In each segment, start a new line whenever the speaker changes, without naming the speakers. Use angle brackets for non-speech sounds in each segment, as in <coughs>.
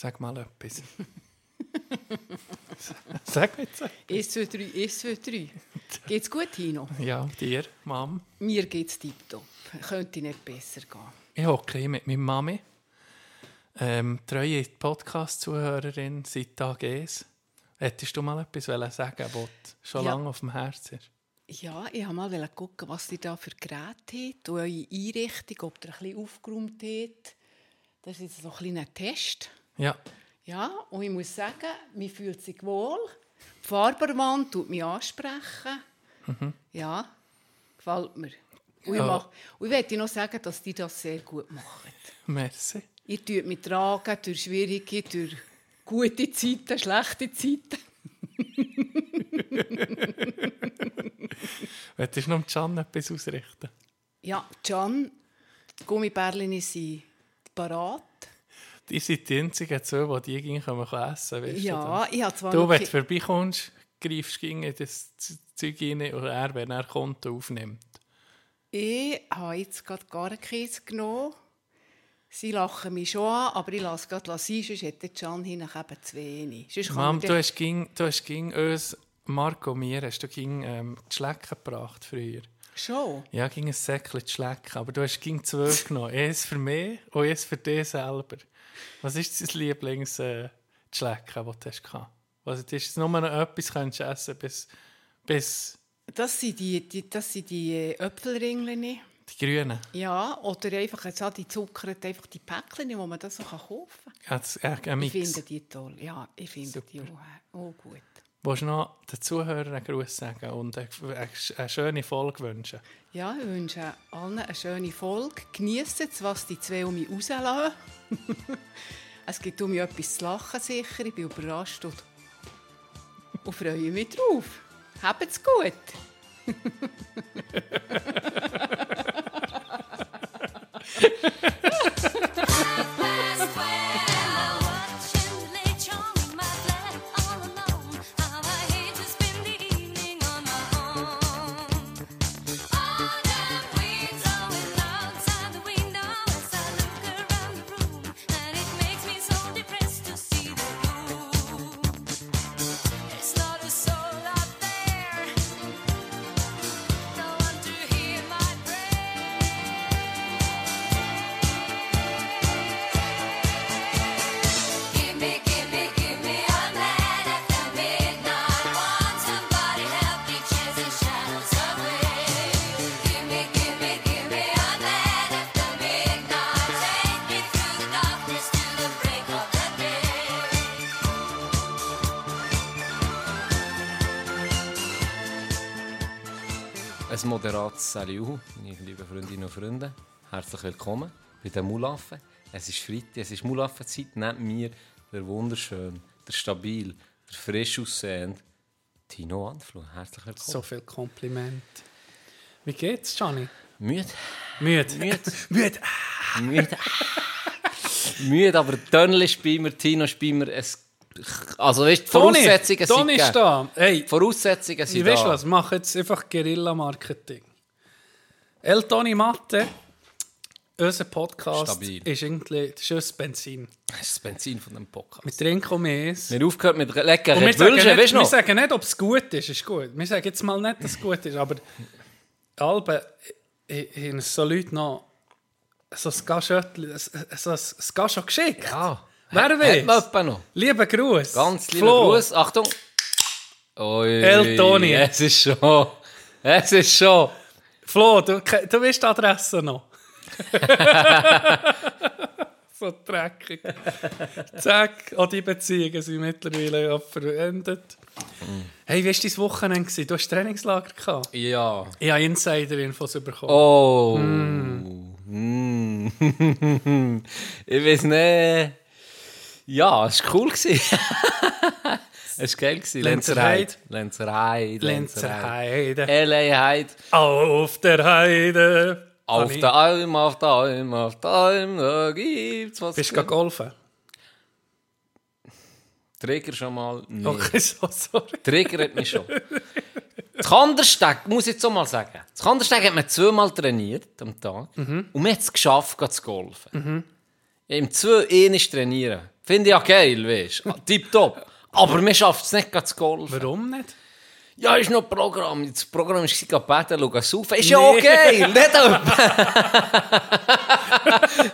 Sag mal etwas. <laughs> Sag mir jetzt.
1, 2, 3, 1, 2, 3. Geht's gut, Tino?
Ja, dir, Mom.
Mir geht's tiptop. Könnte nicht besser gehen.
Ich hocke hier mit meiner Mami. Ähm, treue Podcast-Zuhörerin seit Tag 1. Hättest du mal etwas sagen, was schon
Ja.
lange auf dem Herzen ist?
Ja, ich wollte mal gucken, was ihr da für Geräte habt und eure Einrichtung, ob ihr ein bisschen aufgeräumt habt. Das ist jetzt so ein kleiner Test.
Ja,
Ja, und ich muss sagen, mir fühlt sich wohl. Die Farberwand tut mich ansprechen. Ja, gefällt mir. Und ich,
Ja.
mach, und ich möchte noch sagen, dass die das sehr gut machen.
merci.
Ihr tut mich tragen durch schwierige, durch gute Zeiten, schlechte Zeiten. <laughs>
Willst du noch Can etwas ausrichten?
Ja, Can, die Gummibärchen sind parat.
Die sind die einzigen zwei, die die können essen können.
Ja, ich habe zwar
Du, wenn du vorbeikommst, greifst du in das Zeug rein und er, wenn er kommt, aufnimmt.
Ich habe jetzt gerade gar keinen Käse genommen. Sie lachen mich schon an, aber ich lasse gerade sein, sonst hätte Can hinten eben zu wenig.
Mom, du hast gegen, du hast gegen uns, Marco und mir, hast du gegen ähm, die Schlecken gebracht früher.
Schon?
Ja, ging ein Säckchen zu schlecken, aber du hast gegen zwei <laughs> genommen. Eins für mich und eins für dich selber. Was ist dein Lieblings äh, das du hast? Also, das ist nur noch etwas könntest du essen bis, bis
Das sind die, die, das sind die äh, Äpfelringeln.
die Grünen.
Ja, oder einfach jetzt auch die zuckert, einfach die Päckchen, die man da so kaufen kann.
Hat's, äh, ein
Ich
Mix.
finde die toll. Ja, ich finde die auch, auch gut.
Willst du noch den Zuhörern einen Gruß sagen und eine, schöne Folge wünschen?
Ja, ich wünsche allen eine schöne Folge. Genießt es, was die zwei um mich rauslassen. <laughs> es gibt um mich etwas zu lachen, sicher. Ich bin überrascht und, und freue mich drauf. Habt's gut. <laughs>
Ein moderates Salut, meine lieben Freundinnen und Freunde. Herzlich willkommen bei den Mulaffen. Es ist Freitag, es ist Mulaffenzeit. Neben mir der wunderschön, der stabil, der frisch aussehende Tino Anflo. Herzlich willkommen.
So viel Kompliment. Wie geht's, Johnny?
Müde,
Müde.
Müde. <laughs>
Müde.
müde. müde, aber bei mir, Tino mir. Es, also weißt,
Toni,
Voraussetzungen sind
Toni ist
gegeben.
da. Hey,
Voraussetzungen sind
ich weiß
da.
was, mach jetzt einfach Guerilla-Marketing. El Toni Matte, unser Podcast
Stabil.
ist irgendwie das ist unser Benzin.
Das ist das Benzin von dem Podcast.
Wir trinken. Und
Wir aufgehört mit leckeren
wir
Wünschen, weißt du
wir
noch?
sagen nicht, ob es gut ist. ist gut. Wir sagen jetzt mal nicht, dass es gut ist, aber Alben haben so Leute noch so ein Gaschöttli, so ein Gascho geschickt.
Ja.
Wer weiß? Lieber Gruß.
Ganz lieber
Flo.
Gruß. Achtung. Ui,
El Toni.
Es ist schon. Es ist schon.
Flo, du, du weißt die Adresse noch. <laughs> so dreckig. Zack, auch die Beziehungen sind mittlerweile verendet. Hey, wie war dein Wochenende? Du hast Trainingslager gehabt.
Ja.
Ich habe Insider-Infos bekommen.
Oh. Mm. <laughs> ich weiß nicht. Ja, es war cool. <laughs> es war geil.
Lenzerheide.
Lenzerheide.
Lenzerheide.
L.A.
Auf der Heide.
Auf der Alm, auf der Alm, auf der Alm, da gibt's was.
Bist du golfen?
Trigger schon mal? Nee.
Okay, so, sorry.
Triggert mich schon. Das Kandersteg, muss ich jetzt auch mal sagen. Das Kandersteg hat man zweimal trainiert am Tag. Und man hat es geschafft, zu golfen. Im zwei ähnlich trainieren. Finde ich ja geil, weißt du. Tipptopp. Aber mir schafft es nicht, gerade zu golfen.
Warum nicht?
Ja, ist noch Programm. Das Programm ist gehen beten, schauen, saufen. Ist ja auch geil, nicht etwa.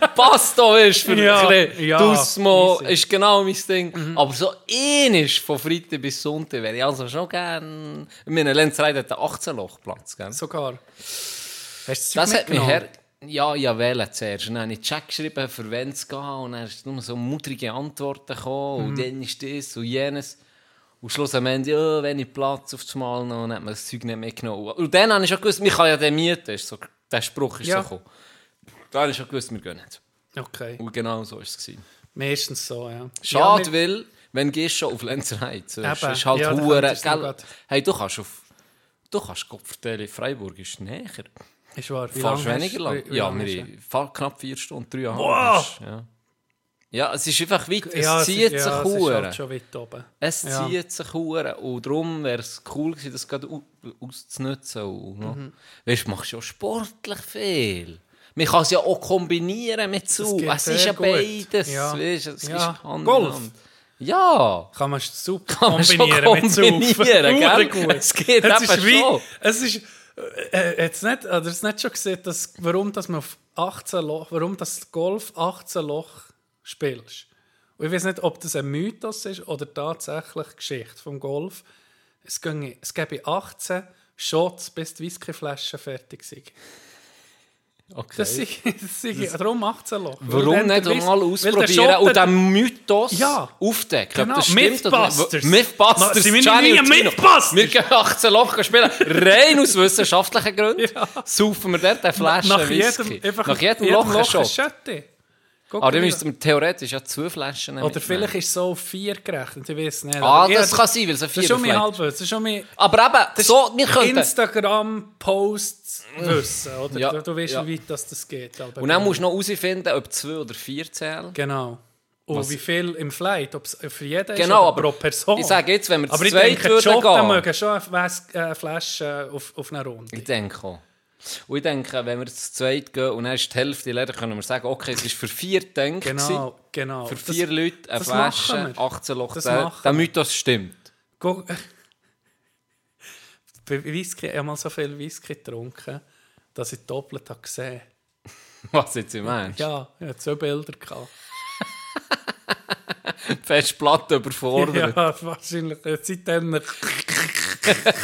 <laughs> Passt doch, du, für
Ja,
ein bisschen
ja,
Dusmo, ist genau mein Ding. Aber so ähnlich von Freitag bis Sonntag wäre ich also schon gern... Ich meine, Lenz Reit hat einen 18-Loch-Platz, gell?
Sogar. Hast du das,
Das hat mich her... Ja, ja, wählen zuerst. Und dann habe ich Check geschrieben, für wen es geht. Und dann ist nur so mutterige Antworten gekommen. Und dann ist das und jenes. Und Schluss am Ende, ja, wenig Platz auf das Mal noch. Dann hat man das Zeug nicht mitgenommen. Und dann habe ich schon gewusst, man kann ja den mieten. Ist so, der Spruch ist
Ja.
so gekommen. Da habe ich schon gewusst, wir gehen nicht.
Okay.
Und genau so war es.
Meistens so, ja.
Schade,
ja,
weil, wenn du gehst schon auf Lenzerheim, es
Eben.
ist halt
Ja, da
hure,
könntest du
gell?
grad-
Hey, du kannst auf... Du kannst vertellen, Freiburg ist näher.
Ist wahr. Wie
Fast weniger lang.
wie- wie
ja, wir haben knapp vier Stunden, dreieinhalb.
Wow!
Ja. ja, es ist einfach weit. Es
Ja,
zieht
ist-
sich
ja, es ist
hure.
halt schon weit oben.
Es
Ja.
zieht sich hure. Und darum wäre es cool gewesen, das gerade au- auszunutzen. Und?
Mhm.
Weißt du, machst ja sportlich viel. Man kann es ja auch kombinieren mit so.
geht
Es
sehr
ist ja
gut.
beides.
Ja.
Weißt, es
Ja.
ist Hand
Golf.
Hand. Ja.
Kann man super
Kann man schon
kombinieren mit Saufen.
kombinieren, <laughs> gell? Es geht
es ist wie,
schon.
Es ist... Äh, jetzt nicht, oder es nicht schon gesehen, dass, warum dass man auf 18 Loch, warum das Golf 18 Loch spielst. Und ich weiß nicht, ob das ein Mythos ist oder tatsächlich Geschichte vom Golf. Es, ginge, es gäbe 18 Shots, bis die Whiskyflaschen fertig sind.
Okay.
Das sei, <laughs> das sei, darum 18 Loch.
Warum nicht
Whis-
mal ausprobieren und den Mythos
Ja.
aufdecken?
Genau,
das?
Mythbusters.
Mythbusters.
Sind wir nie. Mythbusters?
Wir gehen 18 Loch spielen, rein aus wissenschaftlichen Gründen. <laughs> Saufen wir dort eine Flasche
nach
Whisky.
jedem,
Nach jedem, Loch ein
ein
Shot.
Guck
Aber müssten wir theoretisch ja zwei Flaschen nehmen.
Oder vielleicht ist es so vier gerechnet, ich weiß nicht.
Ah,
Aber
das kann sein, weil es ein
Das ist schon mein Das ist schon mein
Aber eben, so, wir könnten...
Instagram-Posts wissen. Oder?
Ja,
Du, du weißt,
ja.
wie weit das, das geht. Aber
Und dann musst du noch herausfinden, ob zwei oder vier zählen.
Genau. Und
Was-
wie viel im Flight, ob es für jeden
Genau,
ist pro Person.
Ich sage jetzt, wenn wir zu
aber ich
zweit
denke, die
würden
Schotten
gehen...
mögen schon eine Flasche auf, auf eine Runde.
Ich denke auch. Und ich denke, wenn wir zu zweit gehen und dann ist die Hälfte leer, können wir sagen, okay, es ist für vier gedacht.
Genau, genau.
Für
Das-
vier Leute eine
das
Flasche,
wir.
18 Loch.
Das
Der. Mythos stimmt. <laughs>
Bei Whisky, ich habe mal so viel Whisky getrunken, dass ich doppelt habe gesehen <laughs>
Was jetzt im Ernst?
Ja, ich hatte zwei Bilder. Gehabt. <laughs>
Fest Platte überfordert.
Ja, wahrscheinlich. Seitdem ein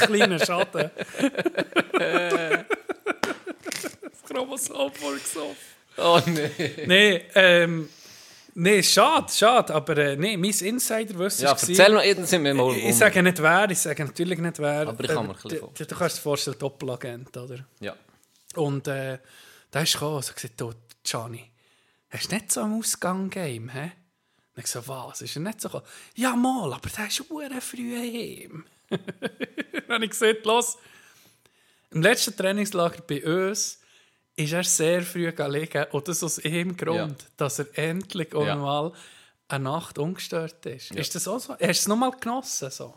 kleiner Schaden. Chromosom vorgesoffen.
Oh nein.
Nein, ähm, nee, schade, schade. Aber äh, nee, mein Insiderwissen
Ja,
war-
erzähl mal, dann sind wir mal
Ich,
um.
ich sage nicht wer, ich sage natürlich nicht wer.
Aber ich kann mir ein
Äh,
bisschen
du, du, kannst dir vorstellen, Doppelagent, oder?
Ja.
Und äh, da ist gekommen und so gesagt, du, Johnny, hast du nicht so am Ausgang Game, hä? Und ich so, was? Ist er nicht so gekommen? Ja, mal, aber der ist hure früh heim. <laughs> Dann habe ich gesagt, los, im letzten Trainingslager bei uns ist er sehr früh gelegen und das aus dem Grund,
Ja.
dass er endlich
Ja.
einmal eine Nacht ungestört ist. Ist das auch so? Hast du es nochmal genossen? So?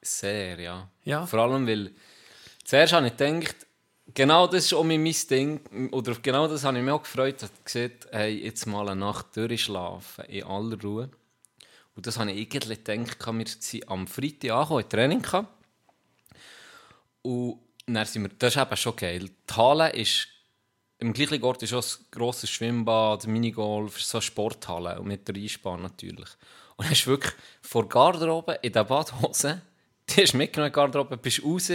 Sehr, ja.
Ja.
Vor allem, weil zuerst habe ich gedacht, genau das ist auch mein Ding, oder genau das habe ich mich auch gefreut, dass ich gesagt hey, jetzt mal eine Nacht durchschlafen, in aller Ruhe. Und das habe ich eigentlich gedacht, wir sind am Freitag angekommen, in Training gehabt. Und dann sind wir, das ist eben schon geil. Die Halle ist, im gleichen Ort ist auch ein grosses Schwimmbad, Minigolf, so eine Sporthalle und mit der Einspann natürlich. Und dann hast du wirklich vor Garderobe in der Badhose, <laughs> die hast du mitgenommen in die Garderobe, bist raus,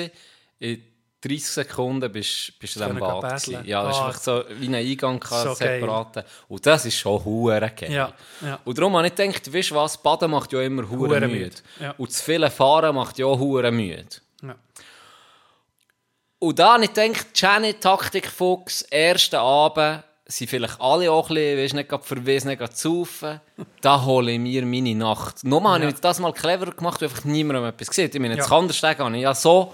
in 30 Sekunden bist, bist du in diesem Bad. Ja, das ist
Ah.
einfach so wie ein Eingang,
So
separaten. Und das ist schon hure geil.
Ja, ja.
Und darum habe ich gedacht, weißt du was, Baden macht ja immer hure müde.
ja.
Und zu viele Fahren macht ja auch hure müde.
Ja.
Und da habe ich gedacht, Jenny, Taktikfuchs, ersten Abend, sind vielleicht alle auch ein bisschen, weißt, nicht gerade verwiesen, nicht gerade zu saufen. Da hole ich mir meine Nacht. Nochmal habe ich das mal cleverer gemacht, weil einfach niemandem etwas gesehen Ich meine,
Ja.
Kandersteg habe ich ja so,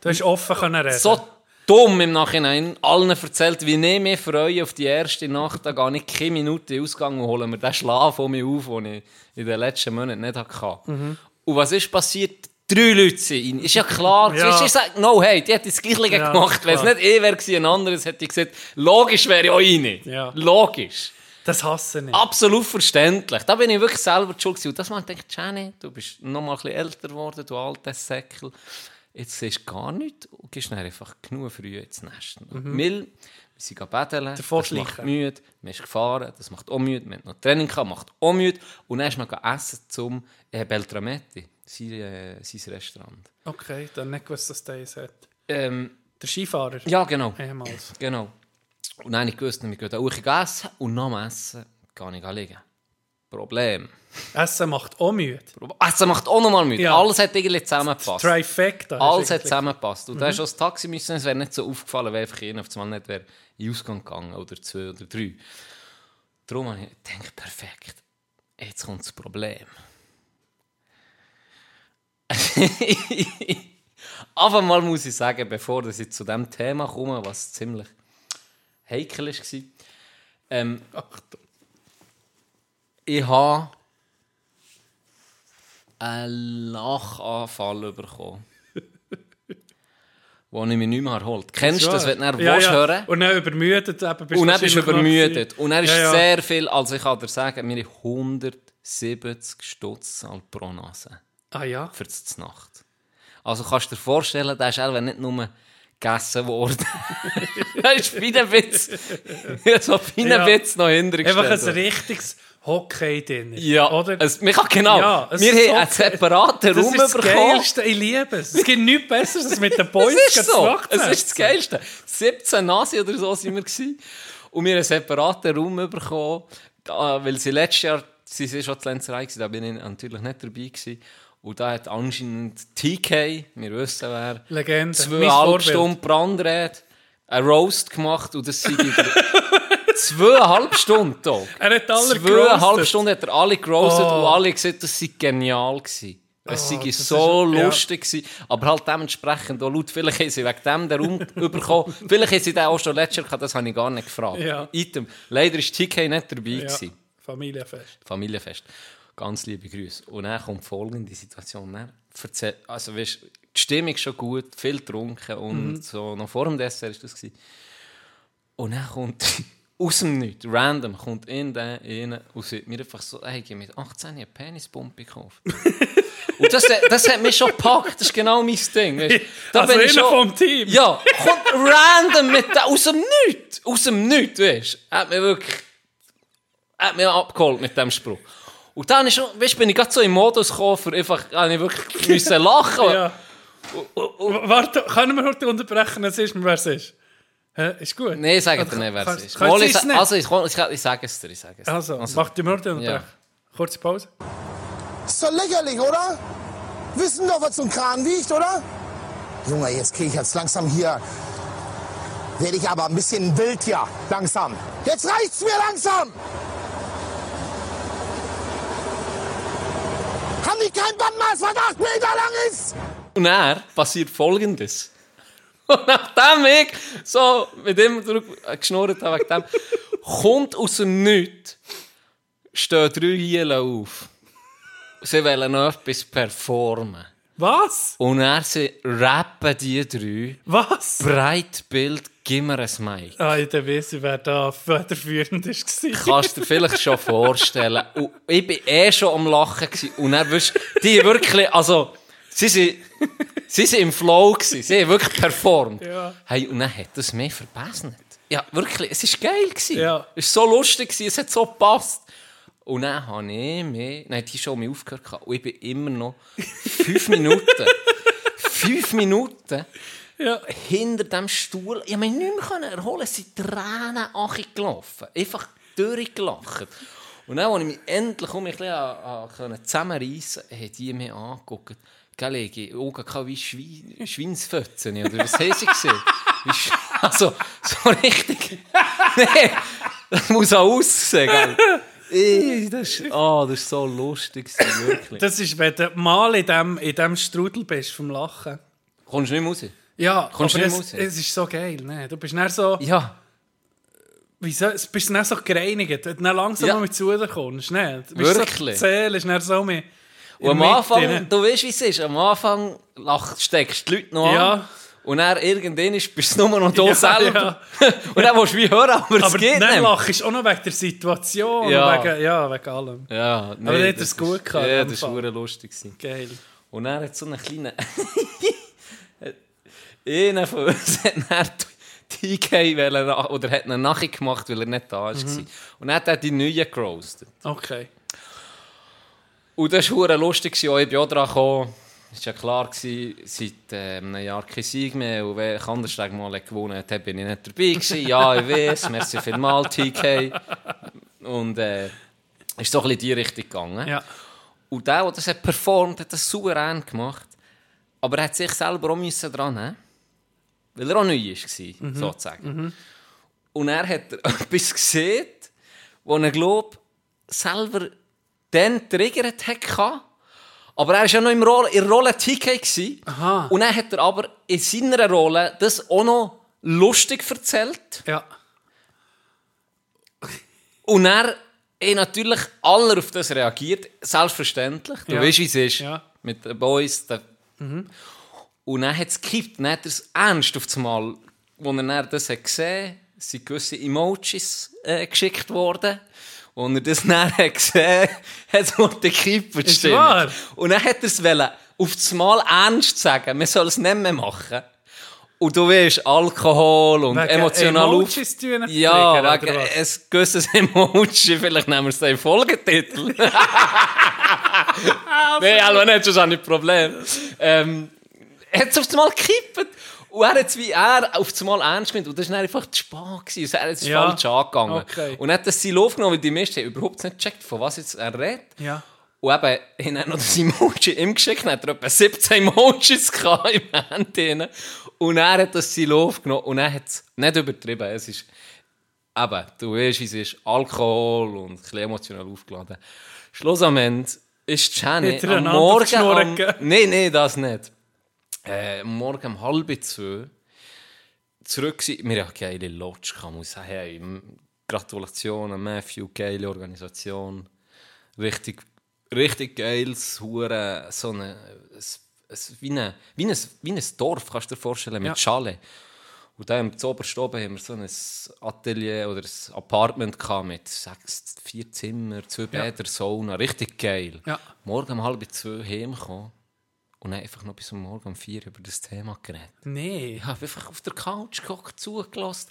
Du hast offen können reden.
so dumm im Nachhinein allen erzählt, wie ich mich freue auf die erste Nacht. Da gehe ich keine Minute Ausgang und hole mir den Schlaf von mir auf, den ich in den letzten Monaten nicht hatte.
Mhm.
Und was ist passiert? Drei Leute sind. Ist ja klar.
Ja.
Ich sage, no, hey, die hat das Gleiche
Ja,
gemacht. Wenn es nicht ich wäre, ein anderes, hätte ich gesagt, logisch wäre ich auch rein.
Ja.
Logisch.
Das hasse ich.
Absolut verständlich. Da bin ich wirklich selber schuld. gewesen. Und das mal denkt, Jenny, du bist noch mal ein bisschen älter geworden, du alter Säckel. Jetzt siehst du gar nichts und gehst einfach genug früh ins Nest. Mhm. Weil, wir sind baden, das macht müde, man ist gefahren, das macht auch müde, man hat noch Training gehabt, macht auch müde. Und dann ist man essen zum äh, Beltrametti, sein, äh, sein Restaurant.
Okay, dann nicht gewusst, dass der es hat.
Ähm,
Der Skifahrer.
ja, genau.
Ehemals.
Genau. Und dann ich gewusst, wir gehen da auch essen und nach dem Essen gehe ich liegen. Problem.
Essen macht auch müde.
Essen macht auch nochmal mit.
Ja.
Alles hat irgendwie zusammengepasst.
Trifecta.
Alles hat zusammengepasst. Und da ist auch das Taxi müssen, es wäre nicht so aufgefallen, wenn einfach einer auf einmal nicht wäre in Ausgang gegangen oder zwei oder drei. Darum habe ich gedacht, perfekt. Jetzt kommt das Problem. <laughs> Aber mal muss ich sagen, bevor ich zu dem Thema komme, was ziemlich heikel war, ähm, ich habe einen Lachanfall bekommen. <laughs> wo ich mich nicht mehr erholt. Kennst du das, wenn du dann
ja, ja.
hören
Und dann übermüdet. Eben, bist
und dann bist du übermüdet. Und dann ist
Ja,
sehr viel, also ich kann dir sagen, wir haben 170 Stutz pro Nase
Ah ja?
für die Nacht. Also kannst du dir vorstellen, der ist auch nicht nur gegessen worden. <laughs> da ist Witz. so
Ja.
Witz noch hintergestellt.
Einfach ein richtiges Hockey-Dinner.
Ja,
Oder?
Es, wir kann, genau.
Ja,
wir
ist
haben
so
einen separaten
das
Raum
ist das
bekommen.
Geilste, ich liebe es. Es gibt nichts Besseres, als mit den Boys
ist
zu
so. Es
zu
ist das. Geilste. 17 Nasi oder so sind wir gewesen. Und wir haben einen separaten Raum bekommen, weil sie letztes Jahr, sie sind schon zur Lenzerei da bin ich natürlich nicht dabei gewesen. Und da hat anscheinend TK, wir wissen wer,
Legende.
Zweieinhalb. Stunden Brandrede, ein Roast gemacht und das sind <laughs> zweieinhalb Stunden Tag.
Er hat alle
Zweieinhalb. Stunden hat er alle gerostet
Oh.
und alle gesagt, das sei genial gewesen. Es sei
das
so
ist- ja.
lustig gewesen, aber halt dementsprechend auch laut. Vielleicht haben sie wegen dem den Raum <laughs> bekommen. Vielleicht haben sie den auch schon letztes Jahr gehabt, das habe ich gar nicht gefragt.
Ja.
Item. Leider ist TK nicht dabei
Ja.
gewesen.
Familienfest.
Familienfest. Ganz liebe Grüße. Und dann kommt folgende Situation. Dann erzähl, also, weißt, die Stimmung ist schon gut, viel getrunken und
Mhm.
so. Noch vor dem Dessert war das. Gewesen. Und dann kommt <laughs> aus dem Nichts, random, kommt in den rein und sagt mir einfach so, hey, ich habe mit 18 eine Penispumpe gekauft. <laughs> und das, das hat mich schon gepackt, das ist genau mein Ding. Weißt? Da
Also
bin ich schon-
vom Team.
Ja, kommt random mit der, aus dem Nichts, aus dem Nichts, weißt du. Hat mir wirklich hat mich abgeholt mit dem Spruch. Und dann ist schon, weißt, bin ich gerade so im Modus gekommen, für einfach, habe ich wirklich <laughs> müssen lachen.
Ja. Warte, können wir heute unterbrechen, es ist, wer es ist? Hä? Ist gut?
Nein, sag dir
Also,
nicht, wer es ist.
kannst
ich,
nicht?
also, ich, ich, ich sage es dir, ich sage es dir.
Also, mach die Minute unterbrechen. Kurze Pause.
Ist doch lächerlich, oder? Wissen doch, was so ein Kran wiegt, oder? Junge, jetzt kriege ich jetzt langsam hier. Werde ich aber ein bisschen wild hier. Langsam. Jetzt reicht's mir langsam! Haben die kein Bandmaß, was acht Meter lang ist?
Und dann passiert Folgendes. <laughs> Und nachdem ich so mit ihm drüber geschnurrt habe, wegen dem, kommt aus dem Nichts, stehen drei Hielen auf. Sie wollen noch etwas performen.
Was?
Und dann sie rappen die drei,
Was?
Breitbild, gib mir ein Mic.
Ah, ich weiss, wer da federführend war.
Kannst du dir vielleicht schon vorstellen. Und ich war eh schon am Lachen. Gewesen. Und dann wirst die wirklich, also, sie sind, sie sind im Flow gewesen. Sie haben wirklich performt.
Ja.
Hey, und dann hat das mich verbessert. Ja, wirklich, es war geil. Gewesen.
Ja.
Es war so lustig, gewesen. es hat so gepasst. Und dann habe ich mich, nein, die schon mich aufgehört und ich bin immer noch fünf Minuten, <laughs> fünf Minuten
Ja.
hinter dem Stuhl. Ich konnte mich nicht mehr können erholen. Es sind Tränen gelaufen. Einfach durchgelacht. Und dann, als ich mich endlich um mich zusammenreissen konnte, haben die mich angeguckt. Gell, ich Augen wie Schwein, Schweinsfötzen. Oder was haben sie gesehen? <laughs> Also, so richtig. <laughs> nee, das muss auch aussehen, gell? Ey, Das ist, oh, das ist so lustig, wirklich.
Das ist, wenn du mal in dem, in dem Strudel bist vom Lachen.
Kommst du nicht mehr raus?
Ja,
Kommst du
aber
nicht
es,
mehr raus?
es ist so geil. Ne? Du bist dann so,
Ja.
wieso, es bist dann so gereinigt, wenn du dann langsam
Ja.
mal mit zu dir kommst. Ne? Du bist
Wirklich?
So, die ist dann so mit.
Und am Anfang,
ne?
du weißt, wie es ist, am Anfang steckst du die Leute noch
Ja.
an. Und dann irgendwann ist- bist du nur noch da
Ja,
selber. <laughs> Und dann willst du wie hören, aber,
Aber
es geht
dann
nicht.
lachst du auch noch wegen der Situation.
Ja.
Wegen, ja, wegen allem.
Ja, nee,
Aber der hat
das
es gut
ist-
gehabt,
Ja, das war lustig.
Geil.
Und er hat so einen kleinen... <laughs> Einer von uns hat dann TK wollen, oder hat ihn nachher gemacht, weil er nicht da war.
Mhm.
Und dann hat er die neuen gerostet.
Okay.
Und das war lustig, ich bin auch dran gekommen. Es war ja klar, gewesen, seit äh, einem Jahr kein Sieg mehr. Und wer Kandersteg mal hat gewonnen hat, bin ich nicht dabei gewesen. Ja, ich weiß, <laughs> merci vielmals, TK. Und äh, ist so ein bisschen in die Richtung gegangen.
Ja.
Und der, der das hat performt, hat das souverän gemacht. Aber er hat sich selber auch müssen dran nehmen weil er auch neu war, sozusagen. Und er hat <laughs> etwas gesehen, wo er, glaube selber dann triggert hatte. Aber er war ja noch im Rolle, in der Rolle TK. Gewesen.
Aha.
Und dann hat er aber in seiner Rolle das auch noch lustig erzählt.
Ja.
Und er hat natürlich alle auf das reagiert, selbstverständlich. Du
Ja.
weißt, wie es ist.
Ja.
Mit den Boys. Der Und dann hat es gekippt, dann hat er es ernst auf einmal, als er das hat gesehen hat, sind gewisse Emojis äh, geschickt worden. Und er das <laughs> hat gesehen hat, es wurde gekippt.
Ist
stimmt.
wahr?
Und dann hat er es wollen, auf einmal ernst sagen, man soll es nicht mehr machen. Und du weißt, Alkohol und
Wegen
emotional auf...
Emojis ihn
Ja, wegen ein gewisses <laughs> Emoji, vielleicht nehmen wir es im Folgetitel. <laughs> Nein, also nicht, sonst habe ich ein Problem. Ähm, hat es auf einmal gekippt. Und er hat es wie er auf einmal ernst gemeint. Und das war einfach zu spät. gewesen. Er ist
Ja.
falsch angegangen.
Okay.
Und er hat das Ziel aufgenommen, weil die meisten haben überhaupt nicht gecheckt, von was jetzt er redet.
Ja.
Und eben, ich habe noch das Emoji ihm geschickt, dann hat er etwa 17 Emojis im Handy. Und er hat das Ziel aufgenommen und er hat es nicht übertrieben. Es ist, eben, du weißt, es ist, Alkohol und ein bisschen emotional aufgeladen. Schluss am Ende ist Jenny am Morgen... Am, nein, nein, das nicht. Äh, Morgen um halb zwei zurück gewesen. Wir eine geile Lodge, kann man sagen. Hey, m- Gratulation Matthew, geile Organisation. Richtig, richtig geiles, hure so eine, wie, eine, wie, ein, wie ein Dorf, kannst du dir vorstellen, mit
Ja.
Schale. Und dann im Zoberst oben haben wir so ein Atelier oder ein Apartment mit sechs, vier Zimmer, zwei Bäder, Sauna. Richtig geil.
Ja.
Morgen um halb zwei heimgekommen und dann einfach noch bis um morgen um vier über das Thema geredet.
Nee.
Ich habe einfach auf der Couch geguckt, zugelassen.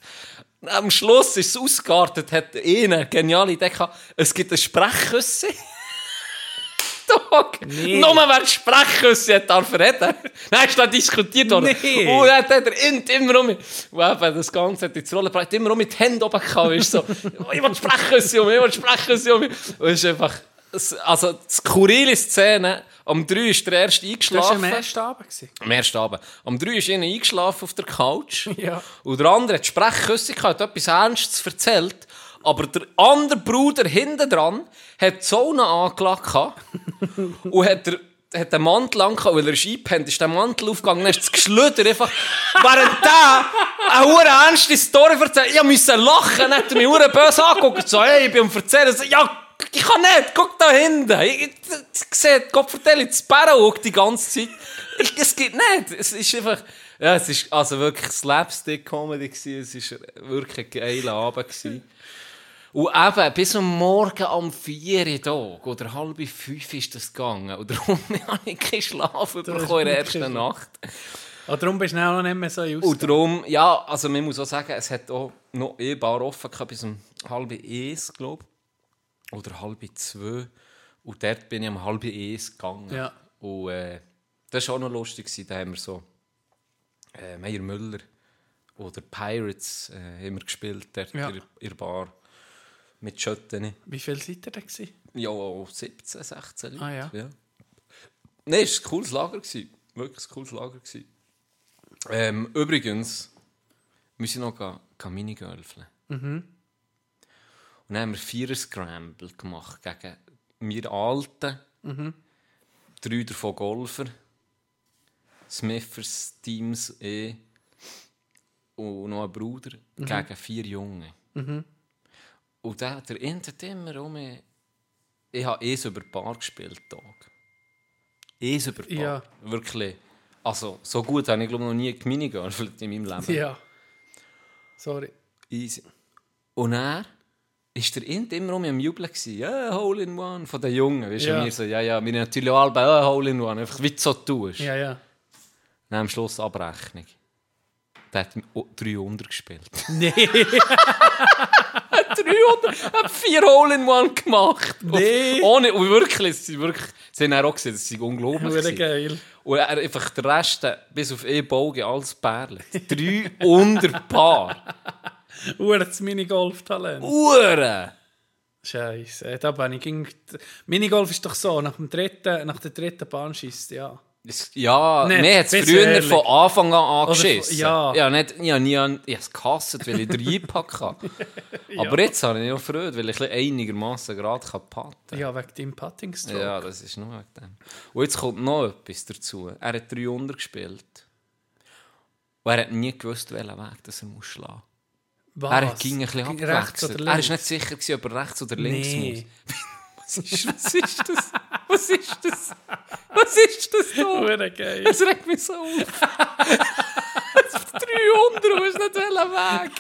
Am Schluss ist es ausgeartet, hat einer eine geniale Idee gehabt, es gibt eine Sprechküsse. <laughs> Dog.
Nee.
Nur wer die Sprechküsse hat, darf reden. Nein, ist da diskutiert worden.
Nee.
Und dann hat er immer um mich, das Ganze hat ins Rollen gebracht, immer um mit den Händen oben gehabt. Ist so, <laughs> ich will die Sprechküsse um mich, ich will die Sprechküsse um mich. Und es ist einfach, also, die skurrile Szene, um drei ist der erste
Das war
eingeschlafen.
am ersten Abend.
Am ersten Abend. Am 3 ist einer eingeschlafen auf der Couch. <laughs>
Ja.
Und der andere hat Sprechküsse gehabt, hat etwas Ernstes erzählt. Aber der andere Bruder hinten dran hat die Zone gehabt <laughs> und hat, der, hat den Mantel angehabt, weil er ist eingepennt, ist der Mantel aufgegangen, dann ist das Geschlüder einfach, während der eine hure ernste Story erzählt, ich musste lachen, dann hat er mich hure böse angeguckt so, hey, ich bin am Erzählen, so, ja, ich kann nicht, guck da hinten, ich, ich, ich sehe, Gott vertelle, das Sparrow die ganze Zeit, ich, es geht nicht, es ist einfach, ja, es ist also wirklich Slapstick-Comedy gewesen, es war wirklich ein geiler Abend gewesen. Und eben, bis am Morgen um 4 Uhr Tag oder halb 5 ist das gegangen. Und darum <laughs> habe ich keinen Schlaf bekommen in der ersten. Nacht.
Ah, darum bist du auch noch nicht mehr so
Und
aus.
darum, ja, also man muss auch sagen, es hat auch noch ein Bar offen gehabt, bis um halb eins, glaube ich. Oder halb zwei. Und dort bin ich um halb eins gegangen.
Ja.
Und äh, das war auch noch lustig. Da haben wir so äh, Meier Müller oder Pirates äh, haben wir gespielt dort
Ja.
in, der- in der Bar. Mit Schötten.
Wie viel seid ihr da gewesen?
Ja, 17, 16 Leute.
Ah, ja.
Nein, es war ein cooles Lager. gewesen. Wirklich ein cooles Lager. gewesen. Ähm, übrigens, wir sind noch Minigolfen.
Mhm.
Und dann haben wir vier Scramble gemacht gegen wir Alten.
Mhm.
Drei davon Golfer. Smithers, Teams E. Und noch ein Bruder
Mhm.
gegen vier Junge. Und der, der hat immer um. Ich habe es über Paar gespielt, Tag. Es über Paar.
Ja.
Wirklich. Also, so gut habe ich glaube noch nie geminigolft in meinem Leben.
Ja. Sorry.
Easy. Und er ist der Int immer um am Jubeln gewesen. Ja, Hole in One von den Jungen. Weißt du,
Ja.
wir so, ja, ja, wir natürlich alle bei ja, Hole in One. Einfach wie du so tust.
Ja, ja.
Dann am Schluss Abrechnung. Der hat oh, 300 gespielt. <laughs>
Nee. <laughs>
300, hat vier Hole in One gemacht.
Nee.
Und Ohne, und wirklich, sie, wirklich, sie haben auch gesehen, das ist unglaublich. Gewesen.
geil.
Und er einfach der Rest, äh, bis auf E-Bauge, alles Perlen. 300 Paar.
Hure das Minigolf-Talent.
Uhren!
Scheiße, da bin ich. Ging... Minigolf ist doch so, nach, dem dritten, nach der dritten Bahn schießt, ja.
Ja,
Nicht,
mir hat es früher
ehrlich.
von Anfang an
Oder
angeschissen.
von- ja.
ja nicht, ich habe nie an- ich habe es gehasst, weil ich den Einpack hatte. <laughs> Aber jetzt habe ich auch Freude, weil ich einigermaßen gerade kann patten
Ja, wegen deinem Putting-Stroke.
Ja, das ist nur wegen dem. Und jetzt kommt noch etwas dazu. Er hat 300 gespielt. Und er hat nie gewusst, welchen Weg das er muss schlagen
Was?
Er ging ein bisschen
Ging
abgewechselt. Er war nicht sicher, gewesen, ob er rechts oder links
Nee.
muss. <laughs> Was ist, was ist das? Was ist das? Was ist das da? <laughs>
Geil.
Es regt mich so auf. 300 und ist nicht Weg.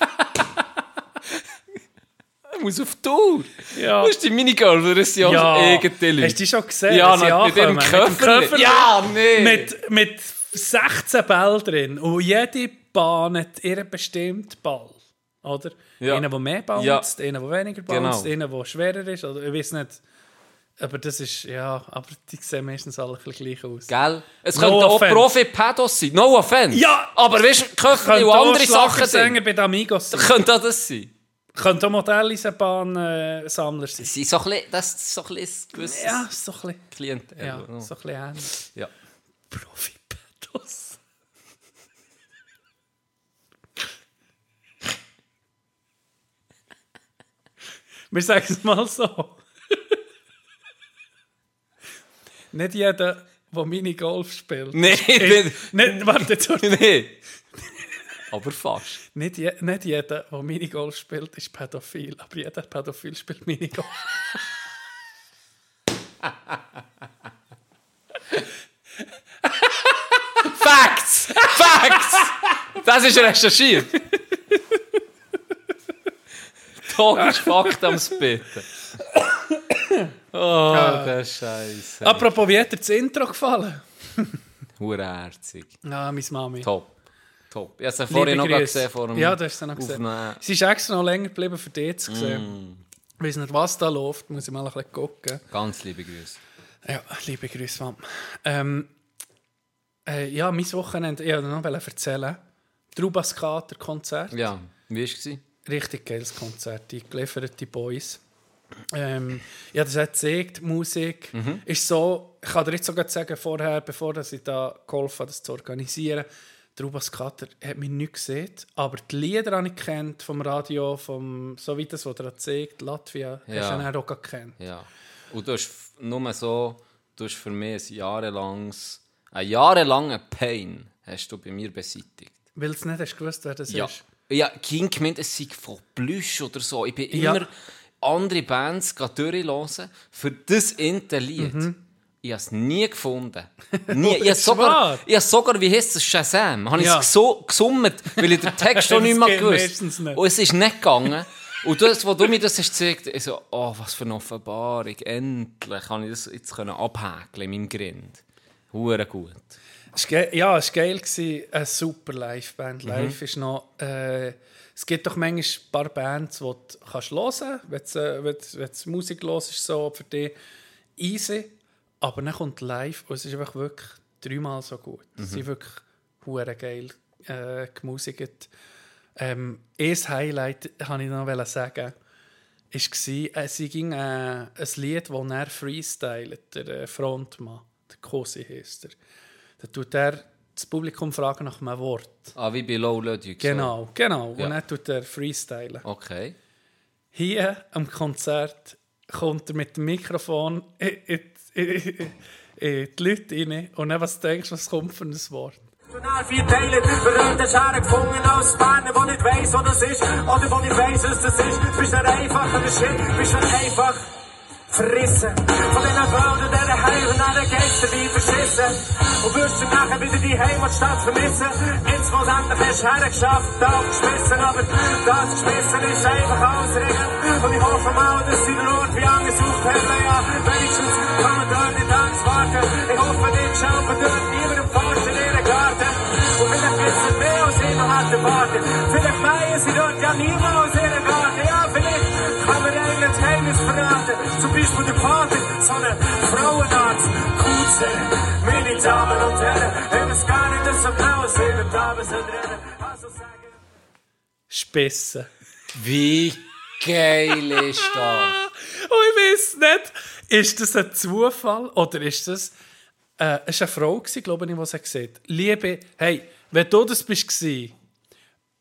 Er muss auf Tour.
Ja.
Wo ist die Minigolfer? Das sind ja,
Ja.
Leute.
Hast du die schon gesehen?
Ja, na, mit dem
ankommen?
Köfferli. Ja, nee.
Mit, mit 16 Bällen drin. Und jede Bahn hat ihren bestimmten Ball. Oder?
Ja.
Einer, der mehr bounced, einer, der weniger bounced,
Genau.
einer, der schwerer ist. Oder ich weiß nicht. Aber das ist, ja, aber die sehen meistens alle gleich aus.
Gell? Es
No
könnten auch. Profi-Pedos sein. No offense.
Ja.
Aber weißt du,
Könnte
und andere Sachen sind.
bei den Amigos sein.
Könnte auch das sein.
Könnte auch Modelleisenbahn-Sammler sein.
Sie sind so ein bisschen, das ist so ein gewisses
Ja, ist so ein bisschen,
Klientel.
ja, so ein bisschen ähnlich.
ja.
Profi-Pedos. Wir sagen es mal so. nicht jeder, der Minigolf spielt.
Nee,
ist,
nicht.
nicht, warte,
nee. Aber fast.
nicht, je, nicht jeder, der Minigolf spielt, ist pädophil. Aber jeder Pädophil spielt Minigolf.
Facts! Facts! Das ist recherchiert. Ist Fakt am Spitten. Oh, <coughs> der Scheiße.
Apropos, wie hat dir das Intro gefallen? <laughs>
Hureherzig.
Ah, meine Mami.
Top. Top. Ich habe es vorhin noch gesehen vor dem
Ja, du hast sie noch gesehen. Sie ist extra noch länger geblieben, für dich zu sehen.
Mm.
Ich weiß nicht, was da läuft, muss ich mal ein bisschen gucken.
Ganz liebe Grüße.
Ja, liebe Grüße, Mom. Ähm, äh, ja, mein Wochenende, ich wollte noch erzählen. Trubaskater-Konzert.
Ja, wie war es?
Richtig geiles Konzert, die gelieferten Boys. Ähm, ja, das hat gezeigt, Musik
Mhm.
ist so, ich kann dir jetzt sogar sagen, vorher, bevor dass ich da geholfen habe, das zu organisieren, der Rubas Kater hat mich nicht gesehen, aber die Lieder habe ich kennt vom Radio, vom, so wie das, was er zeigt, Latvia,
Ja.
hast du dann auch gekannt.
Ja. Und du hast nur so, du hast für mich ein jahrelanges, einen jahrelangen Pain hast du bei mir beseitigt.
Weil du nicht hast gewusst, wer das
Ja.
ist.
Ja, King gemeint, es sei von Plüsch oder so. Ich bin
Ja.
immer andere Bands durchhören für das inte Lied. Ich habe es nie gefunden. Nie. <laughs> Ich habe sogar, ich habe sogar, wie heisst es, Shazam, habe ich
Ja.
es so gesummt, weil ich den Text <laughs> schon
Das
nicht mehr gewusst. Und es ist nicht gegangen. Und das, wo du mir das hast gezeigt, ich so, oh, was für eine Offenbarung. Endlich kann ich das jetzt können abhäkeln in meinem Grind. Hure gut.
Es war ge- Ja, es war geil. Eine super Liveband.
Mhm.
Live ist noch... Äh, es gibt doch manchmal ein paar Bands, die du kannst hören kannst, wenn du, äh, wenn du, Musik hörst, ist so für dich easy. Aber dann kommt live und es ist einfach wirklich dreimal so gut.
Mhm.
Sie sind wirklich hure geil äh, gemusikt. Ähm, ein Highlight, wollte ich noch sagen, war, äh, sie ging äh, ein Lied, das er freestylt, der äh, Frontmann, der Kosi heisst er. Da tut er das Publikum fragen nach einem Wort.
Ah, wie bei Low Ludwig. so.
Genau, genau.
Ja.
Und dann tut er freestylen.
Okay.
Hier am Konzert kommt er mit dem Mikrofon in, in, in, in die Leute rein und dann, was denkst du, was kommt für ein Wort?
National vier Teile, berühmte Schare gefunden aus Spanien, wo nicht weiß, wo das ist, oder wo nicht weiß, was das ist. Bist nicht einfach ein Shit, bist nicht einfach verrissen. Von den Applauden, der Heilen, an der Gäste wie verschissen. Und wirst du nachher wieder die Heimatstadt vermissen. Jetzt, wo es endlich hast, hergeschafft, da geschmissen. Aber das geschmissen ist einfach Ausreden. Und ich hoffe mal, dass sie den Ort wie angesucht haben. Ja, wenigstens kann man dort nicht Angst warten. Ich hoffe, nicht schauen dort niemandem fast in ihren Garten. Und vielleicht es mehr als ich noch hätte warten. Vielleicht meinen sie dort ja niemals ihren Garten. Ihnen ein Geheimnis verraten. Zum Beispiel der Vater, so einen Frauenarzt. Kutze, meine Damen und Herren. Ich weiß gar nicht, dass so genau sehen, Damen sind rennen. Also sagen...
Spissen.
Wie geil ist das?
Und <laughs> ich weiß nicht, ist das ein Zufall oder ist das. Äh, es war eine Frau, gewesen, glaube ich, die es gesagt hat. Liebe, hey, wenn du das bist gewesen,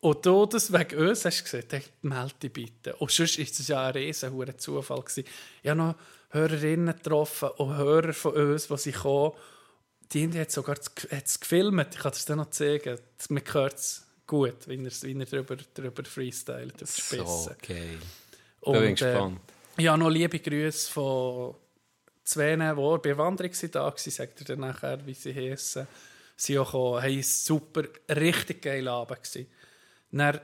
und du das wegen uns hast gesagt, dann melde dich bitte. Und sonst ist es ja ein riesen hoher Zufall gewesen. Ich habe noch Hörerinnen getroffen und Hörer von uns, die sie kommen. Die haben jetzt sogar das- hat's gefilmt. Ich kann das dann noch zeigen. Man hört es gut, wie er, wie er drüber, drüber freestylt, über
So
Spissen.
geil.
Und,
bin
äh,
ich gespannt.
ja, noch liebe Grüße von zwei, die bei der Wanderung da waren, sagt er dann nachher, wie sie heissen. Sie auch gekommen, einen super, richtig geilen Abend gewesen. Dann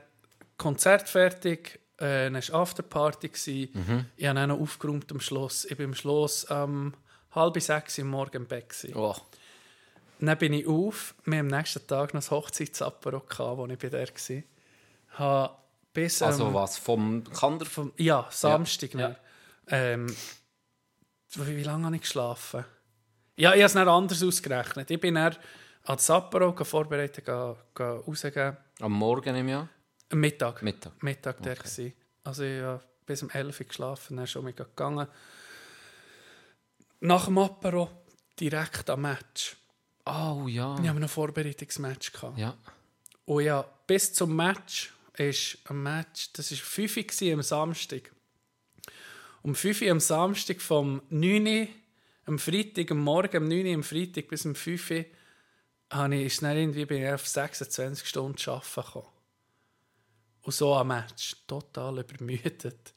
Konzert fertig, äh, dann war Afterparty. gewesen. Ich habe dann noch aufgeräumt am Schluss. Ich bin am Schluss um halb sechs Uhr morgen im Bett.
Oh,
Dann bin ich auf. Wir haben am nächsten Tag noch das Hochzeitsapero, wo ich bei der war. Habe bis,
also
ähm,
was? Vom Kander?
vom, ja, Samstag.
Ja.
Ähm, wie, wie lange habe ich geschlafen? Ja, ich habe es dann anders ausgerechnet. Ich bin dann an das Apero vorbereitet, rausgehen.
Am Morgen im Jahr?
Am Mittag.
Mittag.
Mittag der gsi. Also ich habe bis um 11 Uhr geschlafen, dann schon mega gegangen. Nach dem Apero direkt am Match.
Oh ja.
Ich noch ein Vorbereitungsmatch gehabt.
Ja.
Und ja, bis zum Match ist ein Match, das war 5 Uhr am Samstag. Um 5 Uhr am Samstag vom 9 Uhr am Freitag, am Morgen um 9 Uhr am Freitag bis um 5 Uhr, habe ich, ist dann irgendwie bin ich auf 26 Stunden arbeiten gekommen. Und so am Match. Total übermüdet.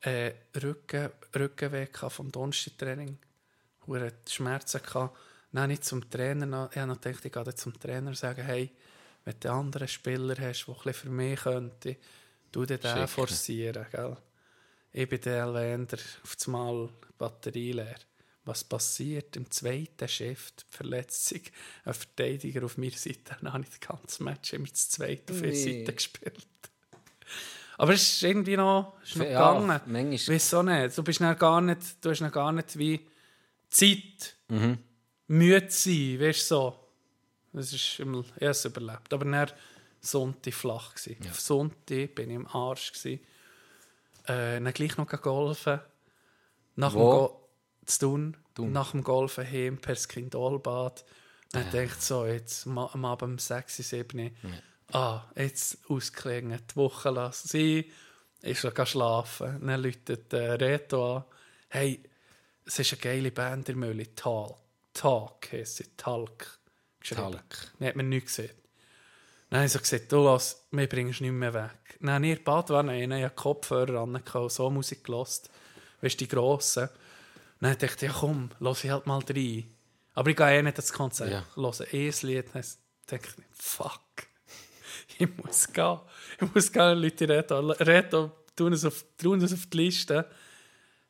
Äh, Rücken, Rückenweh vom Donnerstag-Training. Hure Schmerzen gehabt. Dann ich zum Trainer, noch- ich habe noch gedacht, ich gehe zum Trainer und sagen, hey, wenn du einen anderen Spieler hast, der für mich könnte, du den
Schicken.
forcieren. Gell? Ich bin der Elvänder, auf das Mal Batterie leer. Was passiert im zweiten Shift? Verletzt sich ein Verteidiger auf meiner Seite. <laughs> Dann habe ich das ganze Match immer das zweite auf ihrer
Nee.
Seite gespielt. Aber es ist irgendwie noch, ist noch
Ja,
gegangen.
manchmal-
Wieso nicht? Du bist dann gar nicht, du hast dann gar nicht wie Zeit,
Mhm.
müde sein, weißt du so. Das ist immer, es überlebt. Aber dann Sonntag flach gsi. Auf Sonntag bin ich im Arsch gsi. Äh, dann gleich noch golfen. Nach dem
Wo?
Zu tun.
Thun.
Nach dem Golfen heim per Skindolbad. Dann äh. denkt so, jetzt am Abend um 6, 7 Ah, jetzt ausklingen, die Woche lassen sie. Ich gehen schlafen. Dann läutet äh, Reto an. Hey, es ist eine geile Band in Mülli. Talk. Talk heisst sie. Talk.
Talk.
Dann hat man nichts gesehen. Dann habe ich so gesagt, du lass, mir bringst nicht mehr weg. Dann habe ich in der Badwanne habe Kopfhörer und so Musik gehört. Weißt du, die grossen. Dann dachte ich, ja komm, lass ich halt mal rein. Aber ich gehe eh nicht ins Konzert.
Ja.
Höre ein Lied, dann denke ich, fuck. <laughs> Ich muss gehen. Ich muss gehen, Leute Reto. Reto, tun es auf, tun es auf die Liste.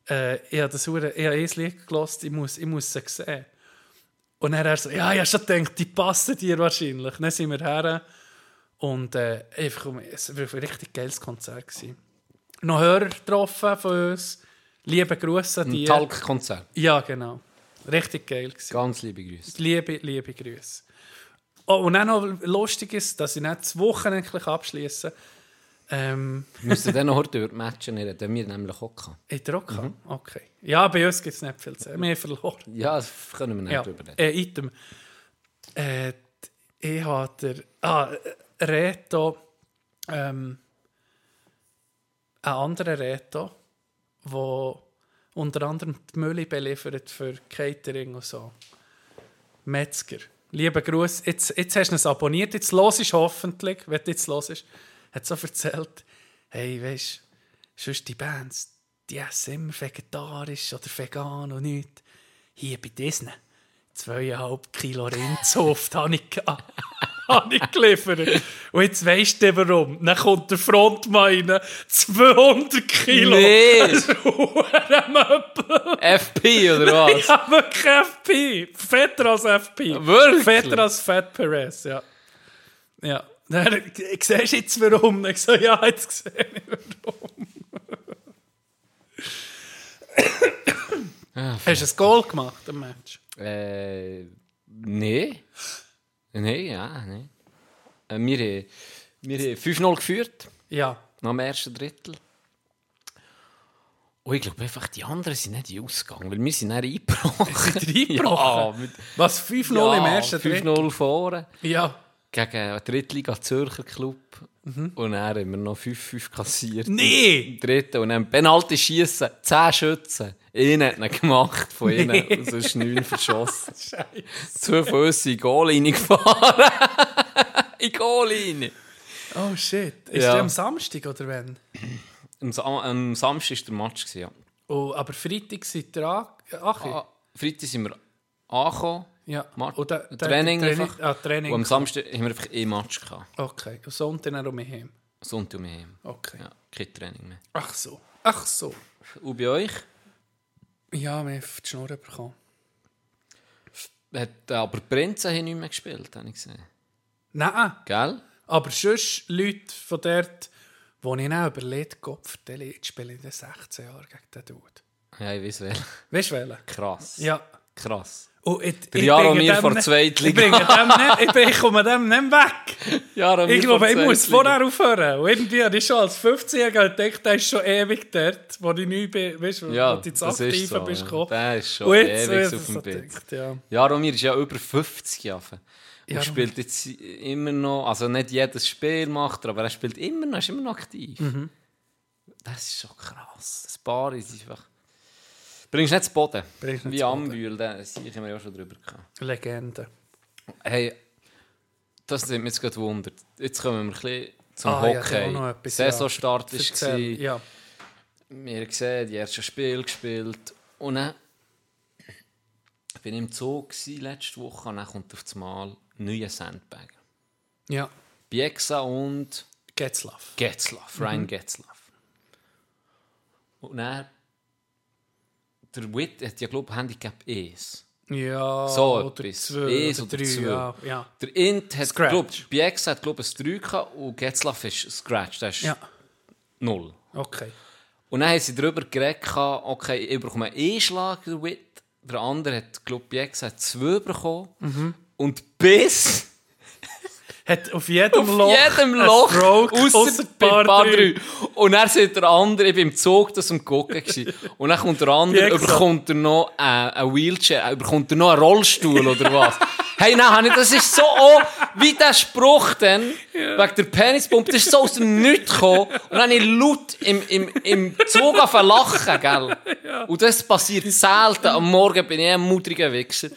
Äh, ich habe das ich habe ein Lied gehört, ich muss, ich muss sie sehen. Und dann er so, ja, ich habe schon gedacht, die passen dir wahrscheinlich. Dann sind wir her und äh, einfach, es war ein richtig geiles Konzert. Gewesen. Noch Hörer getroffen von uns. Liebe Grüße an dir.
Talk-Konzert.
Ja, genau. Richtig geil. Gewesen.
Ganz liebe Grüße.
Liebe, liebe Grüße. Oh, und auch noch lustig ist, dass ich nicht das Wochenende endlich abschließe. Ähm,
Wir müssen <laughs> dann noch heute über die Matches reden, den wir nämlich auch hatten.
in der Rock? Okay. Ja, bei uns gibt es nicht viel zu sagen. Wir haben verloren.
Ja, das können wir nicht
Ja,
drüber reden.
äh, Item. Äh, ich habe der. Ah, Reto. Ähm, ein anderer Reto, der unter anderem die Mülle beliefert für Catering und so. Metzger. Lieber Gruß. Jetzt, jetzt hast du es abonniert, jetzt los ist hoffentlich, wenn du jetzt los ist, hat so erzählt, hey, weißt du, sonst die Bands, die essen immer vegetarisch oder vegan und nichts. Hier bei Disney, zweieinhalb Kilo Rindzuft <laughs> habe ich, ge- <laughs> habe ich geliefert. Und jetzt weisst du warum. Dann kommt der Frontmann rein, 200 Kilo.
Nee. <laughs>
Ein Möbel.
FP oder was?
Ja, wirklich FP. Fetter als FP.
Wirklich?
Fetter als Fat Perez, ja. Ja. Dann, siehst du jetzt warum? Ich so, ja, jetzt sehe ich warum. Hast du ein Goal gemacht im Match?
Äh, nee. Nee, ja, nee. Äh, wir, haben- wir haben 5-0 geführt,
Ja.
nach dem ersten Drittel. Und ich glaube einfach, die anderen sind nicht ausgegangen, weil wir sind dann eingebrochen. <laughs>
Sind eingebrochen?
Ja, mit
Was, 5-0 im ersten Drittel?
5-0 vorne.
Ja.
Gegen den Drittliga Zürcher Club. Und dann haben wir noch 5-5 kassiert.
Nee!
Im dritten. Und dann Penalty schießen, 10 Schützen. Einer hat ihn gemacht von ihnen. Und sonst 9 verschossen. <laughs>
Scheiße.
Zwei Füße in die Goallinie gefahren. <laughs> in die Goallinie.
Oh shit. Ist
Ja.
der am Samstag oder wann?
Am, Sa am Samstag war der Match. gewesen, Ja.
Oh, aber Freitag seid ihr an... Ach,
Ah, Freitag sind wir angekommen.
ja.
Match-
Und der- der-
Training,
Training-
einfach.
ah, Training.
Und am Samstag haben wir einfach ein Match gehabt.
Okay. Und Sonntag dann um heim.
Sonntag um heim.
Okay.
Ja, kein Training mehr.
Ach so. Ach so.
Und bei euch?
Ja, wir haben die Schnur bekommen.
Hat äh, aber die Prinzen haben nicht mehr gespielt, habe ich gesehen.
Nein,
Gell?
aber sonst Leute von dort, wo ich auch überlegt, Gott, vertelle, jetzt spiele ich in den 16 Jahren gegen den Dude.
Ja, ich weiß welchen.
Weißt du welchen?
Krass.
Ja.
Krass.
Ich,
Der Jaromir vor
nicht-
Zweitliga.
Ich, nicht, ich, ich komme dem nicht weg.
Ja,
Ich glaube, ich muss vorher aufhören. Und irgendwie habe ich schon als 15-Jähriger gedacht, der ist schon ewig dort, wo ich neu bin, weißt du,
Ja,
wo du ins Aktive
so,
bist
ja.
gekommen.
Der ist schon
jetzt,
ewig auf dem Bild.
ja.
Jaromir ist ja über 50 Jahre. Und
Jaromir.
spielt jetzt immer noch, also nicht jedes Spiel macht er, aber er spielt immer noch, ist immer noch aktiv.
Mhm.
Das ist schon krass. Das Paar ist einfach... Bringst nicht zu Boden.
Bringst nicht
Wie. Ambühl, da haben wir ja schon drüber gehabt.
Legende.
Hey, das hat mich jetzt gerade wundert. Jetzt kommen wir ein bisschen zum
Ah, ja,
Hockey.
noch etwas, ja.
Saisonstart war.
Erzähl. Ja.
Wir gesehen, die ersten Spiel gespielt. Und dann bin ich im Zoo gewesen, letzte Woche und dann kommt auf das Mal neuer Sandbagger.
ja.
Biexa und
Getzlaff.
Getzlaff, Ryan Getzlaff. Und dann, der Witt hat ja, glaube Handicap E's.
Ja,
So
oder
etwas.
zwei
Eins
oder drei,
zwei.
ja. ja.
Der Int hat,
Scratch.
glaub, Biexa hat, glaube ich, ein 3 gehabt und Getzlaff ist Scratch, das ist
Ja,
0.
okay.
Und dann haben sie darüber geredet, okay, ich bekomme einen Schlag, der Witt. Der andere hat, glaube Biexa hat 2 bekommen.
Mhm.
Und bis
Hat auf jedem
auf
Loch
jedem Loch,
Stroke,
ausser bei
drei.
3. Und dann sieht der andere, ich bin im Zug, das am Gucken gewesen. Und dann kommt der andere, überkommt er noch äh, ein Wheelchair, äh, überkommt er noch einen Rollstuhl oder was. <laughs> hey, nein, das ist so auch, wie der Spruch dann, wegen der Penispumpe, das ist so aus dem Nichts gekommen. Und dann habe ich laut im, im, im Zug zu lachen, gell. <laughs> Und das passiert selten. Am Morgen bin ich ein mutiger Wichser.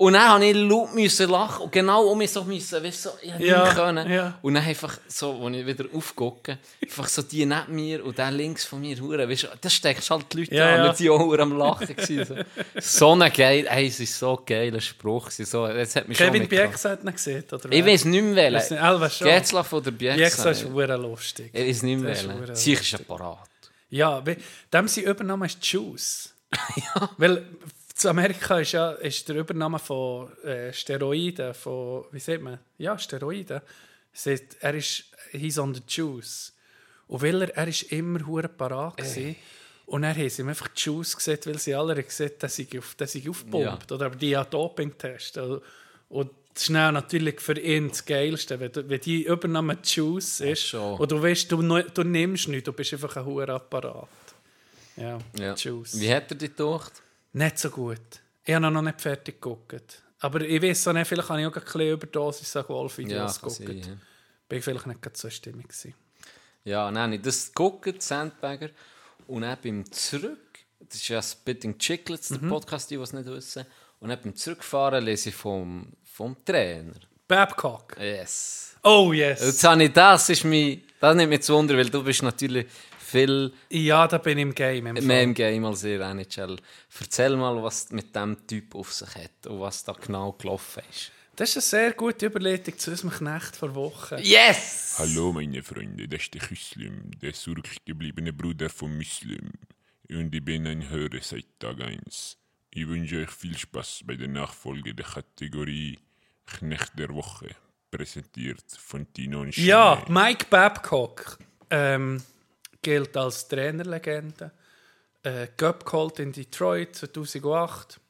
Und dann musste ich laut müssen lachen und genau um mich so müssen, weißt du, so, ich
Ja,
nicht können.
ja.
Und dann einfach so, als ich wieder aufgucke, einfach so die neben mir und der links von mir, hure, weißt du, das steckst halt die Leute
Ja,
an,
ja.
die auch am Lachen gewesen. So, so ein geil, ey, es ist so ein geiler Spruch so, das hat mich schon
Kevin
mitgehauen.
Bieksa hat ihn gesehen, oder
Ich weiß nicht mehr wählen.
Schon.
Getzlaff oder Bieksa?
Bieksa ist hure lustig.
Ich weiß nicht mehr wählen. Sicher ist ein Parat.
Ja, dem sein Übername ist Juice. <laughs> Weil zu Amerika ist ja ist der Übername von äh, Steroiden, von, wie sagt man? Ja, Steroiden. Sagt, er ist, he's on the juice. Und weil er, er ist immer hure parat gewesen. Und dann haben sie ihm einfach Juice gesehen, weil sie alle gesehen haben, dass ich auf, dass ich aufgepumpt. Oder aber die ja Doping-Test. Und- Und das ist natürlich für ihn das Geilste, wenn, du- wenn die Übernahme Juice ist.
schon.
Und du weißt, du, du nimmst nichts, du bist einfach ein hoher Apparat. Ja,
Ja.
Juice.
Wie hat er dich gedacht?
Nicht so gut. Ich habe noch nicht fertig geguckt. Aber ich weiß auch nicht, vielleicht habe ich auch ein bisschen Überdosis an
Ja,
Golfvideos
kann
geguckt.
sein, ja.
Bin ich vielleicht nicht gerade so stimmig gewesen.
Ja, nein, ich das geguckt, Sandbagger. Und dann beim Zurück, das ist ja Spitting Chicklets, der Podcast, die, es nicht wissen. Und dann beim Zurückfahren lese ich vom, vom Trainer.
Babcock.
Yes.
Oh yes.
Jetzt habe ich das, ist mich, das nimmt mich zu Wunder, weil du bist natürlich viel
Ja, da bin ich im Game. Im
mehr im Game als ihr NHL. Erzähl mal, was mit dem Typ auf sich hat und was da genau gelaufen ist.
Das ist eine sehr gute Überleitung zu unserem Knecht vor Wochen.
Yes!
Hallo meine Freunde, das ist der Muslim, der zurückgebliebene Bruder von Muslim. Und ich bin ein Hörer seit Tag 1. Ich wünsche euch viel Spaß bei der Nachfolge der Kategorie Knecht der Woche, präsentiert von Tino und
Ja,
Schnee.
Mike Babcock ähm, gilt als Trainerlegende. Äh, Cup geholt in Detroit 2008.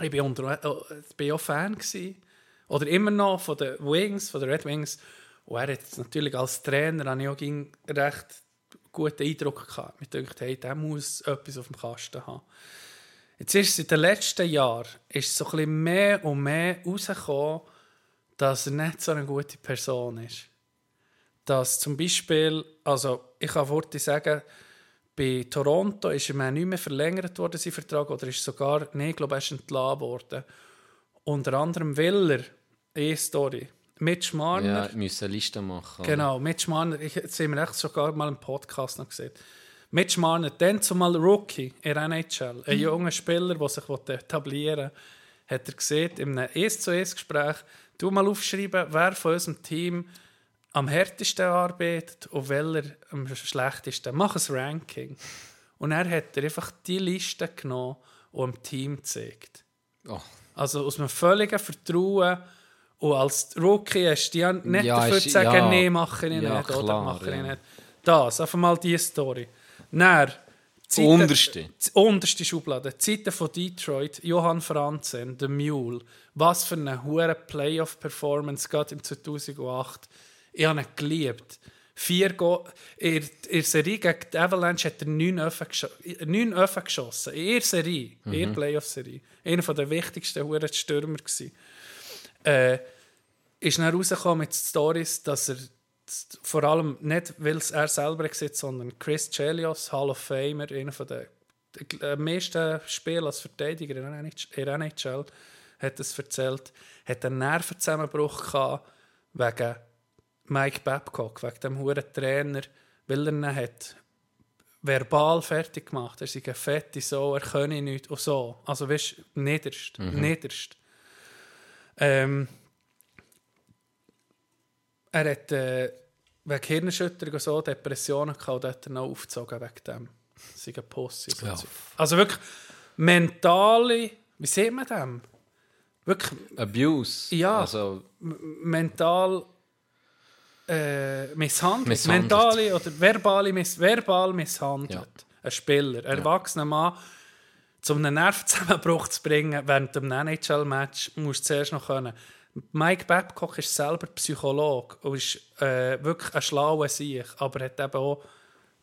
Ich bin, unter, äh, ich bin auch Fan gewesen. Oder immer noch von den Wings, von den Red Wings. Und er hat natürlich als Trainer habe ich auch einen recht guten Eindruck gehabt. Mir denkt, hey, der muss etwas auf dem Kasten haben. Jetzt ist es in den letzten Jahren ist so ein mehr und mehr rausgekommen, dass er nicht so eine gute Person ist dass zum Beispiel, also ich kann vorhin sagen, bei Toronto ist er nicht mehr verlängert worden, sein Vertrag, oder ist sogar, nee, ich glaube, er ist entlassen worden. Unter anderem Willer, eine Story. Mitch Marner,
Ja, wir müssen eine Liste machen.
Genau, Mitch Marner, ich, jetzt haben wir echt sogar mal im Podcast noch gesehen. Mitch Marner, dann zumal Rookie in NHL, ein junger Spieler, der sich etablieren will, hat er gesehen, in einem 1 zu 1 Gespräch, du mal aufschreiben, wer von unserem Team am härtesten arbeitet und welcher am schlechtesten. Mach ein Ranking. Und er hat er einfach die Liste genommen und dem Team gezeigt.
Oh.
Also aus einem völligen Vertrauen. Und als Rookie hast du ja nicht
Ja,
dafür zu sagen,
ja.
nee, mache ich
Ja,
nicht oder
klar,
mache ich nicht. Das, einfach mal diese Story. Dann, Zeiten-
Unterste.
die unterste Schublade. Zeiten von Detroit, Johann Franzen, The Mule. Was für eine hohe Playoff-Performance gerade im 2008. Ich habe ihn geliebt. Vier Go in, der Serie gegen die Avalanche hat er neun Öfen, gescho neun Öfen geschossen. In ihrer Serie, in ihrer Playoff-Serie. Einer der wichtigsten hohen Stürmer gewesen. Äh, ist dann rausgekommen mit Stories, dass er vor allem nicht, weil es er selber sieht, sondern Chris Chelios, Hall of Famer, einer der meisten Spiele als Verteidiger in der NHL hat es erzählt, hat einen Nervenzusammenbruch gehabt wegen Mike Babcock, wegen dem hohen Trainer, weil er ihn hat verbal fertig gemacht. Er sei ein Fette so, er könne nichts und so. Also weißt du, niederst, niederst. Ähm, er hat äh, wegen Hirnerschütterung und so Depressionen gehabt und hat er noch aufgezogen wegen dem. Das ist ein Pussy. So
Ja.
Also wirklich mentale, wie sieht man dem? Wirklich
Abuse.
Ja.
Also,
mental äh, misshandelt.
Misshandelt.
Mentale oder verbale miss verbal misshandelt.
Ja.
Ein Spieler, ein erwachsener Mann, um einen Nervenzusammenbruch <laughs> zu bringen während einem NHL-Match, musst du zuerst noch können. Mike Babcock ist selber Psychologe und ist äh, wirklich ein schlauer Sieg, aber er hat eben auch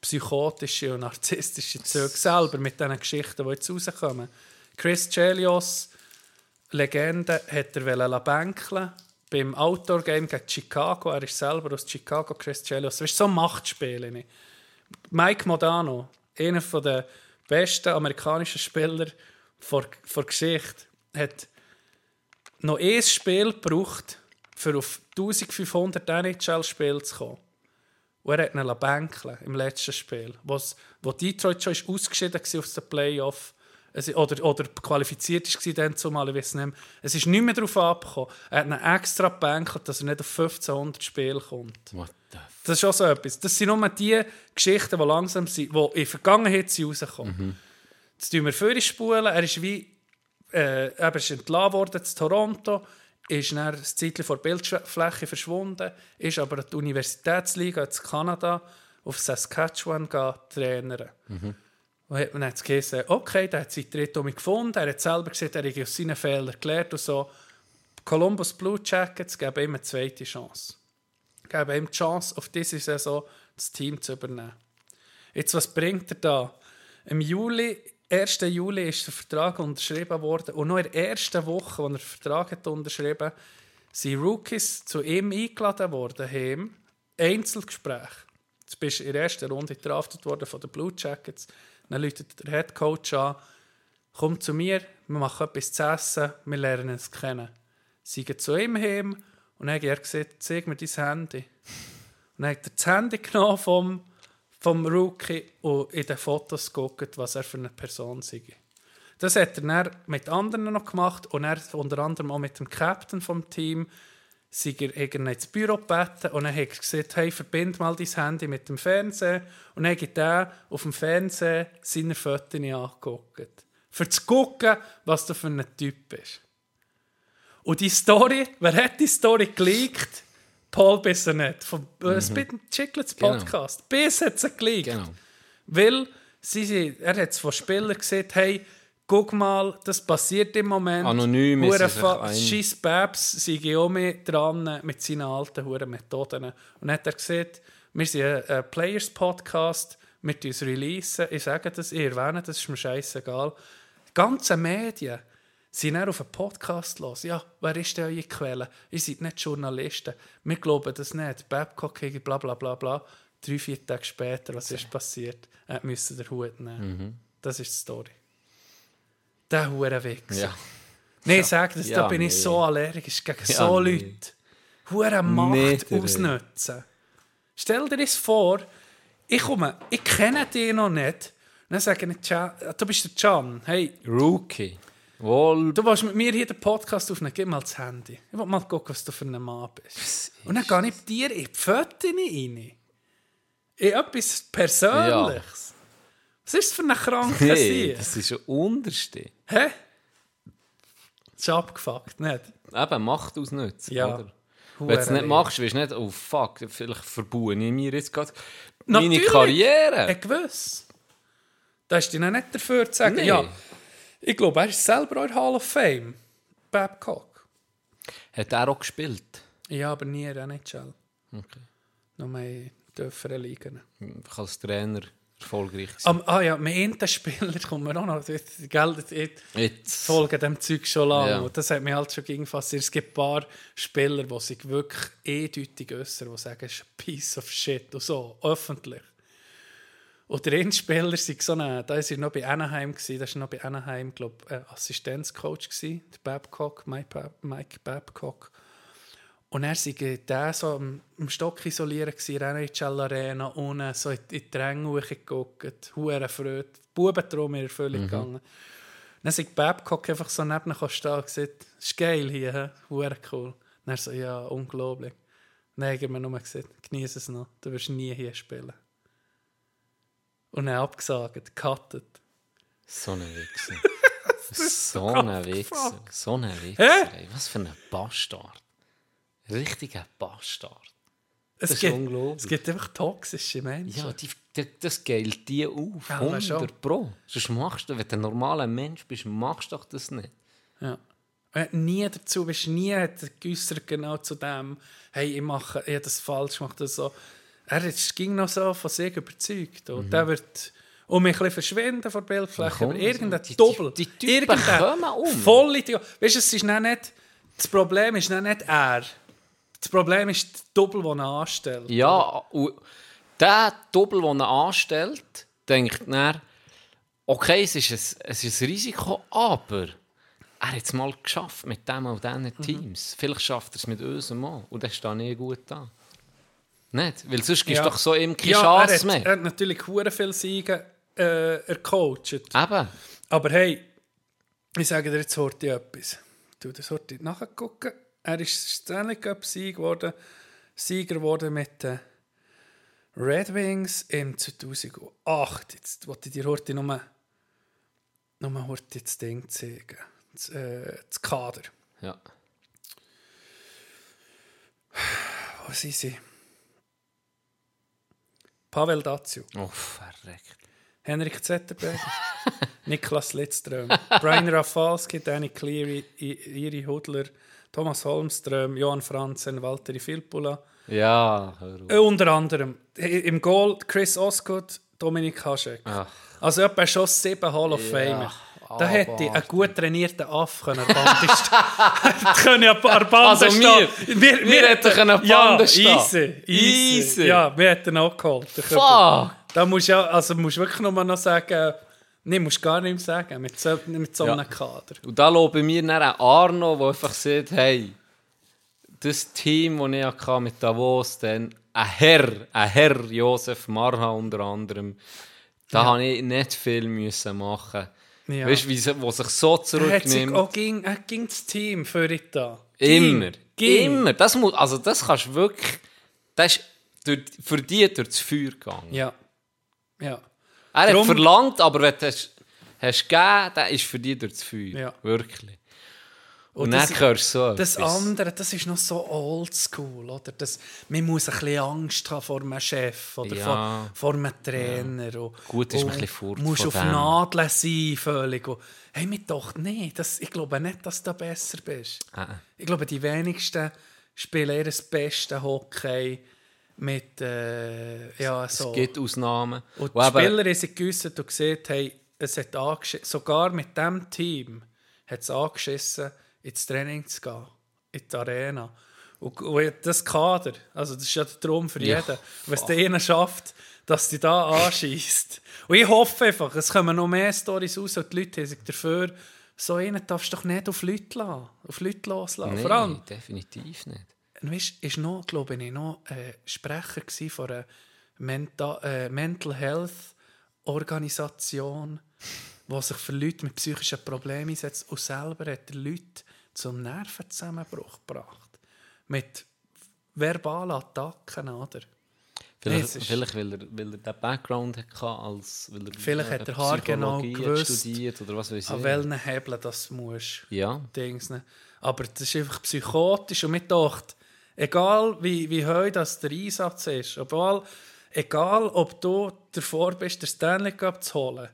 psychotische und narzisstische Züge selber mit diesen Geschichten, die jetzt rauskommen. Chris Chelios, Legende, hat er bänkeln beim Outdoor-Game gegen Chicago. Er ist selber aus Chicago, Chris Chelios. Ist so ein Machtspiel. Mike Modano, einer der besten amerikanischen Spieler vor, vor Geschichte, hat noch ein Spiel gebraucht, für auf 1500 NHL-Spiele zu kommen. Und er hat ihn im letzten Spiel, wo Detroit schon ausgeschieden war aus den Playoff es, oder, oder qualifiziert war dann zumal, ich weiß nicht mehr. Es ist nicht mehr darauf abgekommen. Er hat ihn extra gebänkelt, dass er nicht auf 1500 Spiele kommt.
what the
Das ist auch so etwas. Das sind nur die Geschichten, die langsam sind, die in der Vergangenheit rauskommen. Jetzt tun wir vorher spulen. Er ist wie äh, er ist entlassen worden in Toronto, ist dann ein Zeitchen vor der Bildfläche verschwunden, ist aber an die Universitätsliga in Kanada auf Saskatchewan gehen trainieren. Und hat man jetzt geheißen, okay, der hat seinen Tritt um mich gefunden, er hat selber gesagt, er hat aus seinen Fehlern gelernt und so. Columbus Blue Jackets geben ihm eine zweite Chance. Geben ihm die Chance, auf diese Saison das Team zu übernehmen. Jetzt, was bringt er da? Im Juli, 1. Juli ist der Vertrag unterschrieben worden und noch in der ersten Woche, als er den Vertrag hat unterschrieben sind Rookies zu ihm eingeladen worden, haben Einzelgespräch. Jetzt bist du in der ersten Runde gedraftet worden von den Blue Jackets. Dann läutet der Head Coach an, komm zu mir, wir machen etwas zu essen, wir lernen es kennen. Sie gehen zu ihm heim und dann hat er gesagt, zeig mir dein Handy. Und dann hat er das Handy <laughs> genommen vom, vom Rookie und in den Fotos guckt, was er für eine Person sei. Das hat er dann mit anderen noch gemacht und er unter anderem auch mit dem Captain vom Team sei er ins Büro gebeten und dann hat er gesagt, hey, verbind mal dein Handy mit dem Fernsehen und dann hat er auf dem Fernsehen seine Fotos angeguckt. Für zu gucken, was du für ein Typ bist. Und die Story, wer hat die Story geleakt? Paul nicht. Vom mhm. Spit Chicklets
Genau.
Podcast. Bis hat sie geleakt.
Genau.
Weil sie, er hat es von Spielern gesagt, hey, guck mal, das passiert im Moment.
Anonym ist
Hure
es
fa-
ein-
Scheiss Babs sind auch mehr dran mit seinen alten Huren Methoden. Und dann hat er gesagt, wir sind ein, Players-Podcast, wir uns releasen. Ich sage das, ich erwähne das, ist mir scheißegal. Die ganzen Medien sind dann auf einen Podcast los. Ja, wer ist denn eure Quelle? Ihr seid nicht Journalisten. Wir glauben das nicht. Babcock, bla bla bla bla. Drei, vier Tage später, was ist passiert? Er musste den Hut nehmen. Das ist die Story. Der Hurenwichser.
Ja.
Nein, sag das, da
Ja,
bin ich
nee.
so allergisch gegen
Ja,
so
nee.
Leute. Hure Macht
ey.
ausnutzen. Stell dir das vor, ich komme, ich kenne dich noch nicht. Dann sage ich, Can, du bist der Can. Hey,
Rookie. Wohl.
du willst mit mir hier den Podcast aufnehmen, gib mal das Handy. Ich will mal gucken, was du für ein Mann bist. Und dann gehe ich bei dir in die Fotos rein. In etwas Persönliches. Was ist das für eine kranke
Nee,
Sieg?
das ist ein Unterste.
Hä? Das ist abgefuckt, nicht?
Eben, Macht ausnutzen.
Ja.
Oder? Wenn du es nicht machst, weißt du nicht, oh fuck, vielleicht verbaue ich mir jetzt gerade meine. Karriere.
Ein gewiss. Da ist dir nicht dafür zu sagen,
Nee.
ja, ich glaube, er ist selber in der Hall of Fame. Babcock.
Hat er auch gespielt?
Ja, aber nie in der NHL.
Okay.
Noch mehr in tieferen Ligen.
Ich als Trainer erfolgreich gewesen.
Am, ah ja, mit einem Spieler <laughs> kommt mir auch noch. Gell,
Jetzt.
folge dem Zeug schon lange.
Ja.
Und das hat mich halt schon gegen fasziniert. Es gibt ein paar Spieler, die sich wirklich eindeutig äußern, die sagen, es ist ein Piece of Shit. Und so, öffentlich. Und der Endspieler war so eine, da war er noch bei Anaheim, gewesen, da war noch bei Anaheim, glaube ich, Assistenzcoach, gewesen, der Babcock, Mike, Bab Mike Babcock. Und er war der so am, am Stock isoliert, gewesen, in der NHL Arena, unten so in, in die Ränge geguckt, hure Freude, die Bubentraum in Erfüllung gegangen. Dann ist Babcock einfach so neben ihm stehen und gesagt, ist geil hier, hure cool. Dann er so, ja, unglaublich. Dann haben wir nur gesagt, genieße es noch, du wirst nie hier spielen. Und dann abgesagt, gecuttet.
So ein Wichser. <laughs> so ein Wichser. So ein Wichser. Was für ein Bastard. Richtiger Bastard.
Es
Das ist
gibt,
unglaublich.
Es gibt einfach toxische Menschen.
Ja, die, die, das geilt die auf.
Ja,
100
schon.
Pro. Sonst machst du, wenn du ein normaler Mensch bist, machst du doch das nicht.
Ja. Hat nie dazu, du, nie hat er geäussert genau zu dem, hey, ich mache, ich das falsch gemacht oder so. Er ist, ging noch so von sich überzeugt. Und der wird um mich ein verschwinden von der Bildfläche. aber irgendein
die- die-
Doppel.
die Typen
irgendein
kommen um.
Voll. Weißt du, es ist nicht, das Problem ist nicht er. Das Problem ist der Doppel, den er anstellt.
Ja, und der Doppel, den er anstellt, denkt dann, okay, es ist, ein, es ist ein Risiko, aber er hat es mal geschafft mit dem und diesen Teams. Vielleicht schafft er es mit uns mal. Und das steht nie gut da. Nicht? Weil sonst gibst du doch so ihm keine
ja,
Chance
er hat,
mehr.
Er hat natürlich hure viel Siege äh, ercoacht.
Eben.
Aber hey, ich sage dir jetzt heute etwas. Du das heute nachgucken. Er ist Stanley Cup Sieg geworden, Sieger geworden mit den Red Wings im 2008. Jetzt wollte ich dir heute nur, nur heute das Ding zeigen. Das, äh, das Kader.
Ja.
Wo sind sie? Pavel Datsju.
Oh, verreckt.
Henrik Zetterberg, <laughs> Niklas Lidström, Brian Rafalski, Danny Cleary, Iri Hudler, Thomas Holmström, Johann Franzen, Valtteri Filppula.
Ja.
Äh, unter anderem im Goal Chris Osgood, Dominik Haschek.
Ach.
Also etwa schon sieben Hall of Famer. Da hätte ich einen gut trainierten Aff können <laughs> können ja an der Bande
Also
stehen.
wir- wir hätten können an
ja. Easy, easy.
Easy.
Ja, wir hätten auch geholt.
Fuck!
Da musst du ja, also musst wirklich nur noch sagen, nee, musst gar nichts sagen mit so, mit so
Ja.
einem Kader.
Und da lobe mir dann auch Arno, der einfach sagt, hey, das Team, das ich hatte mit Davos, dann ein Herr, ein Herr Josef Marha unter anderem, da habe ich nicht viel müssen machen.
Ja.
Weißt du, wie sich so
Er
zurücknimmt?
auch gegen, er ging das Team für da.
Immer.
Ging.
Immer. Das muss, also das kannst du wirklich. Das ist durch, für die durch das Feuer gegangen.
Ja. Ja.
Er hat
Drum-
verlangt, aber wenn du hast, hast gegeben, der ist für die durch das Feuer.
Ja.
Wirklich. Und,
Und
dann
das-
hörst du so
Das
etwas.
andere, das ist noch so oldschool, oder? Das, man muss ein bisschen Angst haben vor einem Chef oder
Ja.
vor, vor einem Trainer. Und,
Gut, ist man ein bisschen fort
musst auf
dem.
Nadeln sein, völlig. Und, hey, mir doch nicht. Das, ich glaube nicht, dass du besser bist.
Ah, ah.
Ich glaube, die wenigsten spielen ihr das beste Hockey mit, äh, ja, so.
Es gibt Ausnahmen.
Und die Spieler sich gewusst und gesehen, hey, es hat angeschissen, sogar mit diesem Team hat es angeschissen, ins Training zu gehen, in die Arena. Und, und das Kader, also das ist ja der Traum für
Ja,
jeden. Wenn es der eine schafft, dass die da anschießt. Und ich hoffe einfach, es kommen noch mehr Storys raus und die Leute haben sich dafür, so einen darfst du doch nicht auf Leute lassen, auf Leute loslassen.
Nein,
Vor allem,
definitiv nicht.
Weißt, ist noch, glaube ich, noch äh, Sprecher von einer Menta äh, Mental Health Organisation, die sich für Leute mit psychischen Problemen einsetzt. Und selber hat Leute zum Nervenzusammenbruch gebracht. Mit verbalen Attacken, oder?
Vielleicht,
ist-
vielleicht weil, er, weil er den Background hatte, als weil er
Vielleicht hat er haargenau gewusst,
studiert oder was weiß
An
ich.
welchen Hebeln das musst.
Ja,
Dings, ne? Aber das ist einfach psychotisch und mir dachte, egal wie, wie heu das der Einsatz ist, obwohl, egal ob du davor bist, den Stanley Cup zu holen,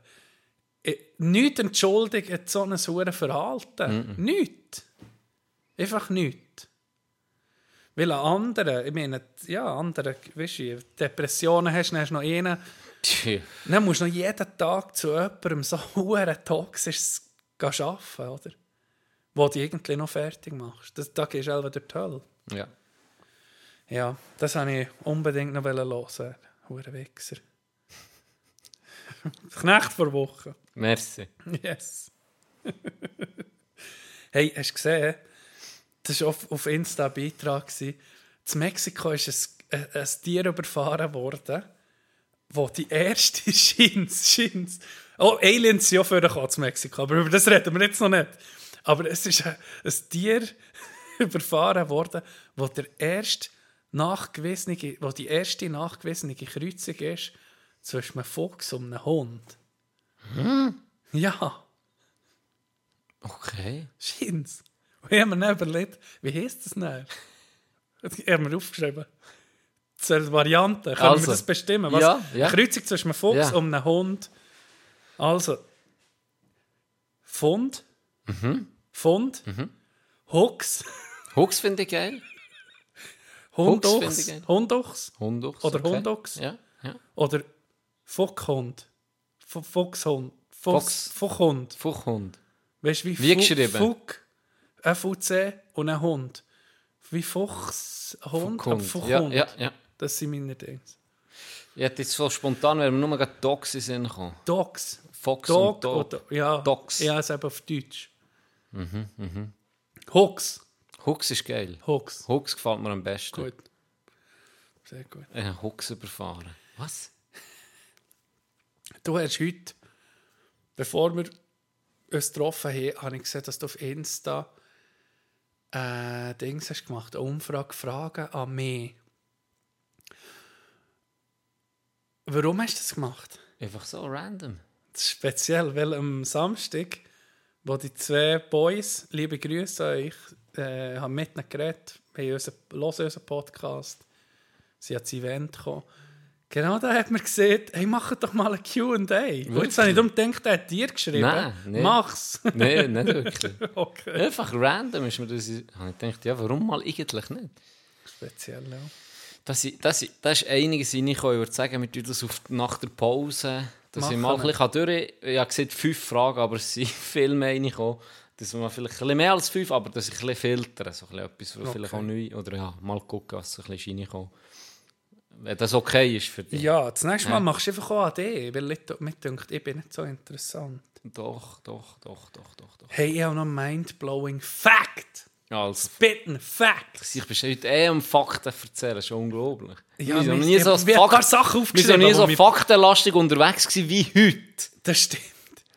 nichts entschuldigt so ein sauren Verhalten. Nichts. Einfach nichts. Weil an anderen, ich meine, ja, andere, weißt du, Depressionen hast, dann hast du noch einen,
Tja.
dann musst du noch jeden Tag zu jemandem so <laughs> hure toxisch arbeiten, oder? Wo du irgendwie noch fertig machst. Das, da gehst du selber durch die Hölle.
ja.
Ja, das wollte ich unbedingt noch hören. Hure Wichser. <laughs> Knecht vor Woche.
Merci.
Yes. <laughs> hey, hast du gesehen? Das war auf, auf Insta ein Beitrag. In Mexiko ist ein, ein, ein Tier überfahren worden, wo die erste <laughs> Schins, Schins. Oh, Aliens sind ja vorgekommen in Mexiko, aber über das reden wir jetzt noch nicht. Aber es ist ein, ein Tier überfahren worden, wo der erste nachgewiesene, wo die erste nachgewiesene Kreuzung ist zwischen einem Fuchs und einem Hund. Ja.
Okay.
Scheint's. Und ich habe mir überlegt, wie heisst das denn? Ich habe mir aufgeschrieben. Zur Variante. Können
Also.
wir das bestimmen? Was?
Ja, ja.
Eine Kreuzung zwischen einem Fuchs
Ja.
und einem Hund. Also. Fund. Fund. Hux.
Hux finde ich geil. Geil.
Hunduchs.
Hundux.
Oder
okay.
Hunduchs.
Ja, ja.
Oder Fuchshund. Fu- Fuchshund. Fuchs.
Fuchs.
Fuchhund.
Fuchhund.
Weißt du, wie,
Wie geschrieben?
Fuck, F-U-C und ein Hund. Wie Fuchshund, aber
Fuchhund. Ja,
Fuchhund.
ja, ja.
Das sind meine.
Ich hätte jetzt so spontan, wäre mir nur gerade Dogs in Sinn gekommen.
Dogs.
Fox
Dog,
und Dog.
oder ja.
Dogs.
Ja, es eben auf Deutsch.
Mhm,
Hux.
Hux ist geil.
Hux.
Hux gefällt mir am besten.
Gut. Sehr gut.
Habe Hux überfahren. Was?
Du hast heute, bevor wir uns getroffen haben, habe ich gesehen, dass du auf Insta äh, Dings hast gemacht, eine Umfrage, Fragen an mich. Warum hast du das gemacht?
Einfach so random.
Speziell, weil am Samstag, wo die zwei Boys, liebe Grüße an euch, äh, haben mit ihnen geredet, haben unseren, hören unseren Podcast, sie hat das Event gekommen. Genau da hat man gesehen, hey, mach doch mal ein Q&A. Jetzt habe ich darum gedacht, er hat dir geschrieben.
Nein, nicht.
Mach's.
Nein, nicht wirklich. <laughs>
okay.
Einfach random ist mir das. Ich gedacht, ja, warum mal eigentlich nicht?
Speziell, ja.
Das, das, das ist einiges reingekommen. Ich würde sagen, tun das auf, nach der Pause. Dass ich mal
Machen
ein bisschen durch. Ich habe gesehen, fünf Fragen, aber es sind <laughs> viel mehr reingekommen. Dass wir vielleicht ein bisschen mehr als fünf, aber dass ich ein bisschen filtern. So ein bisschen etwas, was vielleicht auch neu. Oder ja, mal gucken, was so ein bisschen reinkommt. Wenn das okay ist für dich.
Ja, das nächste Mal
Ja.
machst du einfach auch AD, weil ich mir denkt, ich bin nicht so interessant.
Doch, doch, doch, doch, doch, doch.
Hey, ich habe noch mind-blowing Fact.
Als
Bitten Facts.
ich bin heute eh am Fakten erzählen, ist unglaublich.
Ja,
wir
wir-
nie so,
wir paar
Fakt-
Sachen
wir
aufgeschrieben,
noch nie so
wir-
faktenlastig unterwegs wie heute.
Das stimmt.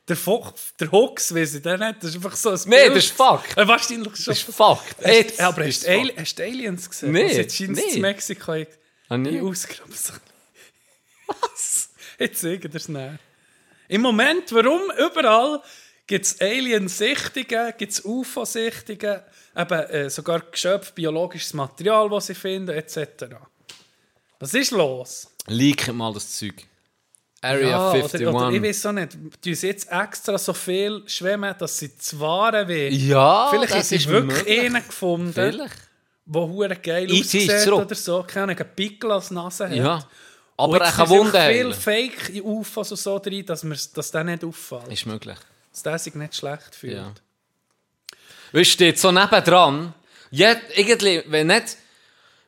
Der, Fo der Hux, weiss ich, der nicht. Das ist einfach so ein
Nee,
Bild.
das ist Fakt.
Äh, wahrscheinlich schon.
Das ist Fakt.
Hast, aber hast du, Aliens gesehen?
Nee,
Was <laughs> jetzt scheint
nee.
in Mexiko
Ah,
ausgegraben. So. Was? Jetzt sage ich das näher. Im Moment, warum? Überall gibt es Alien-Sichtungen, gibt es UFO-Sichtungen, eben äh, sogar geschöpft biologisches Material, das sie finden, etc. Was ist los?
Leak mal das Zeug. Area
Ja,
51.
oder, oder ich weiß auch nicht, tun sie jetzt extra so viel schwimmen, dass sie zu wahren wollen?
Ja,
Vielleicht
das
haben sie wirklich
möglich.
einen gefunden,
Vielleicht.
der hure geil
ist
aussieht oder so, keine Ahnung, einen Pickel als Nase hat.
Ja. Aber er kann Wunden
viel. Fake UFOs und so drin, dass, mir's- dass der nicht auffällt.
Ist möglich.
Dass der sich nicht schlecht fühlt.
Ja. Weißt du, so nebendran. Ja, irgendwie, wenn nicht,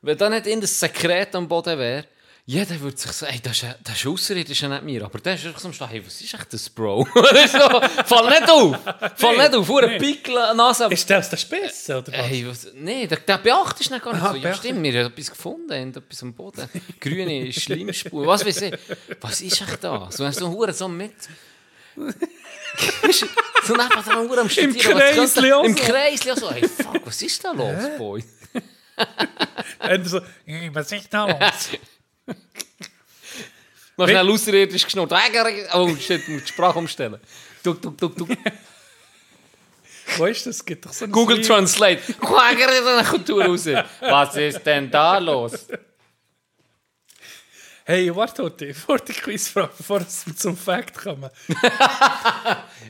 wenn da nicht in das Sekret am Boden wäre, jeder würde sich sagen, ey, das ist, ein- das ist außerirdisch, nicht mir. Aber der ist einfach so hey, was ist echt das, Bro? Das <laughs> so, fall nicht auf! Fall nicht auf, vor
nee.
Pickel Nase.
Ist der aus der Spitze, oder was?
Hey, was? Nee, der, der beachtest du nicht gar nicht
Aha,
so. Ja, stimmt, wir haben etwas gefunden, haben etwas am Boden. Grüne Schleimspur, was weiß ich. Was ist echt das? So, so, Hure so mit... <laughs> so neben dran Hure am Studieren.
Kreisli
könnte-
auch
Im
so.
Kreisli auch so. Hey, fuck, was ist da los, Boy? <laughs>
Und so, «Ey, was ist da los?
Noch schnell außerirdisch geschnurrt. Oh shit, du musst die Sprache umstellen. Tuk, tuk, tuk, tuk.
Wo ist das? Gibt doch so
Google
Lied.
Translate. Kultur raus. Was ist denn da los?
Hey, warte heute, vor der Quizfrage, bevor wir zum Fakt kommen. <laughs>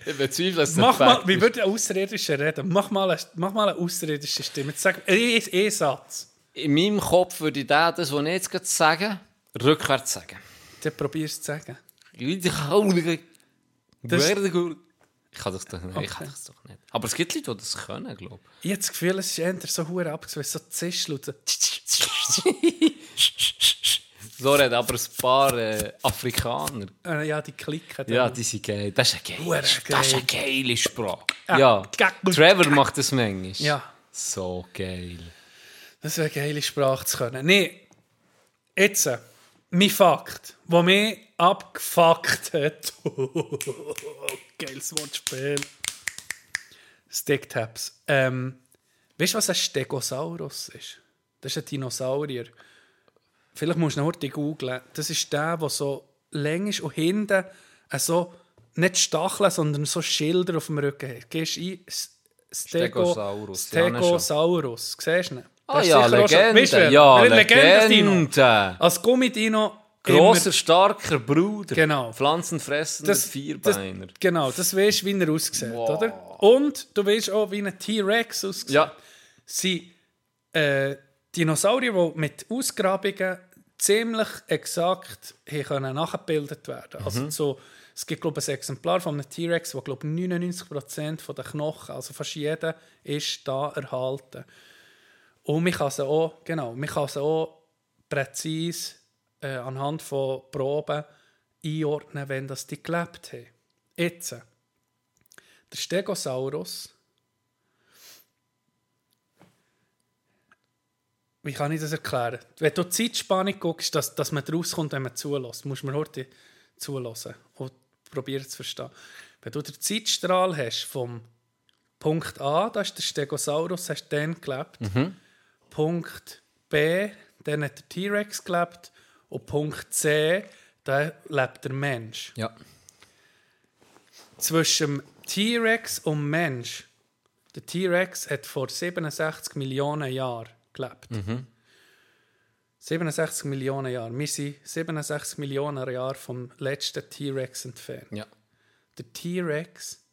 Ich bezweifle es.
Mach
nicht.
mal, wie würde ein Außerirdischer reden? Mach mal eine, mach mal eine außerirdische Stimme. Sag ein, ein Satz.
In meinem Kopf würde ich da, das, was ich jetzt gerade sage, rückwärts sagen.
Dann probierst du zu sagen.
Ich kann
Das-
das doch nicht. Ich kann das doch nicht. Aber es gibt Leute, die das können, glaube
Ich habe das Gefühl, es ist eher so hure abgesweißt, so Zischel und so.
ich. So reden aber ein paar äh, Afrikaner.
Äh, ja, die klicken. dann.
Ja, die sind geil. Das ist eine geile, das ist eine geile Sprache. Ja,
geil.
Trevor macht das manchmal.
Ja,
So geil.
das wäre eine geile Sprache zu können. Nee, jetzt, äh, mein Fakt, der mich abgefuckt hat. <laughs> Geiles Wortspiel. Sticktaps. Ähm, weißt du, was ein Stegosaurus ist? Das ist ein Dinosaurier. Vielleicht musst du noch heute googeln. Das ist der, der so lang ist und hinten äh, so, nicht Stacheln, sondern so Schilder auf dem Rücken hat. Gehst ein, Stego,
Stegosaurus, nicht
Stegosaurus. Siehst du ihn?
Ah
Der
ja,
schon-
Legende.
Wer?
ja. Legende.
Als Gummidino.
Grosser, starker Bruder.
Genau.
Pflanzenfressender
das,
Vierbeiner.
Das, genau, das weißt du, wie er aussieht,
Wow.
oder? Und du weißt auch, wie ein T-Rex aussieht.
Ja.
sind äh, Dinosaurier, die mit Ausgrabungen ziemlich exakt können nachgebildet werden Also so, es gibt glaube ich, ein Exemplar von einem T-Rex, wo glaube ich, 99% von den Knochen, also fast jeder, ist da erhalten. Und man kann sie auch, genau, man kann sie auch präzise äh, anhand von Proben einordnen, wenn das die gelebt haben. Jetzt, der Stegosaurus Wie kann ich das erklären? Wenn du die Zeitspanne guckst, dass, dass man rauskommt, wenn man zulässt, musst du mir heute zulassen und probieren zu verstehen. Wenn du den Zeitstrahl hast vom Punkt A, da ist der Stegosaurus, hast dann gelebt. Punkt B, dann hat der T-Rex gelebt. Und Punkt C, da lebt der Mensch.
Ja.
Zwischen T-Rex und Mensch. Der T-Rex hat vor 67 Millionen Jahren gelebt. 67 Millionen Jahre. Wir sind 67 Millionen Jahre vom letzten T-Rex entfernt.
Ja.
Der T-Rex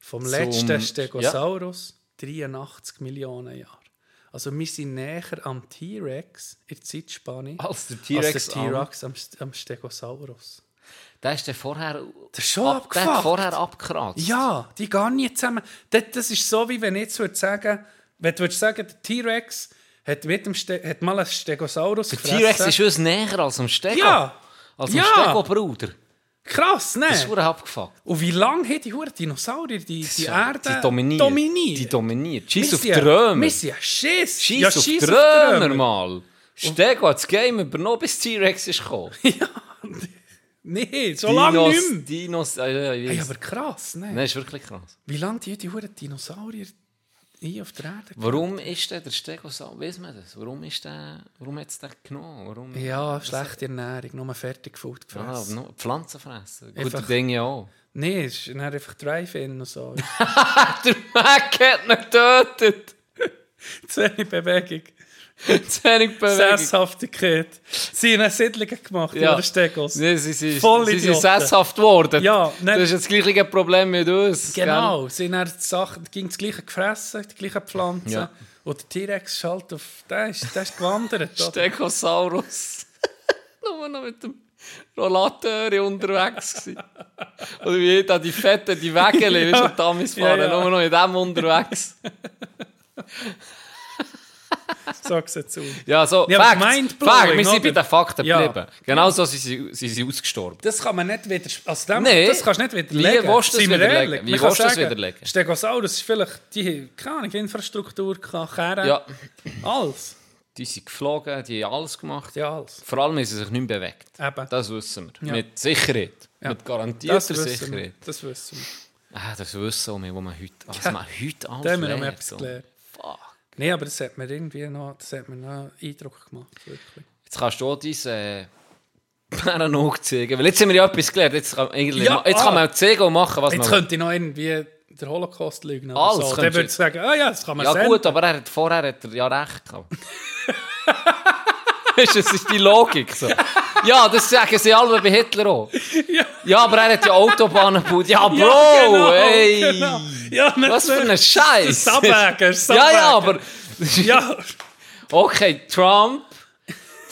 vom letzten Stegosaurus 83 Millionen Jahre. Also wir sind näher am T-Rex in der Zeitspanne
Als der T-Rex.
der T-Rex am, am Stegosaurus.
Der ist der vorher.
Das ist schon
ab, der
abgefuckt.
vorher abgekratzt.
Ja, die gehen nie zusammen. Das, das ist so, wie wenn ich jetzt würde sagen, wenn du sagen, der T-Rex hat, mit dem Ste hat mal einen Stegosaurus
Der
gefressen.
T-Rex ist uns näher als am Stego.
Ja.
Als
Ja.
am Stego-Bruder.
Krass, ne?
Das ist abgefuckt.
Und wie lange haben die Huren Dinosaurier die, die
Ja,
Erde
Die dominiert.
dominiert?
Die dominiert. Scheiß auf die
sind-
Römer.
Wir sind ja Schiss.
Scheiß
ja,
auf die Römer, mal. Stego hat das Game übernommen, bis T-Rex ist gekommen. <laughs>
Nee, so lange nicht mehr.
Dinos, äh, ja,
aber krass, ne?
Nein, ist wirklich krass.
Wie lange die, die Huren Dinosaurier hier auf der Erde
Warum ist der, der Stegosaurus, weiss man das? Warum ist der, warum hat es den genommen? Warum?
Ja, schlechte Ernährung, nur Fertigfood
Ah,
gefressen.
no, Pflanzen fressen. Gute
Einfach-
Dinge auch.
Nee, es ist einfach Drive-In und so. <laughs>
Der Mac hat ihn getötet. <laughs>
Wenig Bewegung. <laughs>
Bewegung.
Sesshaftigkeit. Sie haben Siedlungen gemacht,
Ja.
die Stegos.
Nee, sie, sie,
Voll
sie sind sesshaft geworden.
Ja, nein.
das ist das gleiche Problem mit uns.
Genau, sie haben Sachen, ging das gleiche gefressen, die gleichen Pflanzen.
Ja.
Und der T-Rex ist halt auf, der ist, der ist gewandert.
Gell?
oder?
Stegosaurus. <laughs> Nur noch mit dem Rollateur unterwegs gewesen. Oder wie da die Fette, die Wägele, <laughs> ja. und Damis fahren,
Ja, ja.
nur noch mit dem unterwegs. <laughs>
Sag's jetzt aus.
Ja, so,
Ja,
Facts, Facts, wir sind bei den Fakten
Ja.
geblieben. Genau so sind sie, sind sie ausgestorben.
Das kann man nicht wieder. Also dem,
Nee.
das kannst du nicht widerlegen.
Wie willst du das widerlegen? Wie willst du das widerlegen?
Stegosaurus ist vielleicht die, keine Ahnung, Infrastruktur, Kerne,
Ja,
alles.
die sind geflogen, die haben alles gemacht.
Ja, alles.
Vor allem haben sie sich nicht mehr bewegt.
Eben.
Das wissen wir.
Ja.
Mit Sicherheit.
Ja.
Mit garantierter
Das
Sicherheit.
wir. Das wissen wir.
Ah, das wissen wir, wo man heute, was
Ja.
man heute alles
Da haben wir noch
lernt,
etwas gelernt. Nein, aber das hat mir irgendwie noch, das hat mir noch Eindruck gemacht. Wirklich.
Jetzt kannst du auch deine äh, <laughs> Paranoid zeigen. Weil jetzt haben wir ja etwas gelernt. Jetzt kann, eigentlich
Ja,
ma- jetzt
ah.
kann man auch zeigen und machen, was
Jetzt
man
könnte ich noch irgendwie den Holocaust lügen.
Alles
so. Dann würde ich sagen, ah ja, das kann man
Ja
senden.
gut, aber er hat, vorher hat er ja recht gehabt. <laughs> Du, das ist die Logik. So. Ja, das sagen sie alle bei Hitler auch. Ja, aber er hat ja Autobahnen gebaut. Ja, Bro,
Ja, genau,
ey.
genau. Ja,
Was für ein Scheiß.
ist ist
Ja, ja, aber...
Ja,
Okay, Trump.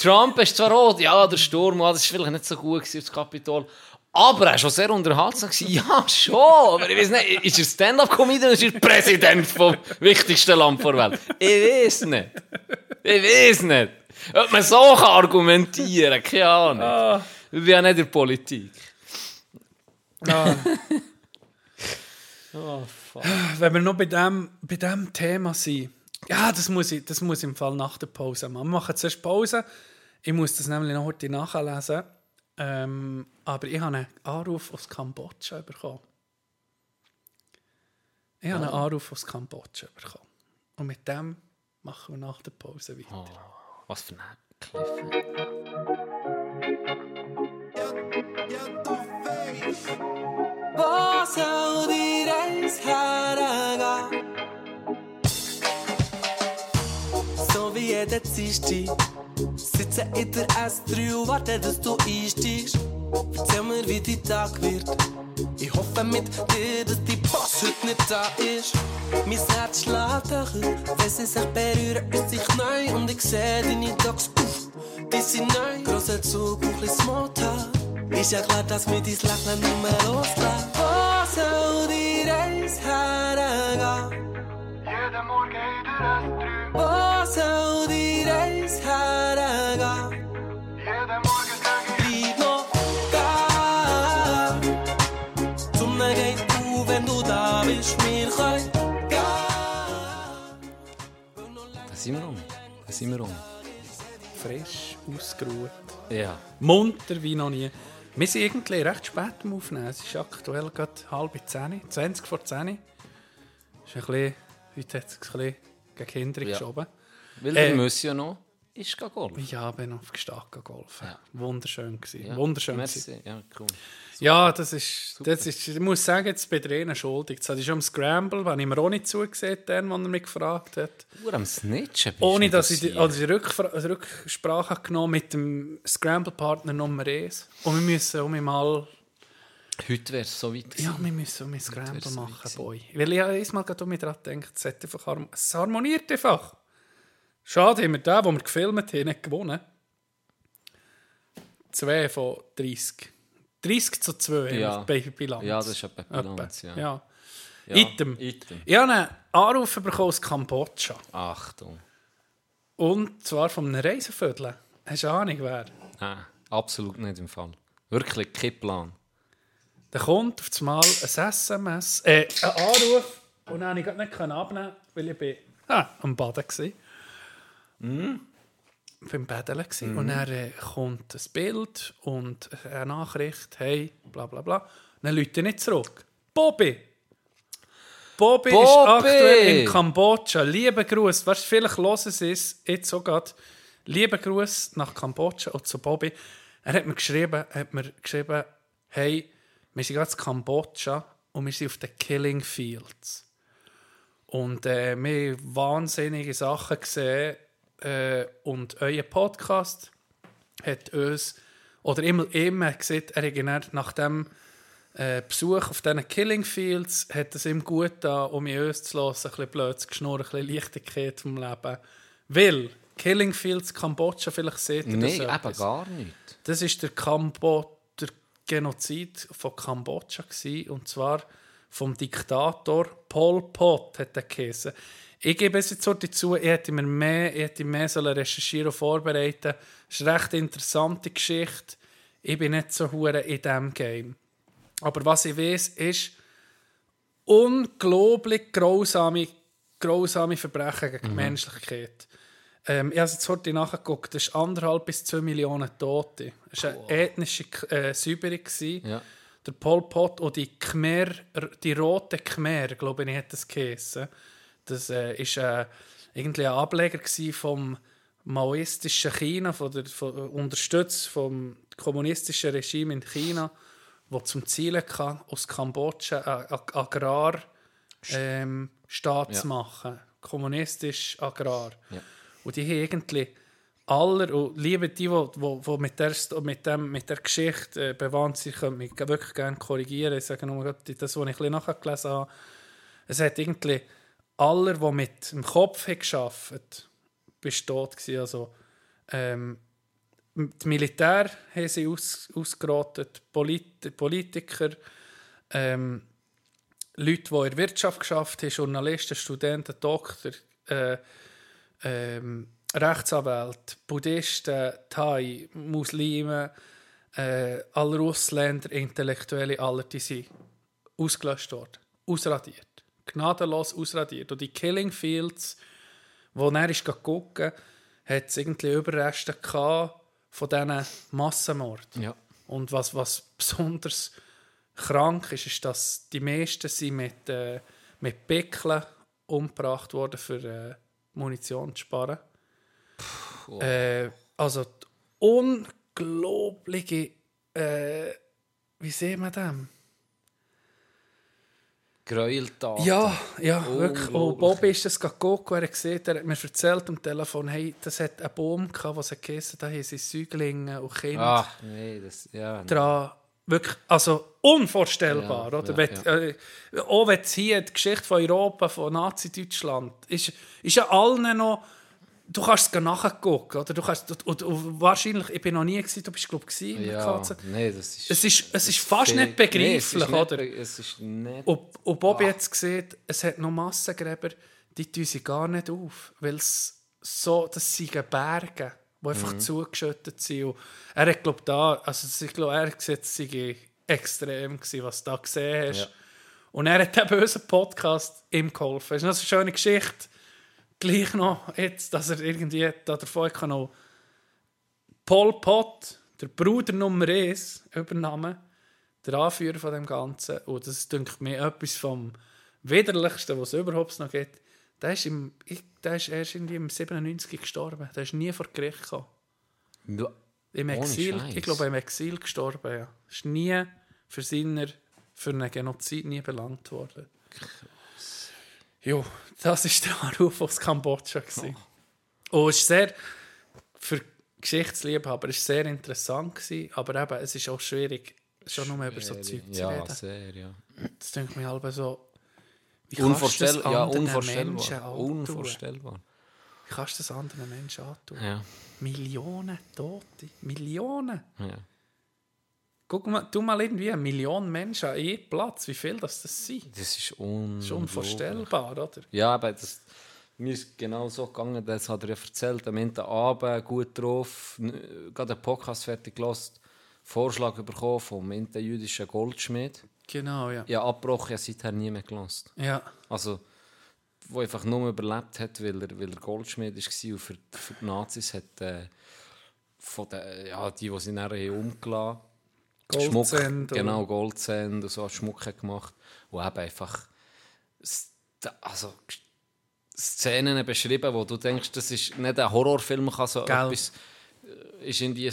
Trump ist zwar rot, ja, der Sturm, ah, das war vielleicht nicht so gut gewesen, das Kapitol. Aber er war schon sehr unterhaltsam. Ja, schon. Aber ich weiß nicht, ist er Stand-up-Comedian oder ist er Präsident vom wichtigsten Land der Welt? Ich weiß nicht. Ich weiß nicht. Ob man so kann argumentieren keine Ahnung. Ich bin ja nicht in der Politik.
Ah. <laughs>
Oh, fuck.
wenn wir noch bei dem, bei dem Thema sind. Ja, das muss, ich, das muss ich im Fall nach der Pause machen. Wir machen zuerst Pause. Ich muss das nämlich noch heute nachlesen. Ähm, aber ich habe einen Anruf aus Kambodscha bekommen. Ich habe einen Anruf aus Kambodscha bekommen. Und mit dem machen wir nach der Pause weiter.
Was für ein Cliff.
Hvor zou die reis hergå? Så vi er det siste Sitter etter S3 og venter dass du einsteigst Erzähl mir, wie die Tag wird. Ich hoffe mit dir, dass die Boss heute nicht da ist. Mein Herz schlägt höher Wenn sie sich berühren, ist sich neu Und ich sehe deine Dogs, uff, die sind neu Grosser Zug, ein bisschen Smalltalk Ist ja klar, dass mir dein Lächeln nicht mehr loslässt Wo soll die Reise hergehen?
Jeden Morgen in der S3,
Wo soll
sind wir um.
Frisch, ausgeruht.
Ja.
Munter wie noch nie. Wir sind irgendwie recht spät am Aufnehmen. Es ist aktuell gerade halb zehn, 20 vor 10. Ist ein bisschen, heute hat es ein bisschen gegen Kinder
Ja.
geschoben.
Weil
Äh,
der Monsieur noch ist golfen.
Ja, bin auf Gestad golfen.
Ja.
Wunderschön gewesen.
Ja.
Wunderschön gewesen.
Merci. Ja, cool.
Ja, das ist, das ist, ich muss sagen, jetzt bin ich ihnen schuldig. Das hatte ich schon am Scramble, wenn ich mir auch nicht zugesehen dann, als er mich gefragt hat.
Nur am Snitchen bist
Ohne dass ich die, also die Rückfra also Rücksprache habe genommen mit dem Scramble-Partner Nummer 1. Und wir müssen um mal
Heute wäre es so weit
Ja,
gewesen.
wir müssen um Scramble machen, Boy. Weil ich habe einmal gerade mir daran gedacht, es, einfach harm es harmoniert einfach. Schade, haben wir den, den wir gefilmt haben, nicht gewonnen. 2 von 30. 30 zu 2
Ja.
bei Bilanz.
Ja, das ist etwa
Etwa,
Bilanz, ja.
ja.
Ja,
Item.
Item.
Ich habe einen Anruf bekommen aus Kambodscha.
Achtung.
Und zwar von einem Reiseviertel. Hast du Ahnung, wer?
Nein, absolut nicht im Fall. Wirklich kein Plan.
Dann kommt auf einmal ein SMS, äh, ein Anruf und dann konnte ich nicht abnehmen, weil ich bin, ah, am Baden war. Beim Baden war. Und dann äh, kommt ein Bild und eine Nachricht, hey, bla bla bla. Dann Leute nicht zurück. Bobby! Bobby, ist
Bobby!
aktuell in Kambodscha. Liebe Gruß. Weißt vielleicht hören sie es jetzt so gerade. Liebe Gruß nach Kambodscha und zu Bobby. Er hat mir geschrieben, hat mir geschrieben hey, wir sind gerade in Kambodscha und wir sind auf den Killing Fields. Und äh, wir haben wahnsinnige Sachen gesehen. Äh, und euer Podcast hat uns, oder immer, immer gesagt, er hat dann nach dem äh, Besuch auf diesen Killing Fields, hat es ihm gut da, um in uns zu hören, ein bisschen blöd zu geschnurren, ein bisschen Leichtigkeit vom Leben. Weil Killing Fields Kambodscha, vielleicht seht ihr das
Nein, eben gar nicht.
Das ist der, Kambo der Genozid von Kambodscha gsi und zwar vom Diktator Pol Pot hat er geheißen. Ich gebe es jetzt so dazu, ich hätte mir mehr, ich hätte mehr sollen recherchieren und vorbereiten. Es ist eine recht interessante Geschichte. Ich bin nicht so hure in diesem Game. Aber was ich weiß, ist unglaublich grausame, grausame Verbrechen gegen die Menschlichkeit. Ähm, ich habe jetzt heute nachgeguckt, das ist anderthalb bis zwei Millionen Tote. Es war eine ethnische äh, Säuberung.
Ja.
Der Pol Pot und die Khmer, die rote Khmer, glaube ich, hat das geheißen. Das äh, ist äh, irgendwie ein Ableger vom maoistischen China, von der, von, unterstützt vom kommunistischen Regime in China, wo zum Ziel hatte, aus Kambodscha einen Ag- Agrar ähm,
Ja.
zu machen. Kommunistisch Agrar.
Ja.
Und die haben irgendwie aller, und liebe die, die, mit, der, mit, dem, mit der Geschichte äh, bewandt sind, können mich wirklich gerne korrigieren. Ich sage nur das, was ich ein bisschen nachgelesen habe. Es hat irgendwie aller, die mit dem Kopf haben gearbeitet bist tot gewesen. Also, ähm, die Militär haben sie aus, ausgerottet, Polit Politiker, ähm, Leute, die in der Wirtschaft geschafft haben, Journalisten, Studenten, Doktor, äh, ähm, Rechtsanwälte, Buddhisten, Thai, Muslime, äh, alle Russländer, Intellektuelle, alle, die sind ausgelöscht worden, ausradiert, gnadenlos ausradiert. Und die Killing Fields, wo er ist gucken, hat es irgendwie Überreste von diesen Massenmorden.
Ja.
Und was, was besonders krank ist, ist, dass die meisten sind mit, äh, mit Pickeln umgebracht worden, für äh, Munition zu sparen. Äh, also unglaubliche, äh, wie sieht man das?
Gräueltaten.
Ja, ja, wirklich. Und
Unglaublich.
Bobby ist das geguckt, er gesehen, er hat mir erzählt am Telefon, hey, das hat einen Baum gehabt, wo sie gegessen da haben sie Säuglinge und Kinder
Ach, nee, das, ja.
dran. Wirklich, also unvorstellbar,
Ja,
oder?
ja,
Wenn, Äh, auch wenn es hier die Geschichte von Europa, von Nazi-Deutschland, ist, ist ja allen noch, du kannst es nachgucken, oder? Du kannst, und, wahrscheinlich, ich bin noch nie gewesen, du bist, glaube ich, in der
ja.
Katze.
Nee, das ist...
Es ist, es ist fast nicht
Nee,
begreiflich,
nicht
oder?
Es ist nicht...
Und, und Bobby hat es gesehen, es hat noch Massengräber, die tun sie gar nicht auf, weil es so, das sind Berge, die einfach zugeschüttet sind. Und er hat, glaube da, also ich glaube, er hat gesehen, es sei extrem gewesen, was du da gesehen hast.
Ja.
Und er hat eben unseren Podcast ihm geholfen. Das ist eine schöne Geschichte. Gleich noch jetzt, dass er irgendwie da davon kann noch Pol Pot, der Bruder Nummer 1, übernommen der Anführer von dem Ganzen. Und das ist, denke mir, etwas vom Widerlichsten, was es überhaupt noch gibt. Der ist, im, der ist erst irgendwie im 97 gestorben. Der ist nie vor Gericht gekommen.
Ja.
Im Exil, ich glaube, im Exil gestorben, ja. Ist nie für seiner, für einen Genozid nie belangt worden. Jo, das ist der Anruf aus Kambodscha. gewesen. Und es ist sehr, für Geschichtsliebhaber, ist sehr interessant gewesen, aber eben, es ist auch schwierig, schon nur über so Zeug zu
Ja,
reden.
sehr, ja.
Das denkt mir halb so. Wie kannst du das
Unvorstell ja, unvorstellbar. Unvorstellbar.
Wie kannst du das anderen Menschen antun?
Ja.
Millionen Tote. Millionen.
ja.
Guck mal, tu mal irgendwie eine Million Menschen an einen Platz, wie viel das, das sind.
Das ist,
Das
un
ist unvorstellbar, oder?
Ja, aber das, mir ist genau so gegangen, das hat er ja erzählt, am Ende Abend gut drauf, gerade einen Podcast fertig gelassen Vorschlag bekommen vom jüdischen Goldschmied.
Genau, ja.
Habe abgebrochen, habe seither nie mehr gelassen.
Ja,
Also, wo einfach nur überlebt hat, weil er, weil er Goldschmied war und für, für die Nazis hat äh, von den, ja, die, die sie haben umgelassen haben,
Goldzähne,
genau, Goldzähne und so Schmuck hat gemacht und eben einfach also, Szenen beschrieben, wo du denkst, das ist nicht ein Horrorfilm, kann so
Gell.
etwas äh, ist in äh,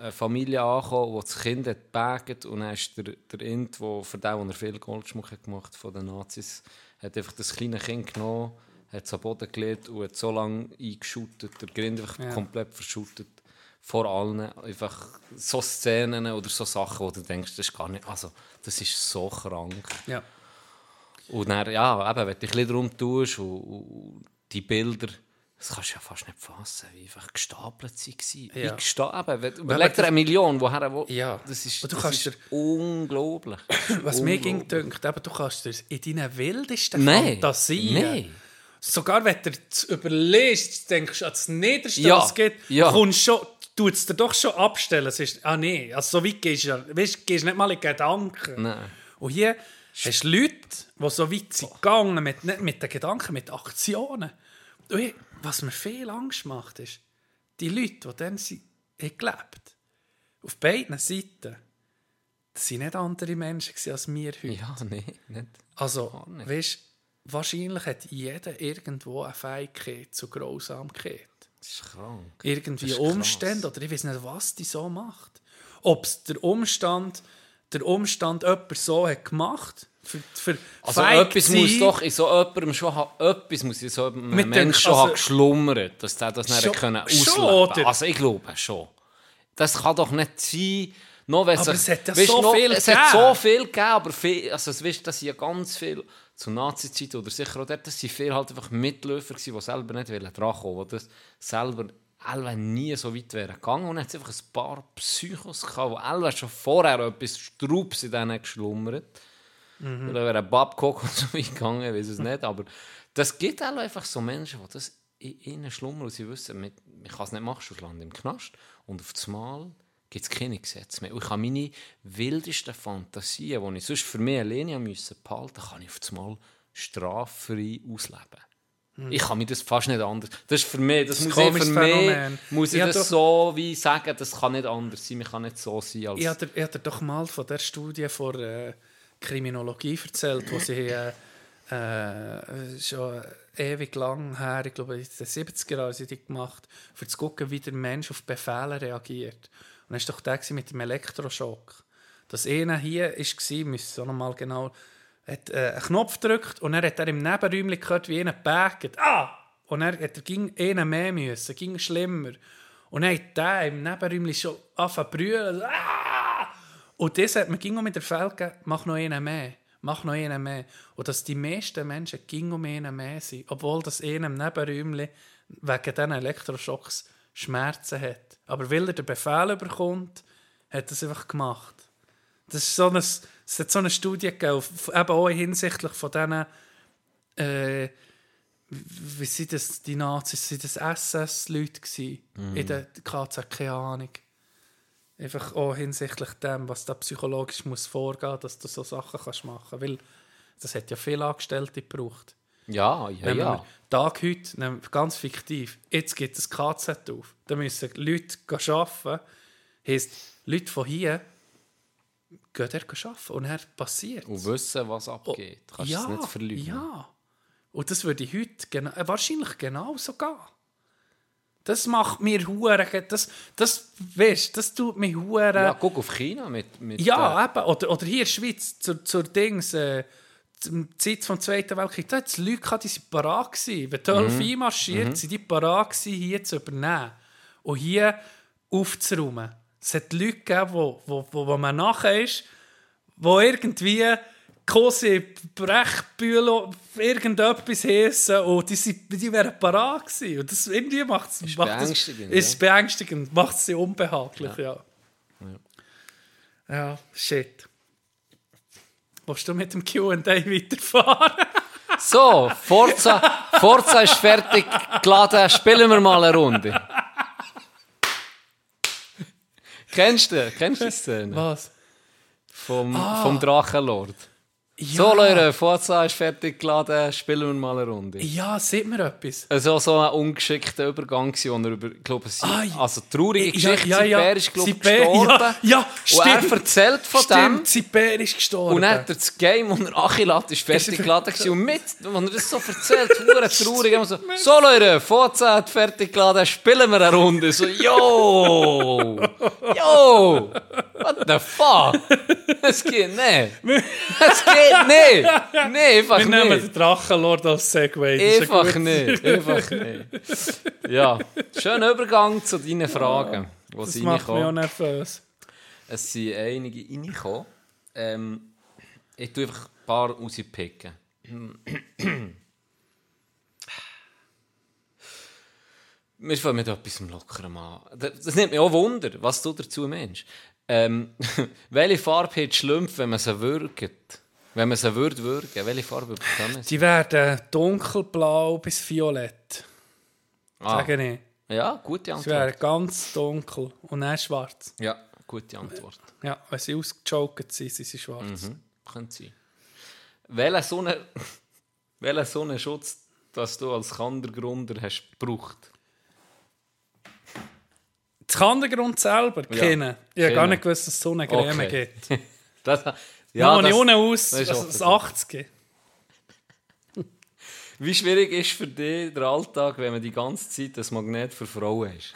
eine Familie angekommen, wo das Kind hat gebägt und dann ist der, der Int, wo für den, wo er viel Goldschmuck hat gemacht von den Nazis, hat einfach das kleine Kind genommen, hat es am Boden gelegt und hat so lange eingeschüttet, der Grind einfach
Ja.
komplett verschüttet. Vor allen einfach so Szenen oder so Sachen, wo du denkst, das ist gar nicht, also das ist so krank.
ja.
Und dann, ja, eben, wenn du dich ein bisschen darum tust und, und die Bilder, das kannst du ja fast nicht fassen, wie einfach gestapelt sie waren.
Ja.
Wie gestapelt, überleg dir eine Million, woher, wo,
Ja.
das ist,
Und du
das
kannst
ist unglaublich. Das ist <clears throat>
Was mir ging
unglaublich.
dünkt, eben, du kannst dir in deinen wildesten
Nein,
Fantasien,
nein.
sogar wenn du es überlegst, denkst du an das Niederste,
Ja,
was es gibt,
ja.
kommst schon, tut es dir doch schon abstellen. Es ist, ah nee, also so weit gehst du ja, weißt, gehst nicht mal in Gedanken.
Nein.
Und hier hast du Leute, die so weit sind gegangen, mit, nicht mit den Gedanken, mit Aktionen. Und ich, was mir viel Angst macht, ist, die Leute, die dann sind, haben gelebt auf beiden Seiten, das waren nicht andere Menschen als wir heute.
Ja, nein, nicht.
Also,
nicht.
weißt, wahrscheinlich hat jeder irgendwo eine Fähigkeit zur Grausamkeit.
Das ist krank.
Irgendwie. Umstände oder ich weiß nicht, was die so macht. Ob es der Umstand, der Umstand jemand so hat gemacht für, für
Also etwas muss doch in so jemandem schon etwas muss in so einem
Mit
Menschen schon
also-
geschlummert, dass der das nicht
Schon-
können ausleben
oder?
Also ich glaube schon. Das kann doch nicht sein, noch wenn
Aber
sich-
es hat ja so
noch-
viel
Es hat
gegeben.
so viel gegeben, aber viel, also es weißt, das sind ja ganz viel zur Nazi-Zeit oder sicher auch dort, das sind viele halt einfach Mitläufer gewesen, die selber nicht wollen drankommen, die das selber alle nie so weit wären gegangen und hat es einfach ein paar Psychos gehabt, die alle schon vorher etwas Strubs in denen geschlummert.
Mhm.
Oder wäre ein Babcock und so <laughs> weit gegangen, weiß es nicht. Aber das gibt auch einfach so Menschen, die das in ihnen schlummern und sie wissen, man man kann es nicht machen, sonst lande im Knast. Und auf das Mal gibt es keine Gesetze mehr. Und ich habe meine wildesten Fantasien, die ich sonst für mich alleine müssen behalten, kann ich auf das Mal straffrei ausleben. Ich kann mir das fast nicht anders. Das ist für mich, das.
Das
muss ich für
komisches
mich,
Phänomen.
muss ich
Ich
das so wie sagen, das kann nicht anders sein. Man kann nicht so sein als...
Ich habe ich doch mal von der Studie von äh, Kriminologie erzählt, wo sie äh, äh, schon ewig lang her, ich glaube in den 70er Jahren, sie die gemacht, für zu gucken, wie der Mensch auf Befehle reagiert. Und das war doch der mit dem Elektroschock. Das eine hier war, müssen wir noch mal genau, hat äh, einen Knopf gedrückt und dann hat er im Nebenräumchen gehört, wie einer bägt. Ah! Und er hat er ging einen mehr müssen, ging schlimmer. Und dann hat der im Nebenräumchen schon angefangen zu brüllen. Ah! Und das hat man ging mit der Feld gegeben, mach noch einen mehr, mach noch einen mehr. Und dass die meisten Menschen ging um einen mehr sind, obwohl das einer im Nebenräumchen wegen diesen Elektroschocks Schmerzen hat. Aber weil er den Befehl bekommt, hat er es einfach gemacht. Das ist so eine, es hat so eine Studie gegeben, eben auch hinsichtlich von diesen, äh, wie sind das, die Nazis, sind das SS-Leute gewesen, in der KZ, keine Ahnung. Einfach auch hinsichtlich dem, was da psychologisch muss vorgehen, dass du so Sachen kannst machen. Weil das hat ja viele Angestellte gebraucht.
Ja, ja,
Wenn
ja.
Tag heute, nehmen wir ganz fiktiv, jetzt geht das KZ auf. Da müssen Leute arbeiten. Heisst, Leute von hier gehen dort arbeiten. Und dann passiert
Und wissen, was abgeht. Du kannst
ja,
es nicht verlieren.
Ja. Und das würde heute gena äh, wahrscheinlich genauso gehen. Das macht mir hure, das, das, weißt, das tut mir hure.
Ja, guck auf China mit... mit
Ja,
äh,
eben. Oder, oder hier in der Schweiz, zur, zur Dings, äh, zur Zeit vom Zweiten Weltkrieg, da hat es Leute gehabt, die waren parat gewesen. Wenn die Ölf
Mhm.
einmarschiert, sind die parat gewesen, hier zu übernehmen. Und hier aufzuräumen. Es hat Leute gegeben, wo, wo, wo, wo man nachher ist, wo irgendwie Kose, Brechbühlo, irgendetwas heissen und die, sind, die wären parat gewesen. Und das irgendwie macht es...
beängstigend,
Ist
ja.
beängstigend, macht sie unbehaglich, ja. Ja, shit. Willst du mit dem Q&A weiterfahren? <laughs>
So, Forza, Forza ist fertig geladen. Spielen wir mal eine Runde. Kennst du, kennst du die Szene?
Was?
Vom,
Ah.
vom Drachenlord.
Ja.
So, Leute, Forza ist fertig geladen, spielen wir mal eine Runde.
Ja, sieht mir etwas.
Also so ein ungeschickter Übergang, wo er über, glaube ich,
Ah, ja.
also traurige
Ja,
Geschichte,
ja, ja.
Bär ist, glaube ich, gestorben.
ja, ja,
Und er
stimmt.
erzählt von
Stimmt, sein Bär ist gestorben.
dem. Und dann hat er das Game, das er Achillat ist fertig geladen gewesen. Und mit, wenn er das so erzählt, hure <laughs> traurig, immer so, so Leute, Forza hat fertig geladen, spielen wir eine Runde. So, yo, yo, what the fuck? Es geht nicht. Es geht nicht. <laughs> Nee, einfach
Wir nehmen
nicht.
den Drachenlord als Segway. Ein
Einfach nicht, einfach nicht. Ja, schöner Übergang zu deinen Fragen, wo
Das macht mich auch nervös.
Es sind einige reingekommen. Ähm, ich tue einfach ein paar rauspicken. Wir fangen mit etwas Lockerem an. Das nimmt mich auch Wunder, was du dazu meinst. Ähm, <laughs> welche Farbe hat Schlümpfe, wenn man sie würgt? Wenn man sie würde würgen, welche Farbe bekommen sie?
Die werden dunkelblau bis violett.
Ah,
Sage ich.
ja, gute
Sie wären
Antwort.
ganz dunkel und dann schwarz.
Ja, gute Antwort.
Ja, wenn sie ausgejokert sind, sind sie schwarz.
Mhm. Könnte sein. Welchen Sonne, <laughs> welchen Sonnenschutz, das du als Kandergrunder hast gebraucht?
Das Kandergrund selber
Ja.
kennen. Ich habe gar nicht gewusst, dass es so eine Creme
Okay.
gibt. <laughs>
Das,
Ja,
ja,
unten aus,
das ist
also das
so. <laughs>
80.
wie schwierig ist für dich der Alltag, wenn man die ganze Zeit das Magnet für Frauen ist?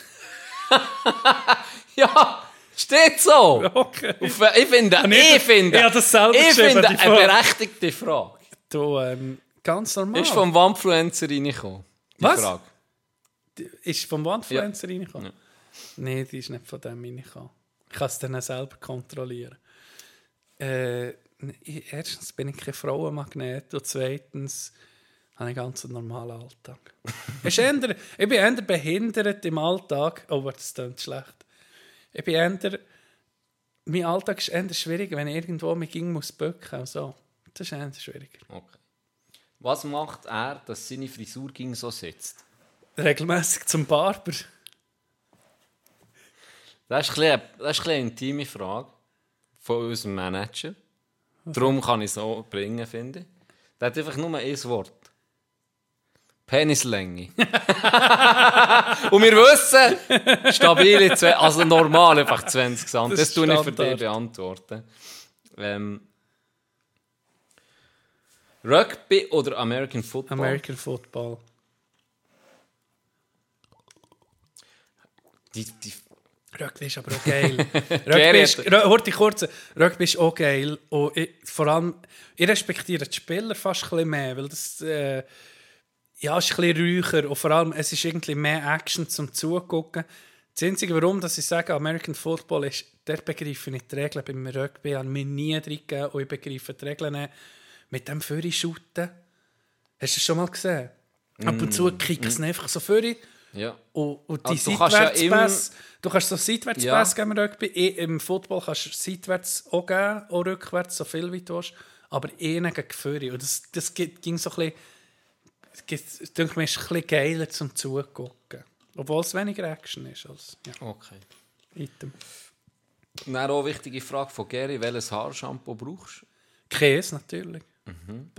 <laughs> ja, steht so.
Okay.
Auf, ich finde,
nicht-
ich finde,
ich das selber
ich finde eine
Frage.
berechtigte Frage.
Du, ähm, ganz normal.
Ist vom Wampfluencer reingekommen. Die
Was?
Frage.
Ist vom Wandfluencer
Ja.
reingekommen?
Ja.
Nein, die ist nicht von dem reingekommen. Ich kann es dann selber kontrollieren. Äh, erstens bin ich kein Frauenmagnet und zweitens habe ich ganz einen normalen Alltag. <laughs> ich bin eher behindert im Alltag. Oh, das klingt schlecht. Ich bin eher... Mein Alltag ist eher schwierig, wenn ich irgendwo mich ging muss bücken und so. Das ist eher schwieriger.
Okay. Was macht er, dass seine Frisur ging so sitzt?
Regelmäßig zum Barber.
Das ist, ein bisschen, das ist eine intime Frage von unserem Manager. Darum kann ich es so bringen, finde ich. Der hat einfach nur ein Wort. Penislänge. <laughs> Und wir wissen, stabile, also normal einfach 20 cm.
Das
Das, tue ich für dich beantworten. Ähm, Rugby oder American Football?
American Football.
Die, die,
Rugby ist aber auch geil. <laughs> Rugby ist, kurz, Rugby ist auch geil. Und ich, vor allem, ich respektiere die Spieler fast ein bisschen mehr, weil das äh, ja, ist ein bisschen ruhiger und vor allem, es ist irgendwie mehr Action zum Zugucken. Das Einzige, warum dass ich sage, American Football ist, der begreife ich die Regeln. Beim Rugby ich mir nie drin gegeben und ich begreife die Regeln nicht. Mit dem Führer-Shooten. Hast du das schon mal gesehen? Ab und zu kickt es einfach so Führer.
Ja.
Und, und die
Also du kannst ja
Seitwärtspässe, du kannst so Seitwärtspässe
Ja.
geben im Rugby. I- Im Football kannst du seitwärts auch geben, auch rückwärts, so viel wie du willst. Aber einen gegen Führer. Und das, das ging so ein bisschen, es ich denke mir, ist ein bisschen geiler zum Zugucken. Obwohl es weniger Action ist als ja,
Okay.
Item.
Dann auch eine wichtige Frage von Gary, welches Haarshampoo brauchst du?
Käse natürlich.
Mhm.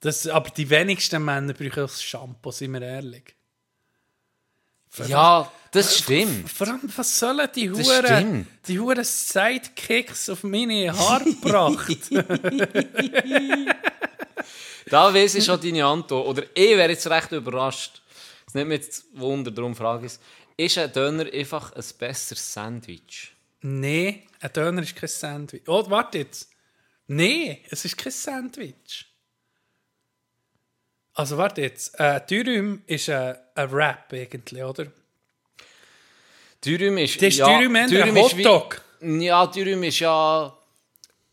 Das, aber die wenigsten Männer brauchen das Shampoo, sind wir ehrlich.
Ja, das stimmt.
Vor allem, was sollen die
Das
Huren,
stimmt.
die Huren Sidekicks auf meine Haare gebracht? <laughs>
Da weiss ich schon deine Antwort. Oder ich wäre jetzt recht überrascht. Es nimmt mich jetzt Wunder, darum frage ich es. Ist ein Döner einfach ein besseres Sandwich?
Nein, ein Döner ist kein Sandwich. Oh, warte jetzt. Nein, es ist kein Sandwich. Also warte jetzt. Äh, Dürüm ist ein, ein Wrap irgendwie, oder?
Dürüm ist...
Das ist Dürüm eher ein
Dürüm ist wie-
Hotdog.
Ja, Dürüm ist ja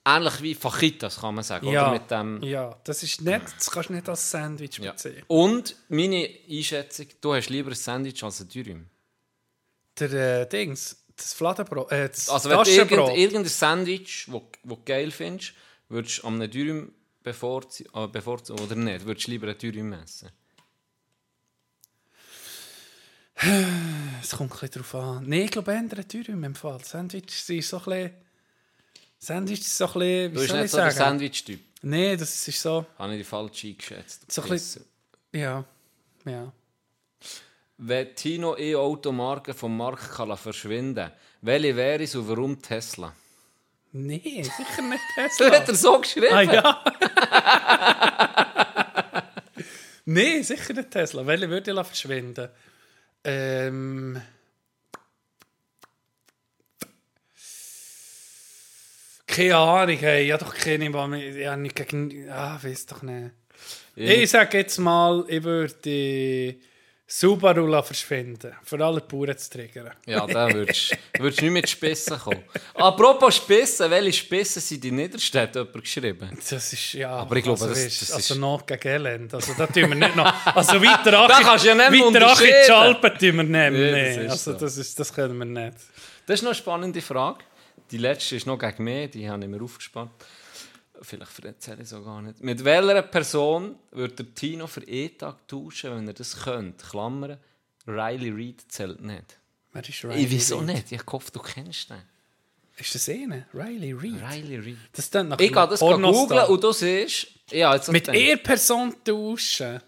ähnlich wie Fajitas, kann man sagen.
Ja,
Oder mit dem...
ja, das ist nicht, das kannst du nicht als Sandwich
Ja.
bezeichnen.
Und meine Einschätzung, du hast lieber ein Sandwich als ein Dürüm.
Der äh, Dings, das Fladenbrot, äh, das
Also wenn du
Taschenbrot.
irgendein, Sandwich, das wo, wo du geil findest, würdest du an einem Dürüm bevorzugen, äh, bevorzugen oder nicht? Würdest du lieber ein Dürüm essen? <sighs>
Es kommt ein bisschen drauf an. Nein, ich glaube, ändern Dürüm im Fall. Sandwiches sind so ein bisschen... Sandwich ist so ein bisschen...
Du bist nicht
ich
so der
sagen?
Sandwich-Typ.
Nein, das ist so...
Habe ich die falsch eingeschätzt.
So ein bisschen... Ja. Ja.
Wenn Tino E-Automarke vom Markt kann verschwinden welche wäre es und warum Tesla?
Nein, sicher nicht <laughs>
Das
Tesla.
hat er so geschrieben.
ah ja. <laughs> Nein, sicher nicht Tesla. Welche würde ich verschwinden? Ähm... Keine Ahnung, hey. Ja, doch keine, weil wir- ja, nicht gegen. Ah, weiß doch nicht. Ich sage jetzt mal, ich würde die Subaru verschwinden. Für alle Bauern zu triggern.
Ja, da <laughs> würdest du würdest nicht mit Spissen kommen. Apropos Spissen, welche Spissen sind in Niederstädten jemand geschrieben?
Das ist ja.
Aber ich glaube,
also,
das- das
also
ist-
noch gegen Elend. Also da tun wir nicht noch. Also weiter <laughs> ach,
Da kannst du ja nicht mehr
weiter ach in die. Schalpen tun wir nicht.
Ja,
Nee,
das ist
also
so.
das, ist, das können wir nicht.
Das ist noch eine spannende Frage. Die letzte ist noch gegen mich, die habe ich mir aufgespannt. Vielleicht erzähle ich so gar nicht. Mit welcher Person würde der Tino für E-Tag tauschen, wenn er das könnte? Klammern, Riley Reid zählt nicht.
Wer ist
Ich
Riley
wieso
Reid?
nicht? Ich hoffe, du kennst den.
Ist das eine? Riley Reid?
Riley Reid.
Das klingt nach
Ich gehe das googeln und du siehst... Ja, jetzt
Mit ihr Person tauschen?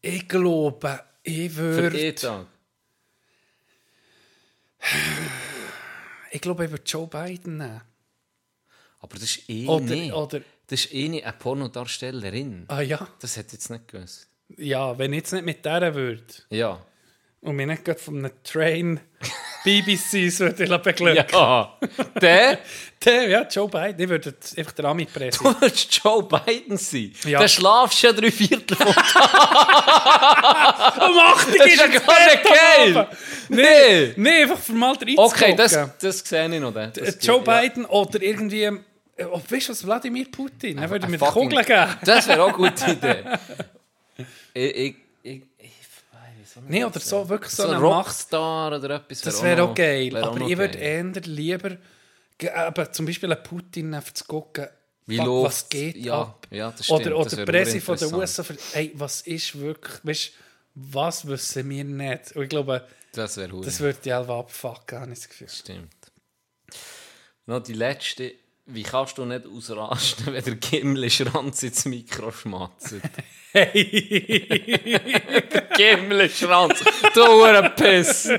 Ich glaube, ich
Für
würde...
E-Tag.
Ich glaube, ich würde Joe Biden nehmen.
Aber das ist eh
Oder,
nicht.
oder...
Das ist eh nicht eine Pornodarstellerin.
Ah ja.
Das hätte ich jetzt nicht gewusst.
Ja, wenn ich jetzt nicht mit der würde
Ja.
und mich nicht gerade von einem Train BBCs würde ich beglücken.
Ja. Der... <laughs>
Der, ja, Joe Biden, ich würde einfach der Ami pressen.
Du willst Joe Biden sein.
Ja.
Dann schlafst du ja drei Viertel vom Tag. <laughs>
Um 8 Uhr
ist ja gar nicht geil. Nee.
Nein, einfach für mal reinzugucken.
Okay, das, das sehe ich noch.
Joe
ja.
Biden oder irgendwie... äh, Oh, weißt du was, Wladimir Putin? Er würde
Ein
mir die Kugeln geben.
Das wäre auch eine gute Idee. <laughs> ich, ich, ich, ich?
Nee, oder so, wirklich so,
so ein
eine Macht.
Rockstar oder etwas.
Das
auch
wäre auch geil.
auch
aber
noch
ich würde eher lieber... Aber zum Beispiel einen Putin zu gucken,
Wie
fuck, was geht
Ja,
ab.
ja, das stimmt.
Oder, oder
wäre
Presse von der
urinteressant.
USA. Für, hey, was ist wirklich... Weißt, was wissen wir nicht? Und ich glaube,
Das wäre
das
das
würde die Elva abfucken, habe ich das Gefühl.
Stimmt. Noch die letzte. Wie kannst du nicht ausrasten, <laughs> wenn der Gimli Schranz ins Mikro schmatzt? <laughs> Gimli Schranz, du Piss.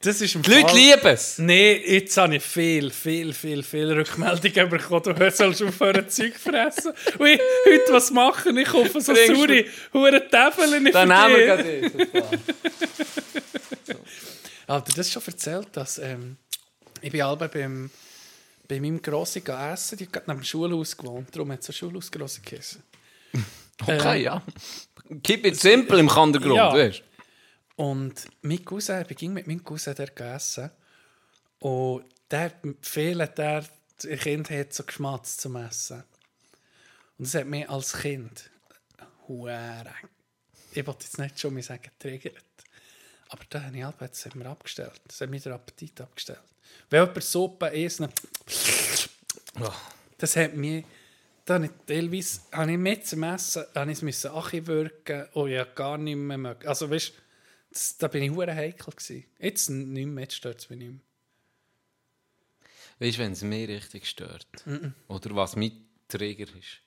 Das ist im
Die Leute
Fall-
lieben es.
Nein, jetzt habe ich viel, viel, viel, viel Rückmeldungen bekommen. Du sollst aufhören, <laughs> Zeug fressen. Und ich, heute was machen? Ich hoffe, so
Bringst
saure Huren Täfeln nicht
Dann nehmen wir gerade das.
Alter, das schon erzählt, dass ähm, ich bin alle beim, bei meinem Grossi essen. Die hat gerade neben dem Schulhaus gewohnt. Darum hat es ein Schulhaus Grossi gegessen. <laughs>
Okay, ja. Keep it simple im Kandergrund,
Ja.
weißt
Und mein Cousin, ich ging mit meinem Cousin der gegessen. Und der viele der Kind hat so geschmatzt zum Essen. Und das hat mich als Kind Huere. Ich wollte jetzt nicht schon mal sagen, getriggert. Aber da habe ich halt, das hat mir abgestellt. Das hat mir den Appetit abgestellt. Wenn jemand Suppe isst, dann das hat mich... Da habe ich teilweise habe ich mit zum Essen habe ich es müssen wirken und ja gar nicht mehr mögen. Also weißt, das, da bin ich hure heikel gewesen. Jetzt nicht mehr, jetzt stört es mich nicht mehr.
Weißt du, wenn es mich richtig stört? Oder was mein Trigger ist?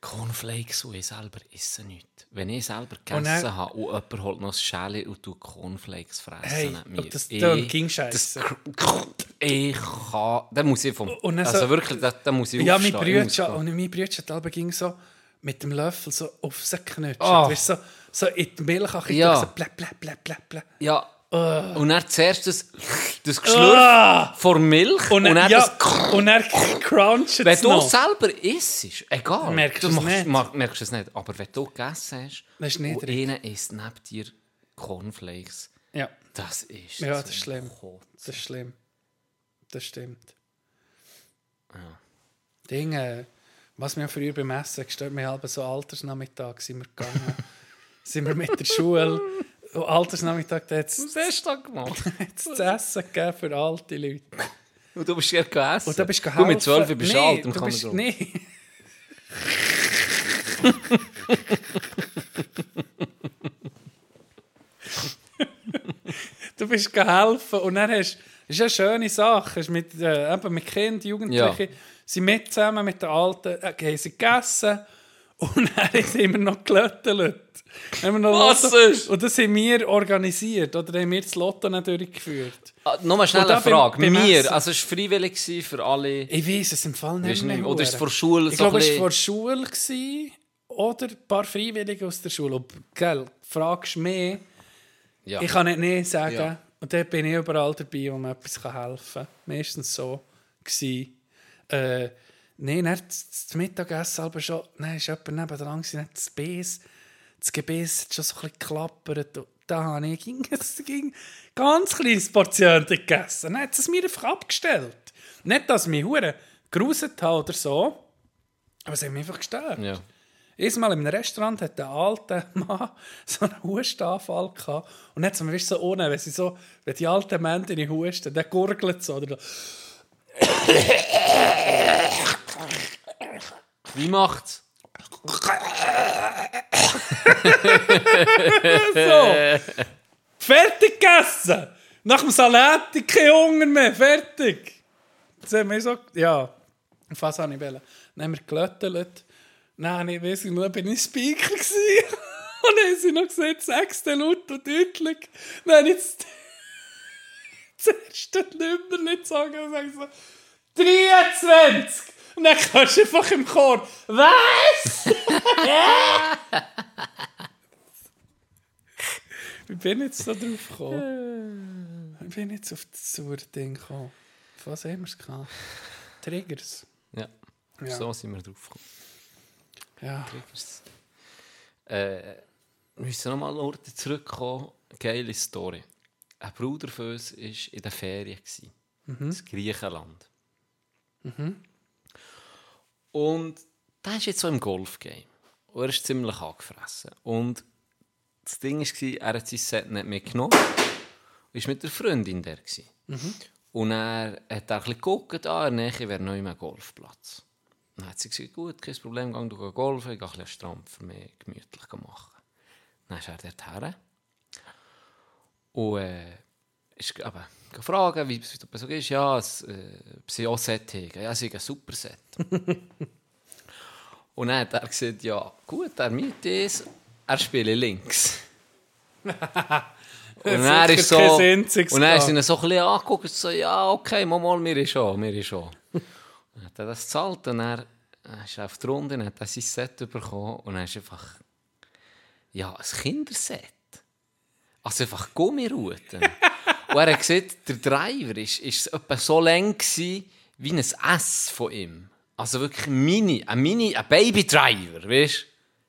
Cornflakes und ich selber esse nicht. Wenn ich selber gegessen
dann-
habe und jemand holt noch ein Schäli und tut Cornflakes fressen
Hey,
mir.
das tönt ging scheisse.
das- Ich kann... Dann muss ich vom...
Und dann
also
so-
wirklich, da, da muss ich
Ja, mein
aufstehen.
Brüder,
gehen.
und mein aber ging so mit dem Löffel so auf sie geknutscht.
Ah.
Weißt, so, so in die Milch
Ja.
so blä, blä, blä, blä, blä.
Ja.
Ah.
Und dann zuerst das, das Geschlürf vor Milch
Und,
und,
dann, ja,
das...
und dann <laughs> cruncht
Wenn du
noch.
selber isst, egal.
Merkst
du
es nicht.
merkst es nicht. Aber wenn du gegessen hast
Das ist
und einer isst neben dir Cornflakes,
Ja,
das ist
ja, das ist schlimm.
Kotzen.
Das ist schlimm. Das stimmt. Dinge, was mir früher beim Essen gestört, wir haben so Altersnachmittag sind wir gegangen. <laughs> sind wir mit der Schule. Und Altersnachmittag, da hat es
Was hast du da gemacht? <laughs>
zu essen gegeben für alte Leute.
und du bist ja gegessen.
Und da bist du
Du mit
geholfen.
12 bist du
nee,
alt im
du bist,
Kandergrund.
nee. du bist geholfen und dann hast das ist eine schöne Sache. Hast mit, äh, eben mit Kindern, Jugendlichen, sind mit zusammen mit den Alten, äh, haben sie gegessen und dann sie immer noch gelöttelt. Wir
Was
Lotto-
ist?
Und das haben wir organisiert oder haben wir das Lotto nicht durchgeführt.
Ah, Nochmal schnell eine
beim-
Frage.
beim
Wir, also es war freiwillig für alle.
Ich weiß es im Fall nicht mehr.
nicht, oder ist es vor Schule
Ich
so
glaube,
ein
es
bisschen-
war vor Schule gewesen, oder ein paar Freiwillige aus der Schule. Und, gell, fragst du mich,
Ja.
ich kann nicht Nein sagen.
Ja.
Und dann bin ich überall dabei, wo mir etwas helfen kann. Meistens so. Gewesen. Äh, Nein, dann das Mittagessen aber schon, dann ist jemand nebendran gewesen, dann hat das Biss, das Gebiss hat schon so ein bisschen geklappert. Und da habe ich ging, <laughs> ging ganz kleines Portion gegessen. Dann hat es mir einfach abgestellt. Nicht, dass ich mich hure geruset habe oder so, aber es hat mich einfach gestört.
Ja.
Einmal in einem Restaurant hat der alte Mann <laughs> so einen Hustenanfall gehabt. Und dann hat weißt du, so unten, wenn, sie so, wenn die alten Männer in husten, dann gurgelt so. Oder
Wie macht's? <laughs>
so. Fertig gegessen! Nach dem Salat kein Hunger mehr, fertig! Das haben wir so, ja, was habe ich wollen? Dann haben wir gelöttelt. Nein, ich weiß nicht, dann bin ich Speaker. <laughs> Und dann haben sie noch sag's dir laut deutlich. Dann habe ich das <laughs> erste Nummer nicht sagen und sage so, 23! Und dann kannst du einfach im Chor, was? <laughs> Wie bin ich jetzt da drauf gekommen? Wie bin ich jetzt auf das Ding gekommen? Was haben wir es gehabt? Triggers.
Ja.
Ja.
So sind wir drauf gekommen.
Ja.
Triggers. Äh, wir müssen nochmal Orte zurückkommen. Geile Story. Ein Bruder von uns war in der Ferien. gewesen. In Griechenland. Und der ist jetzt so im Golfgame. Und er ist ziemlich angefressen. Und das Ding war, er hat sein Set nicht mitgenommen. Er war mit der Freundin der. gewesen. Und er hat er ein bisschen geguckt, ah, in der Nähe wäre neu ein Golfplatz. Dann hat sie gesagt, gut, kein Problem, geh du golfen, ich gehe ein bisschen Strand für mich gemütlich machen. Dann ist er dort her. Und äh, ist aber gefragt, wie es so ist. Ja, es, äh, ob sie auch Set haben. Ja, sie haben ein super Set. <laughs> Und dann hat er gesagt, ja, gut, er mietet es, er spielt links. <laughs> und er ist so, und dann ist ihn so ein bisschen angeguckt und so, ja, okay, mal, mal, mir ist schon, mir ist schon. <laughs> dann hat er das gezahlt und er ist auf die Runde und hat er sein Set bekommen und dann ist einfach, ja, ein Kinderset. Also einfach Gummiruten. und er hat gesagt, der Driver ist, ist etwa so lang gewesen, wie ein S von ihm. Also wirklich Mini, ein Mini, ein Baby-Driver, weißt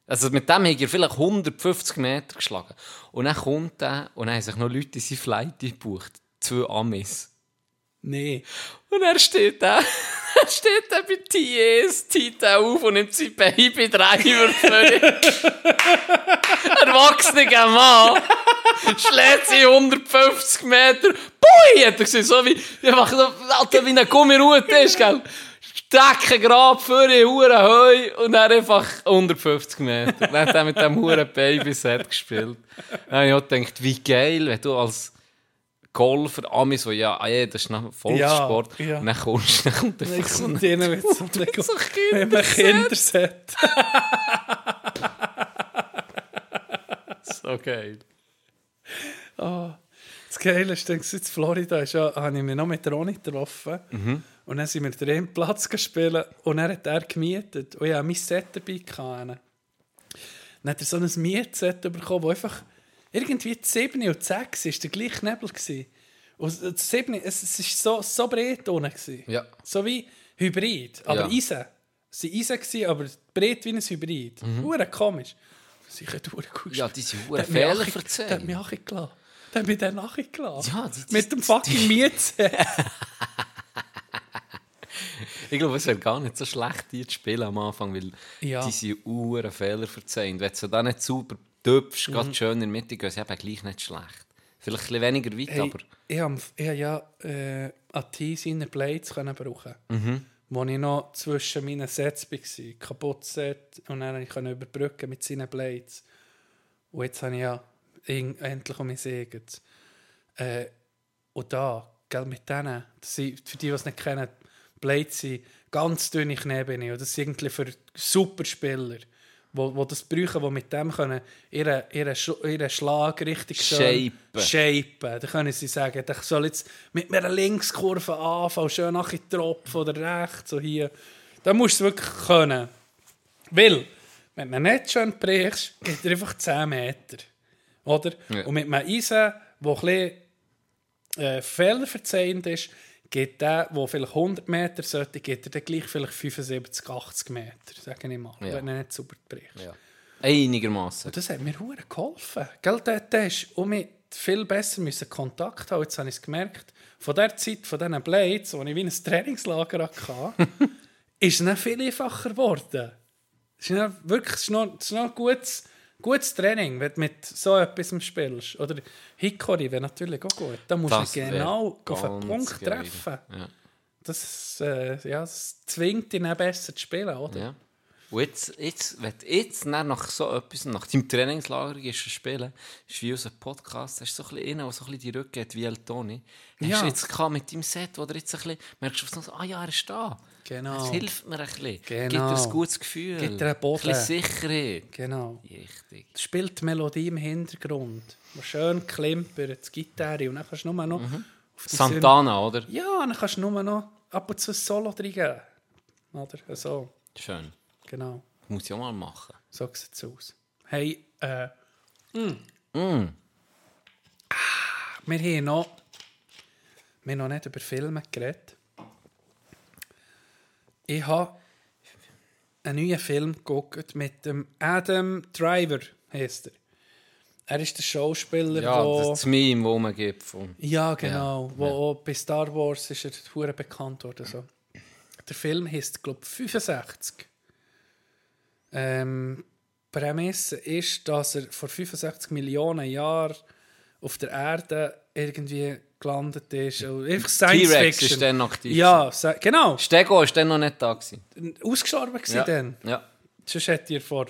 Also mit dem hat er vielleicht 150 Meter geschlagen. Und dann kommt er und dann haben sich noch Leute in seine Flight gebucht. Zwei Amis.
Nee.
Und er steht da, <laughs> steht da bei TS, er auf und nimmt sein Baby-Driver völlig. <laughs> Erwachsener Mann schlägt sie 150 Meter. Pui, hat er gesagt, so wie, einfach so, Alter, wie eine Gummirute ist, gell. Stecken Grab für die Huren Heu und dann einfach 150 Meter. Dann hat er mit dem Huren Babyset gespielt. Dann habe ich auch gedacht, wie geil, wenn du als Golfer, Amis, so, ja, ah, ja, das ist noch Volkssport.
Ja, ja.
Und dann kommst dann kommt einfach
Ich
so ein
und denen mit so einem
so
mit einem Kinderset. <laughs>
so geil.
Das Geile ist, dann in Florida ist ja, habe ich mich noch mit Ronny getroffen. Und dann sind wir den Platz gespielt und er hat er gemietet. Und ich hatte mein Set dabei. Gehabt. Dann hat er so ein Mietset bekommen, wo einfach irgendwie die 7 und die 6 ist der gleiche Nebel gewesen. Und das 7, es, es ist so, so breit unten gewesen.
Ja.
So wie Hybrid, aber
Ja.
Eisen. Es war Eisen, gewesen, aber breit wie ein Hybrid. Mhm. komisch. Sicher hure gut.
Ja, die sind
mich
Fehler verzeihen.
Der hat mich angelassen. Der hat mich dann angelassen.
Ja, die- die-
Mit dem fucking Mietset. <laughs>
Ich glaube, es wäre gar nicht so schlecht, die zu spielen am Anfang, weil
Ja.
die sind uhren Fehler verzeihen. Wenn du da nicht sauber töpfst,
Mhm.
gerade schön in der Mitte, gehen sie eben gleich nicht schlecht. Vielleicht ein weniger weit,
Hey,
aber
ich habe hab ja äh, an die seine Blades können brauchen
Mhm.
Wo ich noch zwischen meinen Sets war. Kaputtes Set. Und dann konnte ich überbrücken mit seinen Blades. Und jetzt habe ich ja in- endlich um mein eigenes. Äh, und da, gell, mit denen, sind, für die, die es nicht kennen, Blades sind ganz dünne Kniebeine. Und das sind irgendwie für Superspieler, wo, wo das brauchen, die mit dem können ihren, ihren, ihren Schlag richtig schön
Shapen.
shapen. Da können sie sagen, ich soll jetzt mit mir eine Linkskurve anfangen, schön nach in Tropfen oder rechts, so hier. Da musst du es wirklich können. Weil, wenn du nicht schön brichst, geht er einfach 10 Meter. Oder?
Ja.
Und mit einem Eisen, der ein bisschen äh, fehlerverzeihend ist, geht der, der vielleicht 100 Meter sollte, geht er dann gleich vielleicht 75, 80 Meter, sage ich mal,
Ja.
wenn er nicht sauber bricht.
Ja. Einigermaßen.
Und das hat mir hure geholfen. Gell, da hast du mit viel besser müssen Kontakt haben. Jetzt habe ich es gemerkt. Von der Zeit, von diesen Blades, wo ich wie ein Trainingslager hatte, <laughs> ist es viel einfacher geworden. Es ist dann wirklich es ist noch, es ist noch ein gutes, gutes Training, wenn du mit so etwas spielst. Oder Hickory wäre natürlich auch gut. Da musst
Das
du genau auf einen Punkt
geil.
treffen.
Ja.
Das, äh, ja, das zwingt dich dann besser zu spielen, oder?
Ja. Und jetzt, jetzt, wenn du jetzt nach so etwas, nach deinem Trainingslager gehst du spielen, ist wie unser Podcast, hast du so ein bisschen einen, der so ein bisschen die Rücke hat, wie El Toni. Hast
Ja.
du jetzt gehabt mit deinem Set, wo du jetzt ein bisschen, merkst du so, ah ja, er ist da.
Genau.
Das hilft mir ein bisschen.
Genau.
Gibt dir ein gutes Gefühl.
Gibt dir einen Boden.
Ein bisschen Sicherheit.
Genau.
Richtig.
Es spielt die Melodie im Hintergrund, die schön klimpert, die Gitarre und dann kannst du nur noch
Mhm. Santana, oder?
Syn- Ja, dann kannst du nur noch ab und zu ein Solo reingeben. Oder so,
Schön.
Genau.
Muss ich auch mal machen.
So sieht es aus. Hey, äh,
Mm.
wir haben noch, wir haben noch nicht über Filme geredet. Ich habe einen neuen Film geguckt mit dem Adam Driver, heißt er. Er ist der Schauspieler,
Ja,
wo-
das Meme, das man gibt. Von.
Ja, genau.
Ja,
Wo
ja.
Bei Star Wars ist er hure bekannt worden. So. Der Film heißt, glaube ich, 65. Ähm, die Prämisse ist, dass er vor 65 Millionen Jahren auf der Erde irgendwie gelandet ist. Also Einfach Science
T-Rex ist dann aktiv
Ja, genau.
Stego war dann noch nicht da. Gewesen.
Ausgestorben gewesen
Ja.
dann.
Ja.
Sonst hätte er vor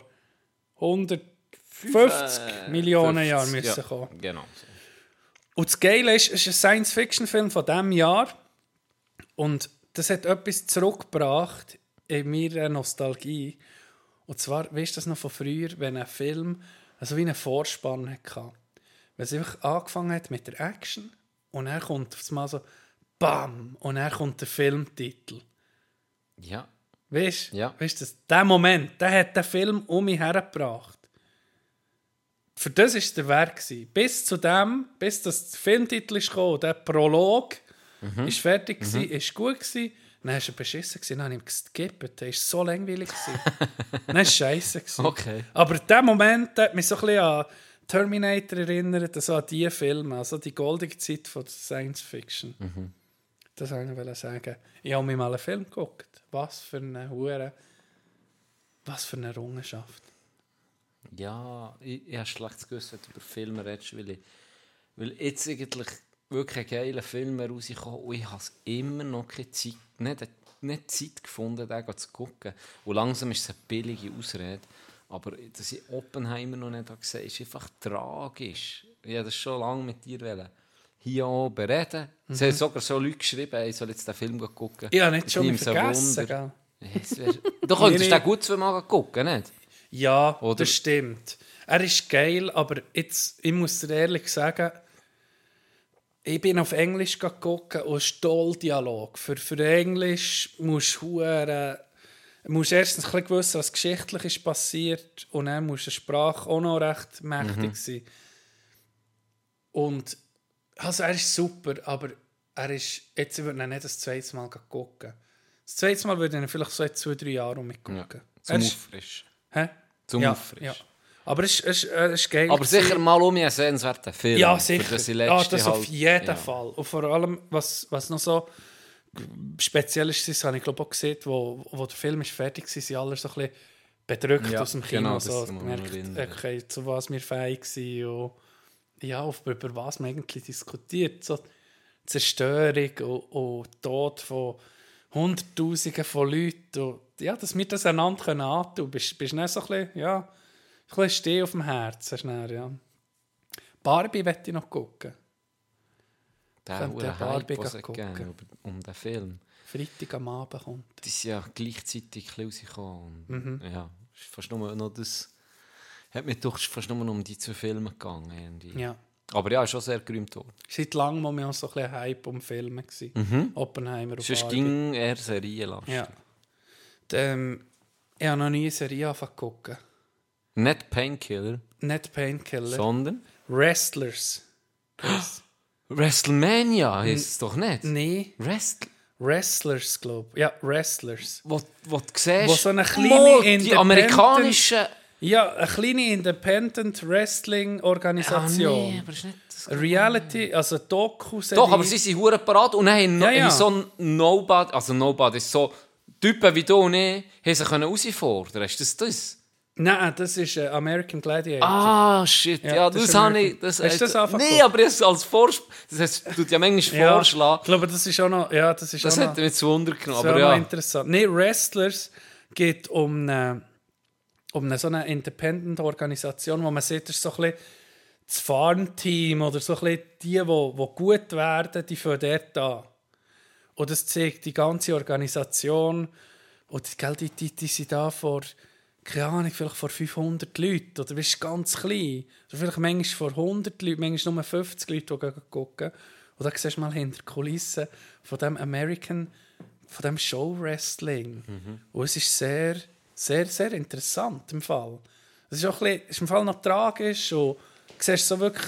150 Millionen Jahren
50,
müssen
ja.
kommen.
Genau.
Und das Geile ist, es ist ein Science-Fiction-Film von diesem Jahr. Und das hat etwas zurückgebracht in meiner Nostalgie. Und zwar, weißt du das noch von früher, wenn ein Film also wie einen Vorspann hatte. Wenn es einfach angefangen hat mit der Action und dann kommt auf einmal so BAM! Und dann kommt der Filmtitel.
Ja.
Weißt du?
Ja.
Weißt du, der Moment, der hat den Film um mich hergebracht. Für das war der Werk. gewesen. Bis zu dem, bis das Filmtitel gekommen, der Prolog
Mhm.
ist fertig gewesen, ist gut gewesen. Dann war er beschissen, gewesen, dann habe ich ihm geskippt. Der war so langweilig. dann war es scheiße. <laughs>
Okay.
Aber der Moment der hat mich so ein bisschen an Terminator erinnert, also an diese Filme, also die goldige Zeit von Science Fiction.
Mhm.
Das wollte ich sagen. Ich habe mir mal einen Film geguckt. Was für eine Hure, was für eine Errungenschaft.
Ja, ich, ich habe schlechtes Gewissen, wenn du über Filme redest, weil, ich, weil jetzt eigentlich wirklich ein geiler Film rausgekommen und ich habe immer noch keine Zeit, nicht, nicht Zeit gefunden, den zu gucken. Und langsam ist es eine billige Ausrede. Aber dass ich Oppenheimer noch nicht gesehen habe, ist einfach tragisch. Ich habe das schon lange mit dir wollen. hier oben reden. Es
Mhm.
haben sogar so Leute geschrieben, ich soll jetzt den Film gucken.
Habe nicht
Es
schon vergessen, gell?
Es Du könntest
Nee,
den gut zweimal gucken, nicht?
Ja,
Oder-
das stimmt. Er ist geil, aber jetzt, ich muss dir ehrlich sagen, ich bin auf Englisch gucken und Stolldialog. Für, für Englisch musst du musst erstens ein bisschen wissen, was geschichtlich ist passiert und dann muss die Sprache auch noch recht mächtig
Mhm.
sein. Und also er ist super, aber er ist, jetzt würde ich ihn nicht das zweite Mal gucken. Das zweite Mal würde ich ihn vielleicht so in zwei, drei Jahren mitgucken.
Ja, zum Auffrischen.
Hä?
Zum
ja,
Auffrischen.
ja. Aber es ist, es, ist, es ist geil.
Aber sicher mal um einen sehenswerten Film.
Ja, sicher.
das
ja, das auf
halt-
jeden
ja.
Fall. Und vor allem, was, was noch so speziell ist, das habe ich glaube auch gesehen, wo, wo der Film ist fertig war, sind alle so ein bisschen bedrückt
Ja,
aus dem Kino.
genau,
so, gemerkt, okay, zu was wir fähig sind und ja, auf, über was man eigentlich diskutiert. So Zerstörung und, und Tod von Hunderttausenden von Leuten. Und, ja, dass wir das einander antun können. Bist, bist du dann so ein bisschen, ja, bisschen stehen auf dem Herzen. Schnell, ja. Barbie möchte ich noch gucken.
Der
der Barbie
Hype,
gucken.
um den Film.
Freitag am Abend kommt.
Die ist ja gleichzeitig rausgekommen.
Mhm.
Ja, ist fast nur noch das... Hat mir doch fast nur um die zwei Filme gegangen. Irgendwie.
Ja.
Aber ja, ist schon sehr gerühmt worden.
Seit langem war wir auch so ein bisschen Hype um Filme.
Mhm.
Oppenheimer und
Sonst
Barbie.
ging eher serienlastig.
Ja. Ähm, ich habe noch nie eine Serie angefangen.
Nicht Painkiller,
Nicht Painkiller.
sondern
Wrestlers. Das- <gasps>
WrestleMania heisst es doch nicht.
nee,
Wrestl
Wrestlers, glaube ich. Ja, Wrestlers.
wo, wo du siehst,
Wo so eine kleine
die amerikanischen...
Ja, eine kleine Independent Wrestling
Ah,
Organisation.
nee, aber ist nicht das
Reality, also doku
Doch, aber sie sind hure parat und haben no,
Ja, ja.
so ein Nobody, also Nobody, so Typen wie du und ich, haben sie können herausfordern. Ist das das?
Nein, das ist äh, American Gladiator.
Ah, shit, ja,
Ja,
das,
das ist
habe ich... Das,
Hast du das einfach
Nee,
geguckt?
aber das als Vorschlag... Das heißt, tut ja manchmal
Ja,
vorschlagen.
Ich glaube, das ist auch noch. Ja, das ist
Das
auch
hat mich zu Wunder genommen,
das ist
ja.
interessant. Nee, Wrestlers geht um eine, um eine so eine Independent-Organisation, wo man sieht, das ist so ein bisschen das Farmteam oder so ein bisschen die, die, die gut werden, die fangen dort an. Und das zeigt die ganze Organisation. Und die, die, die, die sind da vor, keine Ahnung, vielleicht vor 500 Leuten. Oder bist ganz klein. Oder vielleicht manchmal vor 100 Leuten, manchmal nur 50 Leute, die gucken. Und dann siehst du mal hinter Kulissen von dem American, von dem Show-Wrestling. Und es ist sehr, sehr, sehr interessant im Fall. Es ist auch ein bisschen, ist im Fall noch tragisch und du siehst so wirklich,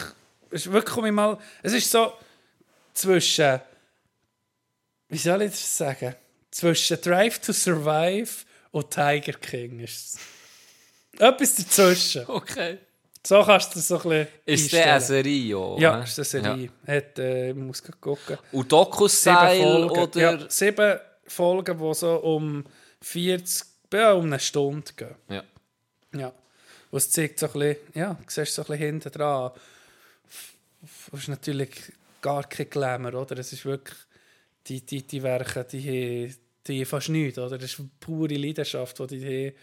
es ist wirklich mal, es ist so zwischen, wie soll ich das sagen, zwischen Drive to Survive und Tiger King ist es. Etwas dazwischen.
Okay.
So kannst du das so ein bisschen
Ist der eine. Serie, ja?
Ja, ist eine Serie. Hat, äh, ich muss gucken.
Und
Folgen.
oder...
Ja, sieben Folgen, die so um 40, ja, um eine Stunde gehen.
Ja.
Ja. Und es zeigt so ein bisschen, ja, du siehst so ein bisschen hinten dran. Es ist natürlich gar kein Glamour, oder? Es ist wirklich, die, die, die Werke, die, haben- die haben fast nichts, oder? Das ist eine pure Leidenschaft, die die haben.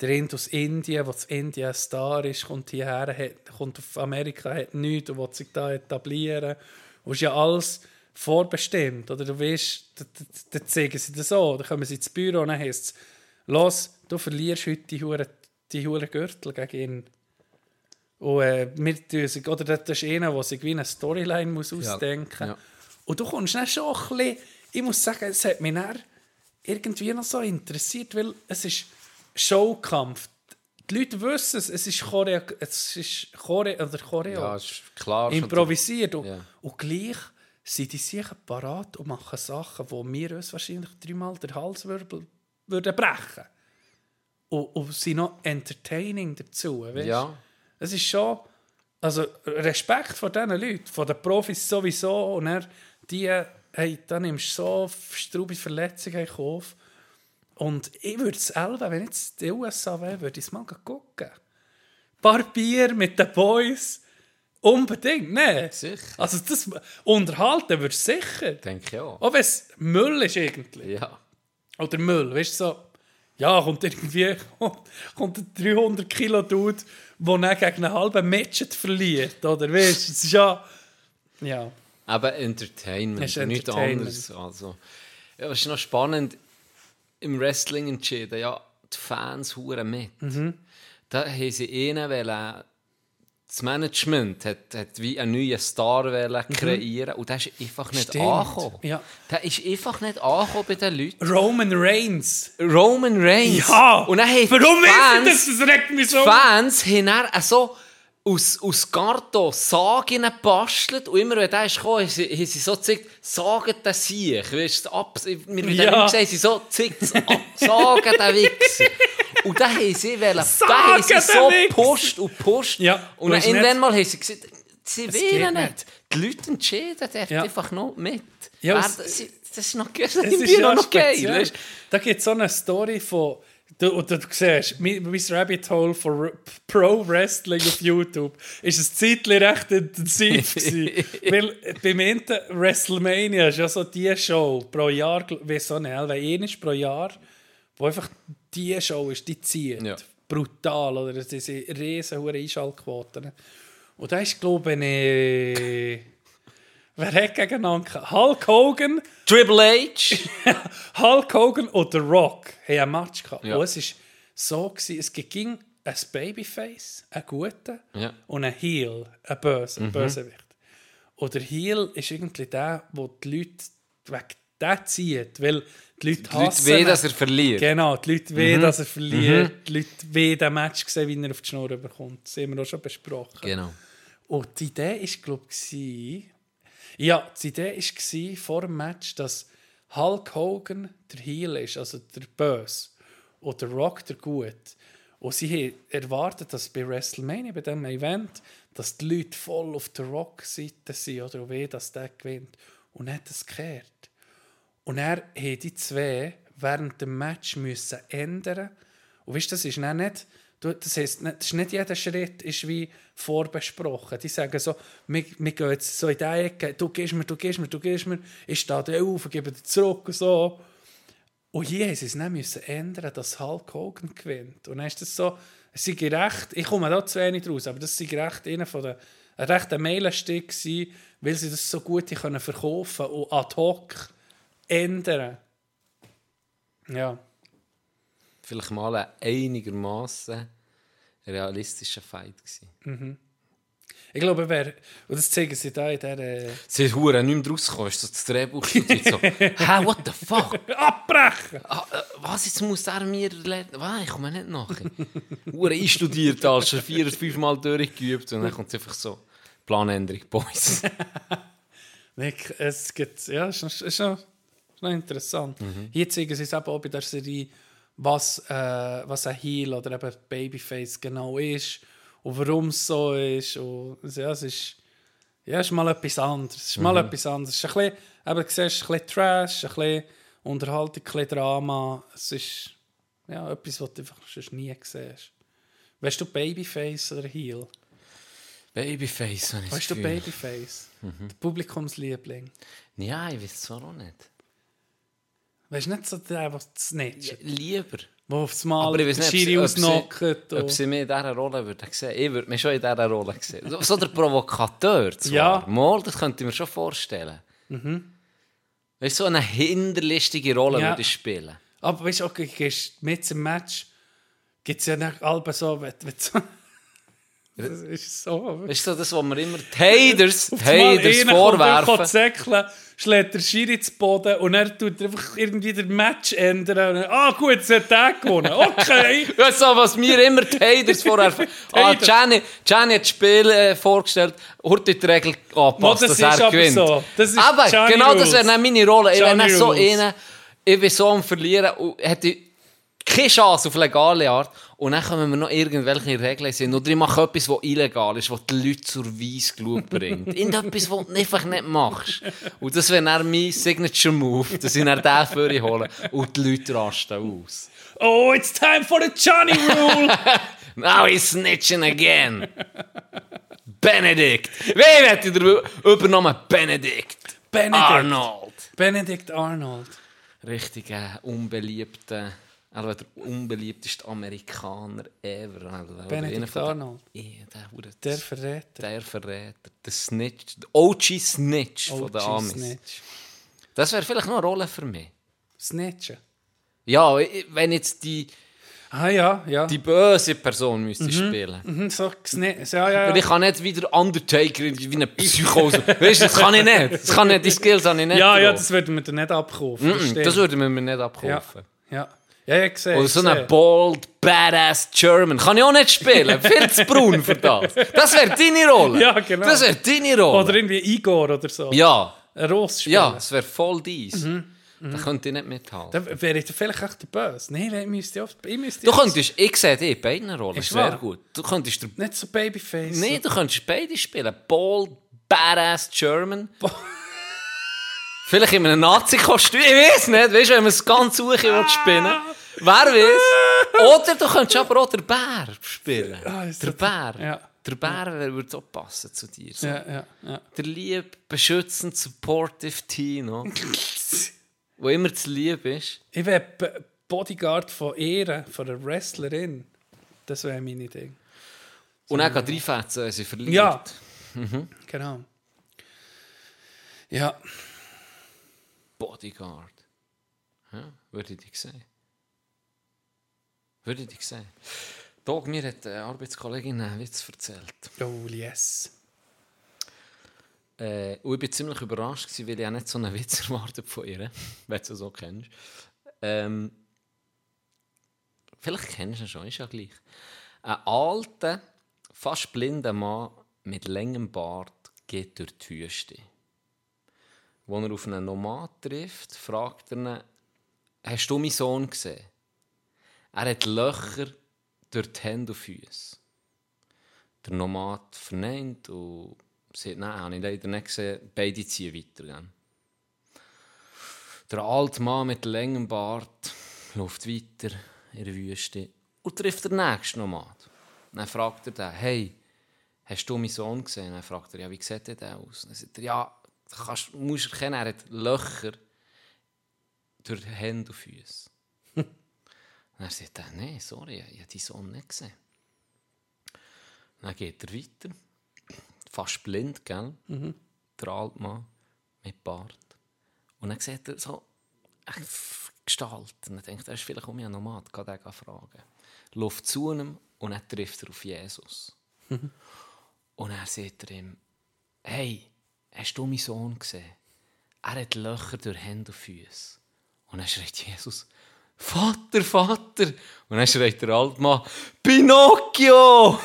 Der Rind aus Indien, der in Indien ein Star ist, kommt hierher, hat, kommt auf Amerika, hat nichts und will sich da etablieren. Und es ist ja alles vorbestimmt. Oder du weißt, da- da- dann zeigen sie das so. Dann kommen sie ins Büro und dann heisst es, los, du verlierst heute die Hure die Hure Gürtel gegen ihn. Und äh, wir oder das ist einer, der sich wie eine Storyline muss ausdenken
ja.
Und du kommst dann schon ein bisschen, ich muss sagen, es hat mich dann irgendwie noch so interessiert, weil es ist Showkampf. Die Leute wissen es, es ist Choreo, es ist Choreo, oder Choreo
Ja, ist klar.
improvisiert. Und,
Ja.
und gleich sind die sicher parat und machen Sachen, wo wir uns wahrscheinlich dreimal den Halswirbel würden brechen. Und, und sind noch entertaining dazu. Weißt?
Ja.
Es ist schon. Also Respekt vor diesen Leuten, von den Profis sowieso. Und dann, die, hey, da nimmst du so straube Verletzungen in Kauf. Und ich würde es selber, wenn jetzt die USA wäre, würde ich es mal gucken. Ein paar Bier mit den Boys. Unbedingt, ne?
Sicher.
Also das unterhalten würdest du sicher.
Denke ich auch.
Auch wenn es Müll ist irgendwie.
Ja.
Oder Müll, weißt du, so. Ja, kommt irgendwie <laughs> kommt ein 300 Kilo Dude, der dann gegen einen halben Matchet verliert, oder? Weißt du, es ist ja. Ja.
Aber Entertainment,
Ist
nichts
Entertainment.
anderes. Also, ja, was ist noch spannend, im Wrestling entschieden, ja, die Fans huren mit.
Mhm.
Da haben sie einen wollen, das Management hat, hat wie einen neuen Star wollen kreieren und der ist einfach nicht
Mhm. Stimmt.
angekommen.
Ja.
Der ist einfach nicht angekommen bei den Leuten.
Roman Reigns.
Roman Reigns.
Ja!
Und dann haben
Warum
die
ist
Fans,
das? Das regt mich so.
Fans haben dann so aus, aus Karton Sagen gebastelt und immer wenn der ist gekommen, haben sie, so gezeigt, sagen den Sieg, weißt du, ab, wir haben
Ja.
gesagt, sie so gezeigt, ab, sagen den Wichser. Und dann haben sie wollen, dann haben sie so gepusht und gepusht.
Ja,
und dann irgendwann mal haben sie gesagt, sie wollen nicht.
nicht.
Die Leute entscheiden dort
Ja.
einfach noch mit.
Ja,
Wer- das, das ist noch, das
ist
noch geil.
Da gibt es so eine Story von. Du, und du siehst, mein, Rabbit Hole von R- Pro Wrestling auf YouTube ist ein Zeitchen recht intensiv. gewesen. <laughs> Weil beim Ende WrestleMania ist ja so die Show pro Jahr, wie so eine, eine ist pro Jahr, wo einfach die Show ist, die zieht.
Ja.
Brutal, oder? Diese riesen Einschaltquoten. Und da ist, glaube ich, Wer hat gegeneinander gehabt? Hulk Hogan,
Triple H. <laughs>
Hulk Hogan und The Rock haben ein Match gehabt.
Ja.
Und es war so, gewesen, es ging ein Babyface, ein guter,
Ja.
und ein Heel, ein Böse, ein Bösewicht. Und der Heel ist irgendwie der, wo die Leute wegen der zieht, weil die Leute
Die Leute
hassen
weh,
ihn.
dass er verliert.
Genau, die Leute weh, dass er verliert. Die Leute weh, den Match sehen, wie er auf die Schnur bekommt. Das haben wir auch schon besprochen.
Genau.
Und die Idee war, glaube ich, ja, die Idee war vor dem Match, dass Hulk Hogan der Heel ist, also der Böse, und der Rock der Gut. Und sie erwartet, dass bei WrestleMania, bei diesem Event, dass die Leute voll auf der Rock-Seite sind oder weh, dass der gewinnt. Und dann hat es gekehrt. Und er haben die zwei während dem Match müssen ändern. Und weißt, das ist dann nicht, das heisst, ist nicht jeder Schritt ist wie vorbesprochen. Die sagen so, wir, wir gehen jetzt so in die Ecke, du gehst mir, du gehst mir, du gehst mir, ich stehe auf, gebe dir zurück und so. Und hier haben sie es müssen ändern, dass Hulk Hogan gewinnt. Und dann ist das so, es sei recht, ich komme da zu wenig raus, aber das sei recht einer von den ein rechter Meilenstück weil sie das so gut können verkaufen und ad hoc ändern. Ja.
Vielleicht mal ein einigermaßen realistischer Fight gewesen.
Ich glaube, wer, und das zeigen sie da in dieser
Sie hat Huren nicht mehr rausgekommen, so das Drehbuch studiert, so, <laughs> hä, what the fuck?
Abbrechen!
Ah, äh, was, jetzt muss er mir lernen? Was, ich komme nicht nachher. Huren einstudiert, als schon vier oder fünf Mal durchgeübt und dann kommt es einfach so, Planänderung, Boys. <laughs>
Nick, es gibt, ja, es ist, noch- es ist, noch, ist noch interessant. Hier zeigen sie es eben auch bei der Serie, was, äh, was ein Heel oder eben Babyface genau ist und warum es so ist. Und, ja, es ist, ja, es ist mal etwas anderes. Es ist mal etwas anderes. Es ist ein bisschen, eben, du siehst, ein bisschen Trash, ein bisschen Unterhaltung, ein bisschen Drama. Es ist ja, etwas, was du einfach sonst nie siehst. Weißt du Babyface oder Heel?
Babyface, habe ich
Weißt du. Babyface? Der Publikumsliebling.
Ja, ich weiß es auch nicht.
Weißt du nicht so der, der snitcht?
Lieber.
Der aufs Mal
Aber ich weiß nicht,
Schiri
ob sie, ob, sie, ob
und-
sie mich in dieser Rolle würden sehen. Ich würde mich schon in dieser Rolle sehen. So, so der Provokateur zwar.
Ja.
Mal, das könnte ich mir schon vorstellen. Weißt du, so eine hinterlistige Rolle
Ja.
würde ich spielen.
Aber weißt du, okay, gehst mit im Match gibt es ja nicht alle so, wenn, wenn so Das ist so.
Weißt du, das, was wir immer die Haters, die Haters vorwerfen.
zäckeln, schlägt der Schiri zu Boden und er tut einfach irgendwie den Match ändern. Ah gut, jetzt hat der gewonnen. Okay. <laughs>
Ja, so, was mir immer die Haters vorwerfen. <laughs> ah. Gianni, Gianni hat das Spiel äh, vorgestellt, heute die Regel angepasst,
das
dass
ist
er gewinnt.
so. Das ist
aber
Gianni
genau das
Rules.
wäre dann meine Rolle. Ich wäre so einer, ich bin so am Verlieren und hätte keine Chance auf legale Art. Und dann kommen wir noch irgendwelche Regeln sind. Oder ich mache etwas, das illegal ist, was die Leute zur Weissglut bringt. <laughs> Irgendetwas, was du einfach nicht machst. Und das wäre dann mein Signature-Move, dass ich dann den für hole und die Leute rasten aus.
Oh, it's time for the Johnny Rule. <laughs>
Now he's snitching again. Benedict. Wie wird der Übername Benedict?
Benedict.
Arnold.
Benedict Arnold.
Richtig äh, unbeliebter, also der unbeliebteste Amerikaner ever.
Benedict
von
Arnold.
Ja, der,
Der Verräter.
der Verräter. Der Snitch. Der OG Snitch von den
OG
Amis.
Snitch.
Das wäre vielleicht noch eine Rolle für mich.
Snitchen.
Ja, wenn jetzt die,
Ah ja, ja.
die böse Person müsste spielen.
Mhm, so. Ja, ja, ja.
ich kann nicht wieder Undertaker wie eine Psychose. weißt du, das kann ich nicht. Das kann nicht. Die Skills habe ich nicht.
Ja, ja,
drauf.
das würden wir dir nicht abkaufen.
Mm,
stimmt.
das würden wir mir nicht
ja.
abkaufen.
Ja. Ja, ja, gesehen.
Oder so
gesehen.
ein bold, badass German. Kann ich auch nicht spielen. <laughs> Viel zu braun für das. Das wäre deine Rolle.
Ja, genau.
Das wäre deine Rolle.
Oder irgendwie Igor oder so.
ja,
Ein Ross spielen.
ja, das wäre voll dies.
Mhm.
Da könnte ich nicht mithalten.
Dann wäre ich vielleicht echt der Böse. Nein, ich müsste oft. Ich müsste
Du könntest, ich sehe dich in beiden Rollen. Sehr
wahr?
gut. Du könntest der
Nicht so Babyface.
Nee, du könntest beide spielen. Bold, badass German. Vielleicht in einem Nazi-Kostüm. Ich weiß nicht. Weißt du, wenn man es ganz suche will spinnen. <laughs> Wer weiß. Oder du könntest aber auch den Bär spielen.
Ah,
der Bär.
Ja.
Der Bär würde auch passen zu dir. So.
Ja, ja, ja.
Der lieb, beschützend, supportive Tino. wo immer das lieb ist.
Ich wäre Bodyguard von Ehre, von einer Wrestlerin. Das wäre meine Ding.
Und dann geht reinfetzen, wenn sie verliert.
Ja. Genau. Ja,
Bodyguard. Ja, würde ich dich sehen. Würde ich sehen. Dog, mir hat eine Arbeitskollegin einen Witz erzählt.
oh yes.
Äh, und ich war ziemlich überrascht, gewesen, weil ich auch nicht so einen Witz <laughs> erwartet von ihr, wenn du so kennst. Ähm, vielleicht kennst du ihn schon, ist ja gleich. Ein alter, fast blinder Mann mit längem Bart geht durch die Wüste. Als er auf einen Nomad trifft, fragt er ihn, «Hast du meinen Sohn gesehen?» Er hat Löcher durch die Hände und Füße. Der Nomad verneint und sagt, nein, habe ich leider nicht gesehen. Beide ziehen weiter. Gell? Der alte Mann mit längem Bart läuft weiter in der Wüste und trifft den nächsten Nomad. Dann fragt er den, hey, hast du meinen Sohn gesehen? Dann fragt er, ja, wie sieht der aus? Dann sagt er, ja, kannst, musst erkennen, er hat Löcher durch die Hände und Füße. Dann sagt er, nein, sorry, ich habe deinen Sohn nicht gesehen. Dann geht er weiter, fast blind, gell? Der alte Mann mit Bart. Und dann sieht er so eine Gestalt. Und dann denkt er, er ist vielleicht um ein Nomad, kann den fragen. Läuft zu ihm und dann trifft er auf Jesus. und dann sagt er ihm, hey, hast du meinen Sohn gesehen? Er hat Löcher durch Hände und Füße. Und dann schreit Jesus, Vater, Vater! Und dann schreit der alte Mann, Pinocchio!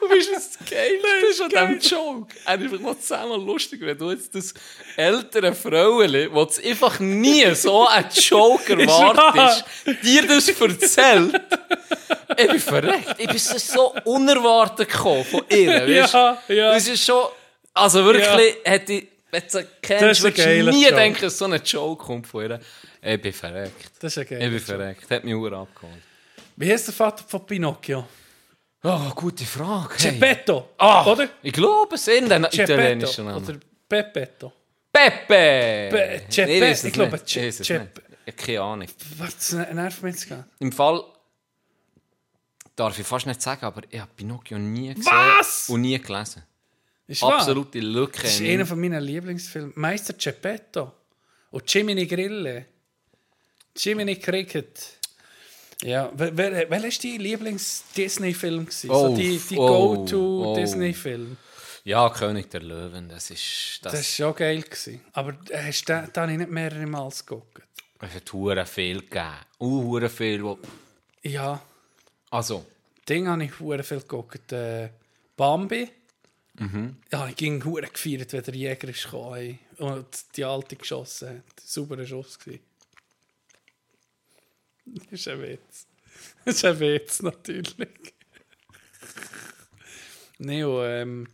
Du bist das Geilste an diesem Joke. Er ist mal zusammen lustig, wenn du jetzt das ältere Frauenli, das einfach nie so einen Joke erwartest, dir das erzählt. Ich bin verreckt. Ich bin so unerwartet gekommen von ihr. Weißt?
Ja, ja.
Das ist schon... Also wirklich, hätte ich... Wenn du sie kennst, würdest du nie
Joke.
denken, dass so ein Joke kommt von ihr. Ich bin verreckt.
Das ist ja
Ich bin verreckt. Hat mich Uhr abgeholt.
Wie heißt der Vater von Pinocchio?
Oh, gute Frage. Hey.
Geppetto.
Ah,
Oder?
Ich glaube, es sind ein
Geppetto.
italienischer Name.
Oder Peppetto.
Pepe!
Pe- Geppe-
Ich
glaube. Ge-
Ich habe keine Ahnung.
Was nervt mich jetzt?
Im Fall darf ich fast nicht sagen, aber ich habe Pinocchio nie gesehen
Was?
und nie gelesen.
Ist wahr?
Absolute Lücke.
Das ist einer von meinen Lieblingsfilmen. Meister Geppetto. Und Jiminy Grille. Jiminy Cricket. Ja, wer, wer, wer ist dein Lieblings-Disney-Film?
Oh,
so die die
oh,
Go-To-Disney-Film.
Ja, König der Löwen, das ist... Das,
Das war schon geil. Gewesen. Aber äh, hast du den, den habe ich nicht mehrere Mal geguckt.
es hat hure viel gegeben. Uh, viel. Wo,
Ja,
also,
Ding habe ich hure viel geguckt. Äh, Bambi.
Mhm.
Ja, ich ging hure gefeiert, wenn der Jäger ist gekommen ey, und die Alte geschossen hat. Sauberer Schuss gewesen. Das ist ein Witz. Das ist ein Witz, natürlich. Neo, ähm,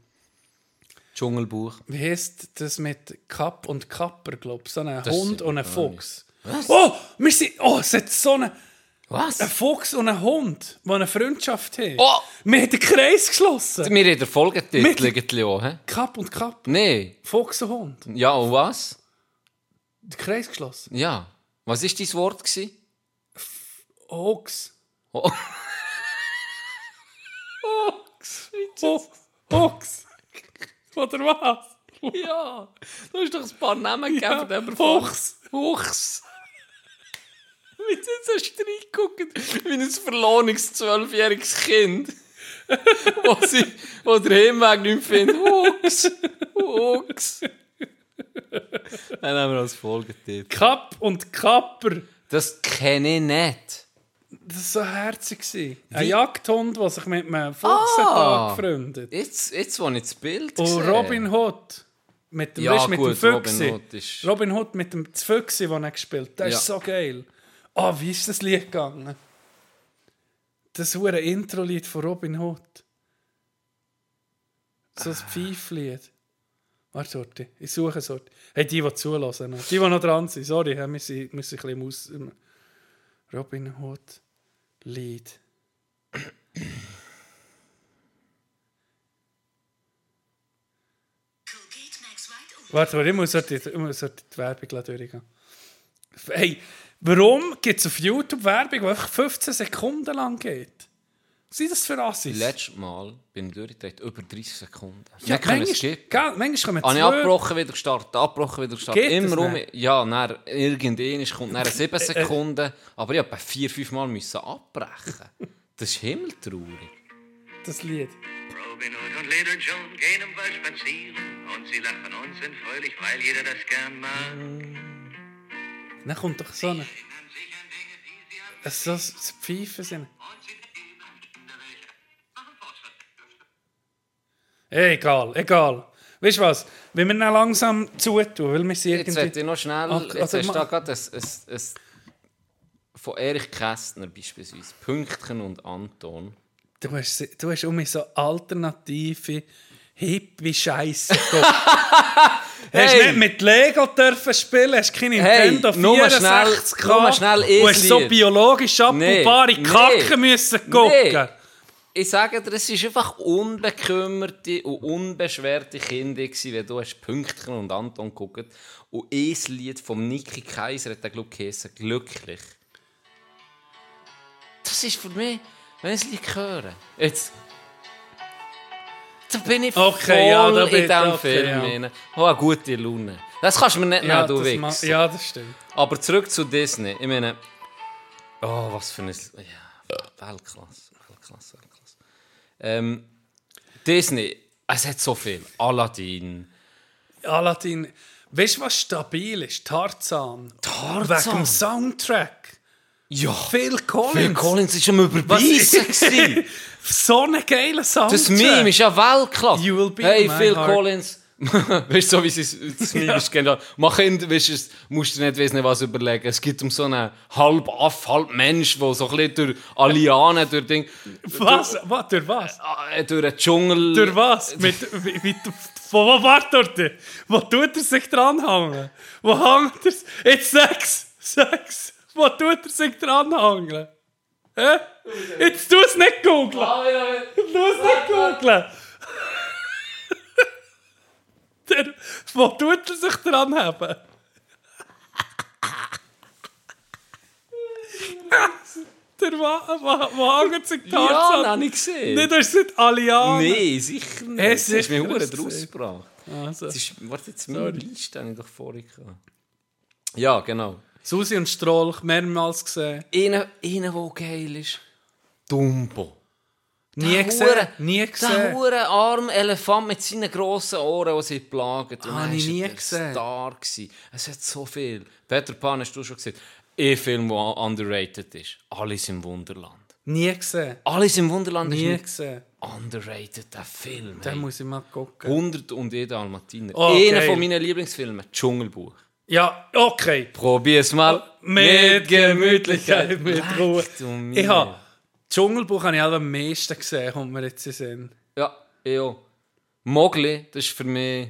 Dschungelbuch.
wie heißt das mit Kapp und Kapper, glaube ich? So ein Hund und ein
ah,
Fuchs.
Was?
Oh, wir sind, oh, es hat so einen,
Was?
einen Fuchs und einen Hund, die eine Freundschaft haben.
Oh!
Wir haben den Kreis geschlossen.
Wir haben den Folgetitel irgendwie auch, hä?
Kapp und Kapp.
Nee.
Fuchs und Hund.
Ja, und was?
Den Kreis geschlossen.
Ja. Was war dein Wort? Gewesen?
Ochs.
Oh.
Ochs. Oder was?
Ja, du hast doch ein paar Namen gegeben
Ja,
von dem Du jetzt hast reingeguckt, wie ein verlorenes zwölfjähriges Kind. <laughs> wo, sie, wo der Heimweg nicht findet. Fuchs. Fuchs. Dann haben wir als Folgetitel.
Kapp und Kapper.
Das kenne ich nicht.
Das war so herzig. Ein Jagdhund, der sich mit einem Fuchs
Ah.
hat angefreundet.
Jetzt, jetzt wo ich das Bild
Und
sehe.
Robin Hood. Mit dem,
Ja,
weißt, mit
gut,
dem Füchsi.
Robin Hood ist-
Robin Hood mit dem Füchsi, den er gespielt hat. Das
Ja.
ist so geil. Ah, wie ist das Lied gegangen? Das ein Intro-Lied von Robin Hood. So ein Pfeiflied. Warte, Sorte. Ich suche es. Sorte. Hey, die, die zulassen. Die, die noch dran sind. Sorry, wir müssen, müssen ein bisschen aus. Robin Hood Lied. Warte, warte, ich muss dort die, ich muss dort die Werbung durchgehen. Hey, warum gibt es auf YouTube Werbung, die einfach 15 Sekunden lang geht? Was sind das für Assis?
Letztes Mal bin ich durchgedreht, über 30 Sekunden.
Ja, manchmal, gell, manchmal kommen
Habe ich
zwei...
abgebrochen, wieder gestartet, abgebrochen, wieder gestartet.
Geht
Immer um. Ja, dann irgendwann kommt dann <laughs>
Äh,
7 Sekunden. Aber ich habe vier, fünf Mal müssen abbrechen. Das ist himmeltraurig.
Das Lied.
Robin Hood und Little John gehen im Wald spazieren und sie lachen und sind fröhlich, weil jeder das gern mag.
Dann kommt doch so eine... Es so so Pfeifen sind. Egal, egal. Weißt du was? Wenn wir dann langsam zutun, weil wir sie
Jetzt
irgendwie...
werde ich noch schnell.
Ach,
jetzt
also
hast du
ma-
da gerade ein, ein, ein, von Erich Kästner beispielsweise. Pünktchen und Anton.
Du hast, du hast um mich so alternative Hippie-Scheiße Hast <laughs>
Hey!
nicht mit Lego dürfen spielen, hast kein
Hey,
Nintendo
nur
64
schnell- nur schnell
und hast so biologisch abbaubbare
Nee,
Kacke
nee.
müssen gucken.
Nee. Ich sage dir, es war einfach unbekümmerte und unbeschwerte Kinder, wenn du hast Pünktchen und Anton geguckt und ein Lied von Niki Kaiser hat ich geheissen, «Glücklich». Das ist für mich, wenn ich Lied höre, jetzt... Da bin ich
Okay,
voll
ja, da
in
bin-
diesem
okay,
Film.
ja.
Oh, eine gute Laune. Das kannst du mir nicht
Ja,
nehmen, du Wichs.
ja, das stimmt.
Aber zurück zu Disney. Ich meine, oh, was für ein. Ja, Weltklasse. Weltklasse, Weltklasse. Ähm, Disney, es hat so viel. Aladdin.
Aladdin, weißt du, was stabil ist? Tarzan.
Tarzan?
Wegen dem Soundtrack.
Ja,
Phil Collins.
Phil Collins war am Überbeissen. <laughs>
so ein geiler Soundtrack.
Das Meme ist ja Weltklasse.
You will be
hey, Phil
heart.
Collins. <laughs> weißt du, so wie sie es- das Meme ist, genau. Mach Kind, weißt du, musst du nicht wissen, was überlegen. Es geht um so einen halb Aff, halb Mensch, der so ein bisschen durch Allianen, durch Ding.
Was? was? Durch was?
äh, durch den Dschungel.
Durch was? Mit, wie, wie, von wo war dort? Wo tut er sich dranhängen? Wo hängt er? Jetzt sag's! Sag's! Wo tut er sich dranhängen? Hä? Jetzt tu es nicht googeln! Tu es nicht googeln! Der, wo tut er sich dranheben? Der, wo, wo, wo hängt sich
Ja,
Tarzan?
das habe ich gesehen.
Nicht, das sind Allianer.
Nein, sicher nicht.
Es
ist mir
sicher
hure
ist
draus
es.
gebracht.
Also.
Das ist, warte, jetzt meine Liste habe ich doch vorhin gehabt. Ja, genau.
Susi und Stroll, mehrmals gesehen.
Einer, einer der geil ist. Dumbo.
Nie
Der
gesehen.
Hure-
Nie
Der
gesehen.
hure arme Elefant mit seinen grossen Ohren, die sie plagen. Und
Ah,
dann
habe ich
er
nie
der
gesehen.
Star gewesen. Es hat so viel. Peter Pan hast du schon gesehen. Ein Film, der underrated ist. Alice im Wunderland.
Nie gesehen.
Alice im Wunderland
Nie
ist nicht
gesehen.
underrated, der Film.
Den
hey.
muss ich mal gucken.
100 und jeder Dalmatiner.
Oh,
Einer von meinen Lieblingsfilmen, Dschungelbuch.
Ja, okay.
Probier's mal
Mit Gemütlichkeit, mit Ruhe. Ich habe Dschungelbuch habe ich alle am meisten gesehen, kommt mir jetzt in Sinn.
Ja, ja. Mowgli, das ist für mich...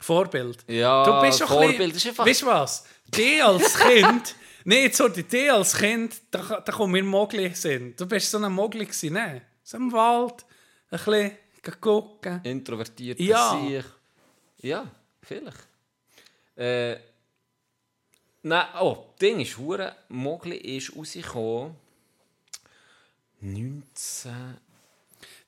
Vorbild.
Ja,
du bist
Vorbild.
bisschen-
ist einfach...
Weißt du was? Die als Kind... <laughs> Nein, jetzt sorry, die als Kind, da, da kommt mir Mogli Sinn. Du bist so ein Mogli gewesen, ne? So im Wald, ein bisschen gucken.
Introvertiert.
Ja.
Sieg. Ja, vielleicht. Äh, Nein, oh, Ding ist, hure Mowgli ist rausgekommen... 19...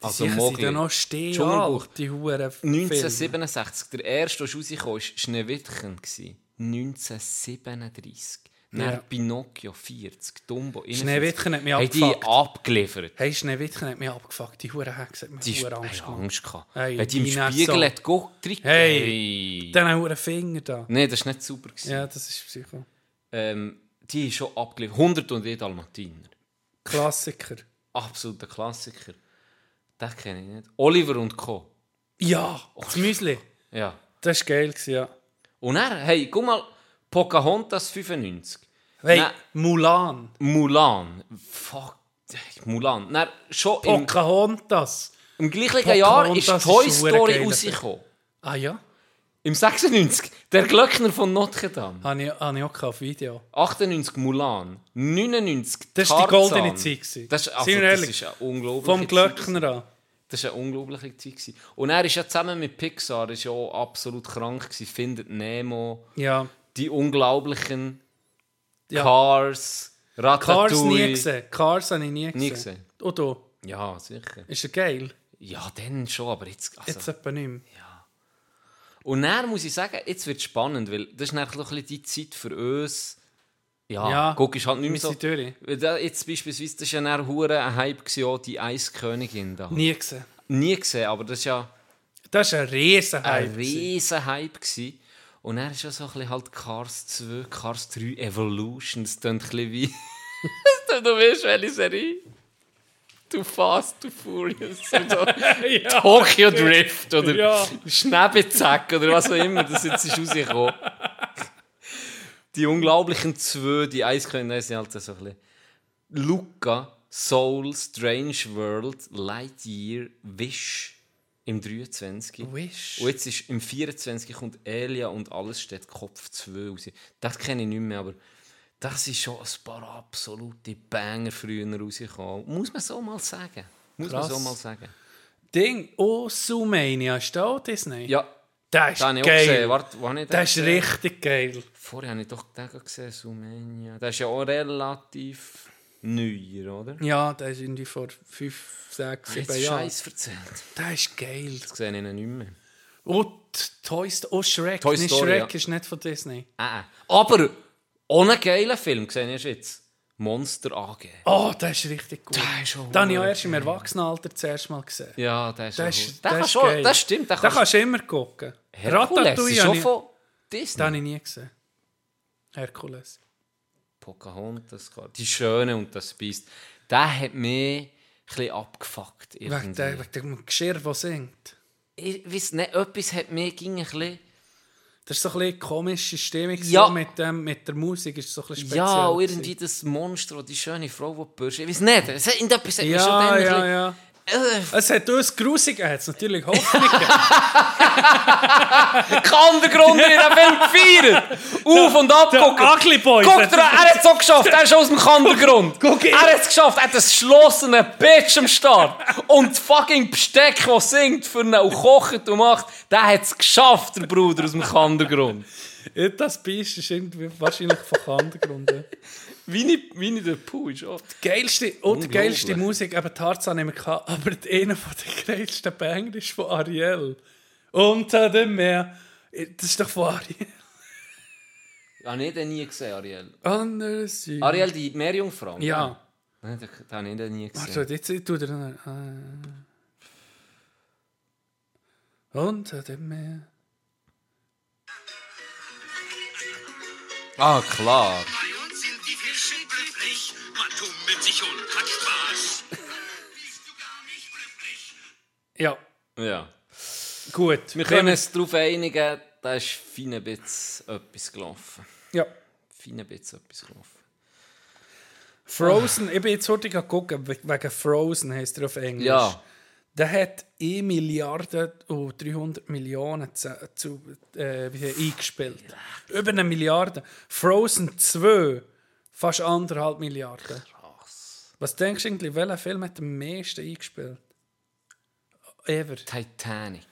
Also
Sicher sind
Mowgli.
da noch stehen,
Dschungelbuch.
die Filme.
1967. Der erste, der rausgekommen ist, war Schneewittchen. gewesen. 1937. Dann
Ja.
Pinocchio 40. Dumbo 41.
Schneewittchen hat mich
die
abgefuckt.
abgeliefert.
Hey, Schneewittchen hat mich abgefuckt. Die Huren Hexe hat mir
Die haben
Angst gemacht.
Angst gehabt.
Hey,
Wenn die im
die
Spiegel
so.
hat geguckt, hey.
Hey,
hey.
Diesen Huren Finger da.
Nein, das war nicht super. gewesen.
Ja, das ist Psycho.
Ähm, die ist schon abgeliefert. 100 und jeder Dalmatiner.
Klassiker.
Absoluter Klassiker. Den kenne ich nicht. Oliver und Co.
Ja, das Müsli.
Ja.
Das war geil, ja.
Und er, hey, guck mal, Pocahontas 95.
Hey,
Dann
Mulan.
Mulan. Fuck. Mulan. Dann, schon im,
Pocahontas.
im gleichen Jahr ist
Pocahontas
Toy
ist
Story rausgekommen.
Ah ja?
Im 96. Der Glöckner von Notre Dame.
Habe ich, habe ich auch auf Video.
98 Mulan. 99
Das war die
Tarzan.
goldene Zeit. gewesen.
Das, ist- also,
Seien wir
das
ehrlich.
ist eine unglaubliche
Vom
Zeit
Glöckner an.
Das war eine unglaubliche Zeit. gewesen. Und er ist ja zusammen mit Pixar ist ja auch absolut krank gewesen. Findet Nemo.
Ja.
Die unglaublichen
Ja.
Cars, Ratatouille.
Cars nie gesehen. Cars habe ich nie gesehen.
Nie gesehen.
Und du?
Ja, sicher.
Ist er geil?
Ja, dann schon, aber jetzt... Also,
Jetzt etwa nicht mehr.
Und dann muss ich sagen, jetzt wird es spannend, weil das ist noch ein die Zeit für uns. Ja,
Ja,
guck, ist halt nicht mehr so.
durch.
Jetzt beispielsweise, das war ja dann ein Hype, gewesen, auch die Eiskönigin da.
Nie gesehen.
Nie gesehen, aber das ist ja
Das ist ein riesen
ein
Hype.
riesen Hype gewesen. Und dann ist ja so ein bisschen halt Cars 2, Cars 3 Evolution. Das klingt ein bisschen wie... du weißt, welche Serie? Too Fast, Too Furious. <laughs> oder so. Tokyo Drift oder
Ja.
Schneebezack oder was auch immer das jetzt ist rausgekommen. Die unglaublichen zwei, die eins können, das sind halt so ein bisschen Luca, Soul, Strange World, Lightyear, Wish im 23.
Wish.
Und jetzt ist im 24 kommt Elia und alles steht Kopf 2 raus. Das kenne ich nicht mehr, aber das ist schon ein paar absolute Banger früher rausgekommen. Muss man so mal sagen. Muss
Krass.
man so mal sagen.
Ding, oh, Sumania, ist da Disney?
Ja,
Der ist
da
geil.
Warte, wo ich
Der ist richtig geil.
Vorher habe ich doch den gesehen, Sumenia. Der ist ja auch relativ neuer, oder?
Ja, der ist irgendwie vor 5, 6,
Jetzt
7 Jahren.
Scheiß erzählt.
Der ist geil.
Das sehe ich ihn nicht mehr.
Und Toy Story, oh, Shrek.
Toy Story,
Shrek
ja.
ist nicht von Disney.
Äh. Aber einen geilen Film gesehen hast du jetzt. Monster AG.
Oh, der ist richtig gut.
Der ist
Den habe ich auch erst im Erwachsenenalter zuerst mal gesehen.
Ja, der ist,
Der ist,
der
der ist
schon,
geil.
Das stimmt,
Den
kannst
kannst du immer gucken.
Herkules ist schon
ich-
von
Den
Disney.
habe ich nie gesehen. Herkules.
Pocahontas, die Schöne und das Biest. Der hat mich ein bisschen abgefuckt. Irgendwie.
wegen dem Geschirr, das singt.
Ich weiß nicht, etwas hat mich ging ein bisschen...
Das ist so ein bisschen komische Stimmung
Ja.
so mit, dem, mit der Musik. Ist so ein speziell.
Ja, und irgendwie das Monster, die schöne Frau, die Börsche. Ich weiß nicht, es hat mich schon
Ja, ja, ja.
Äh,
Es hat uns grusig, er hat es natürlich Hoffnung. <laughs>
Kann der Grund in den Film gefeiert? Auf und ab gucken.
Ugly Boy.
Guck dir er hat es so geschafft, er ist aus dem Kandergrund. Er hat es geschafft, er hat einen geschlossenen Bitch am Start. Und fucking Besteck, der singt für ihn und kocht und macht, der hat es geschafft, der Bruder aus dem Kandergrund.
Das Biest ist irgendwie wahrscheinlich von Hintergrund. <laughs>
Winnie, Winnie the Pooh ist auch...
Geilste, und die geilste Musik, eben Tarzan nicht mehr gehabt, aber einer den geilsten Banger ist von Ariel. Unter dem Meer. Das ist doch von Ariel.
Ja, nee, den nie gesehen, Ariel.
Andere Seite.
Ariel, die Meerjungfrau?
Ja.
Nein, den habe ich den nie gesehen.
Also, jetzt tut er dann. Äh. Unter dem Meer.
Ah, klar.
Sich und hat Spaß.
Ja,
Ja.
gut.
Wir können uns darauf einigen, da ist fein ein bisschen etwas gelaufen.
Ja.
Fein ein bisschen etwas gelaufen.
Frozen, ich bin jetzt heute gucken, we- wegen Frozen heisst er auf Englisch.
Ja.
Der hat 1 Milliarde und 300 Millionen zu, zu, äh, eingespielt. Über eine Milliarde. Frozen 2, fast anderthalb Milliarden. Was denkst du eigentlich, welcher Film hat am meisten eingespielt? Ever.
Titanic.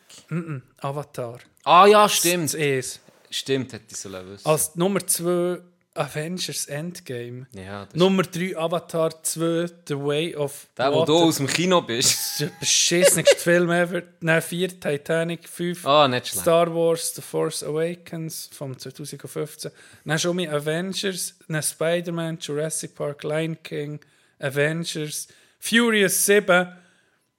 Avatar.
Ah ja,
Das
stimmt.
ist
Stimmt, hätte ich so wissen.
Als Nummer 2 Avengers Endgame.
Ja, das
Nummer 3 Avatar 2 The Way of
Der, wo du aus dem Kino bist.
Das ist der beschissenste <laughs> Film ever. Nein, 4 Titanic, 5
Ah, nicht schlecht.
Star Wars The Force Awakens vom 2015. Dann schon mit Avengers, dann Spider-Man, Jurassic Park, Lion King, Avengers, Furious 7,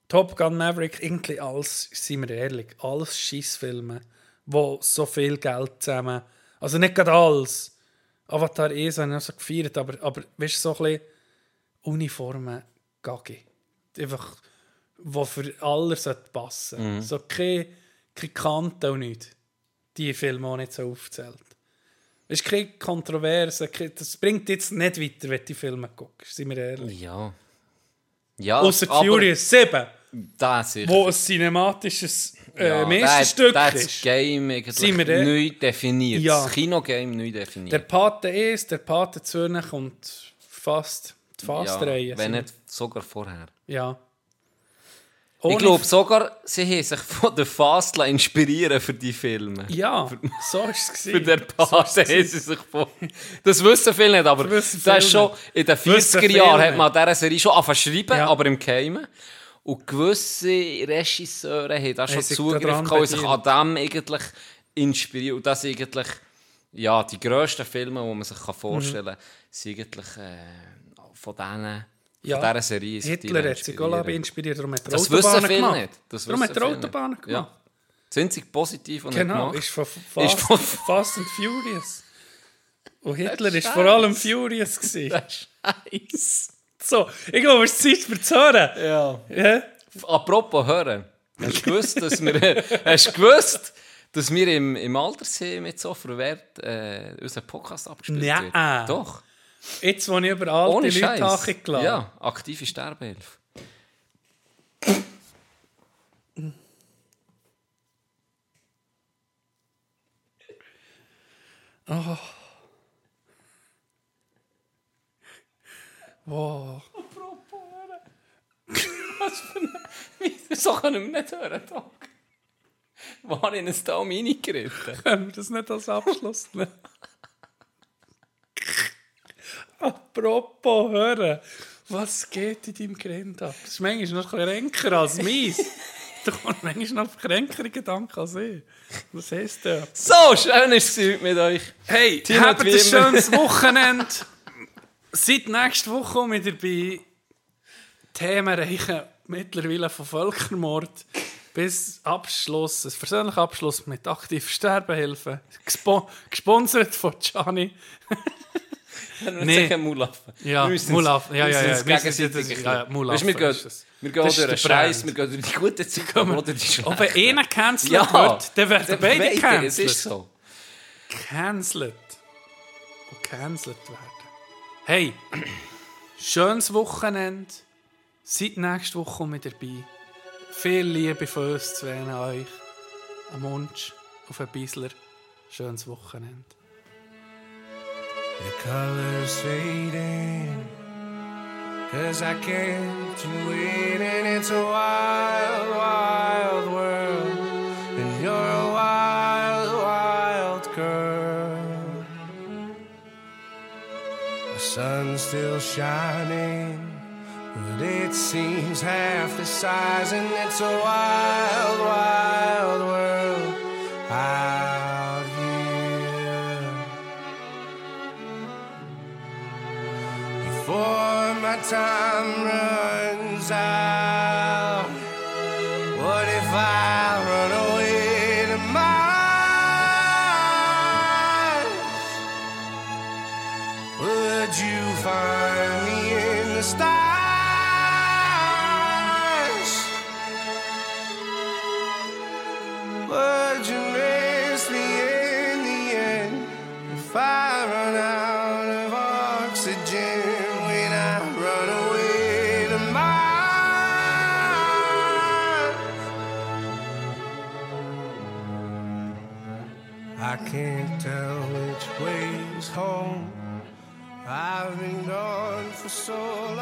Top Gun Maverick, irgendwie alles, seien wir ehrlich, alles Schissfilme, wo so viel Geld zusammen. Also nicht gerade alles. Avatar 1 habe ich so gefeiert, aber, aber weißt du, so ein bisschen Uniformen Gaggi. Einfach, die für alle passen So keine, keine Kante und nichts. Die Filme auch nicht so aufzählt. Es ist keine Kontroverse, das bringt jetzt nicht weiter, wenn die Filme guckst, sind wir ehrlich.
Ja. Ja,
Außer Furious 7,
Das ist.
wo ein cinematisches äh,
ja,
Meisterstück
der, der
ist.
Das Game
Sind wir der-
neu definiert.
Ja.
Das Kinogame neu
Der
definiert.
Pate 1, der Pate 2 kommt fast die Fast-Reihe.
ja, wenn nicht sogar vorher.
Ja. Ohne-
Ich glaube sogar, sie haben sich von der Fast inspirieren für die Filme.
Ja, so ist es. <laughs>
Für den Part
So
haben sie sich von... Das wissen viele nicht, aber
Das
das ist schon... In den
Wissen
40er Jahren hat man an dieser Serie schon angefangen zu schreiben,
Ja.
aber im Geheimen. Und gewisse Regisseure haben da schon
sich
Zugriff gehabt und sich an dem eigentlich inspiriert. Und das sind eigentlich... Ja, die grössten Filme, die man sich vorstellen kann, sind eigentlich äh, von denen...
Ja,
Von dieser Serie sind
Hitler hat sich auch
inspiriert.
darum hat er
Das wissen
Autobahnen
viele
gemacht.
nicht. Das
darum hat er Autobahnen
nicht.
gemacht.
Ja. Das einzige Positive, was er
Genau, ist von
Ist
Fast,
von- <laughs>
Fast and Furious. Und Hitler
ist
ist vor allem. Furious.
Das ist Scheiß.
So, ich glaube, es ist Zeit für zu hören.
Ja.
Ja?
Apropos hören. Hast du gewusst, dass wir, <laughs> hast gewusst, dass wir im, im Altersheim mit so verwehrt äh, unseren Podcast abgespielt
Nein.
wird? Doch.
Jetzt, wo ich über alte
Ohne
Leute
Scheiß.
nachgeladen
Ja, aktive Sterbehilfe.
Oh. Wow.
Was für eine... So können wir nicht hören, Doc. War in ein Daumen reingeritten?
Können wir das nicht als Abschluss nehmen? Apropos hören, was geht in deinem Grind ab? Das ist manchmal noch ein bisschen kränker als meins. Du kommst manchmal noch kränker Gedanken als ich. Was heisst das?
So, schön ist es mit euch.
Hey,
Tino,
habt ein schönes <laughs> Wochenende. Seit nächster Woche ich dabei. Themen reichen mittlerweile von Völkermord bis Abschluss, ein persönlicher Abschluss mit aktiver Sterbehilfe. Gespo gesponsert von Gianni. <laughs>
Wir
Nee.
sagen Mulaffen.
Ja, Mulaffen. Ja, ja,
müssen
ja. Wir
ein bisschen-
ja,
Weisst, wir gehen, wir durch den. Scheiß, wir gehen durch die gute Zeit, durch die schlechte.
Ob er einer cancelled
Ja,
wird, dann werden beide cancelled.
es ist so.
Cancelled. Und cancelled werden. Hey, <clears throat> schönes Wochenende. Seit nächste Woche ich dabei. Viel Liebe von uns an euch. Ein Wunsch auf ein Bisler. Schönes Wochenende.
The colors fading Cause I kept you waiting It's a wild, wild world. And you're a wild, wild girl. The sun's still shining But it seems half the size And it's a wild, wild world time runs out. What if I run away to Mars? Would you find me in the stars? soul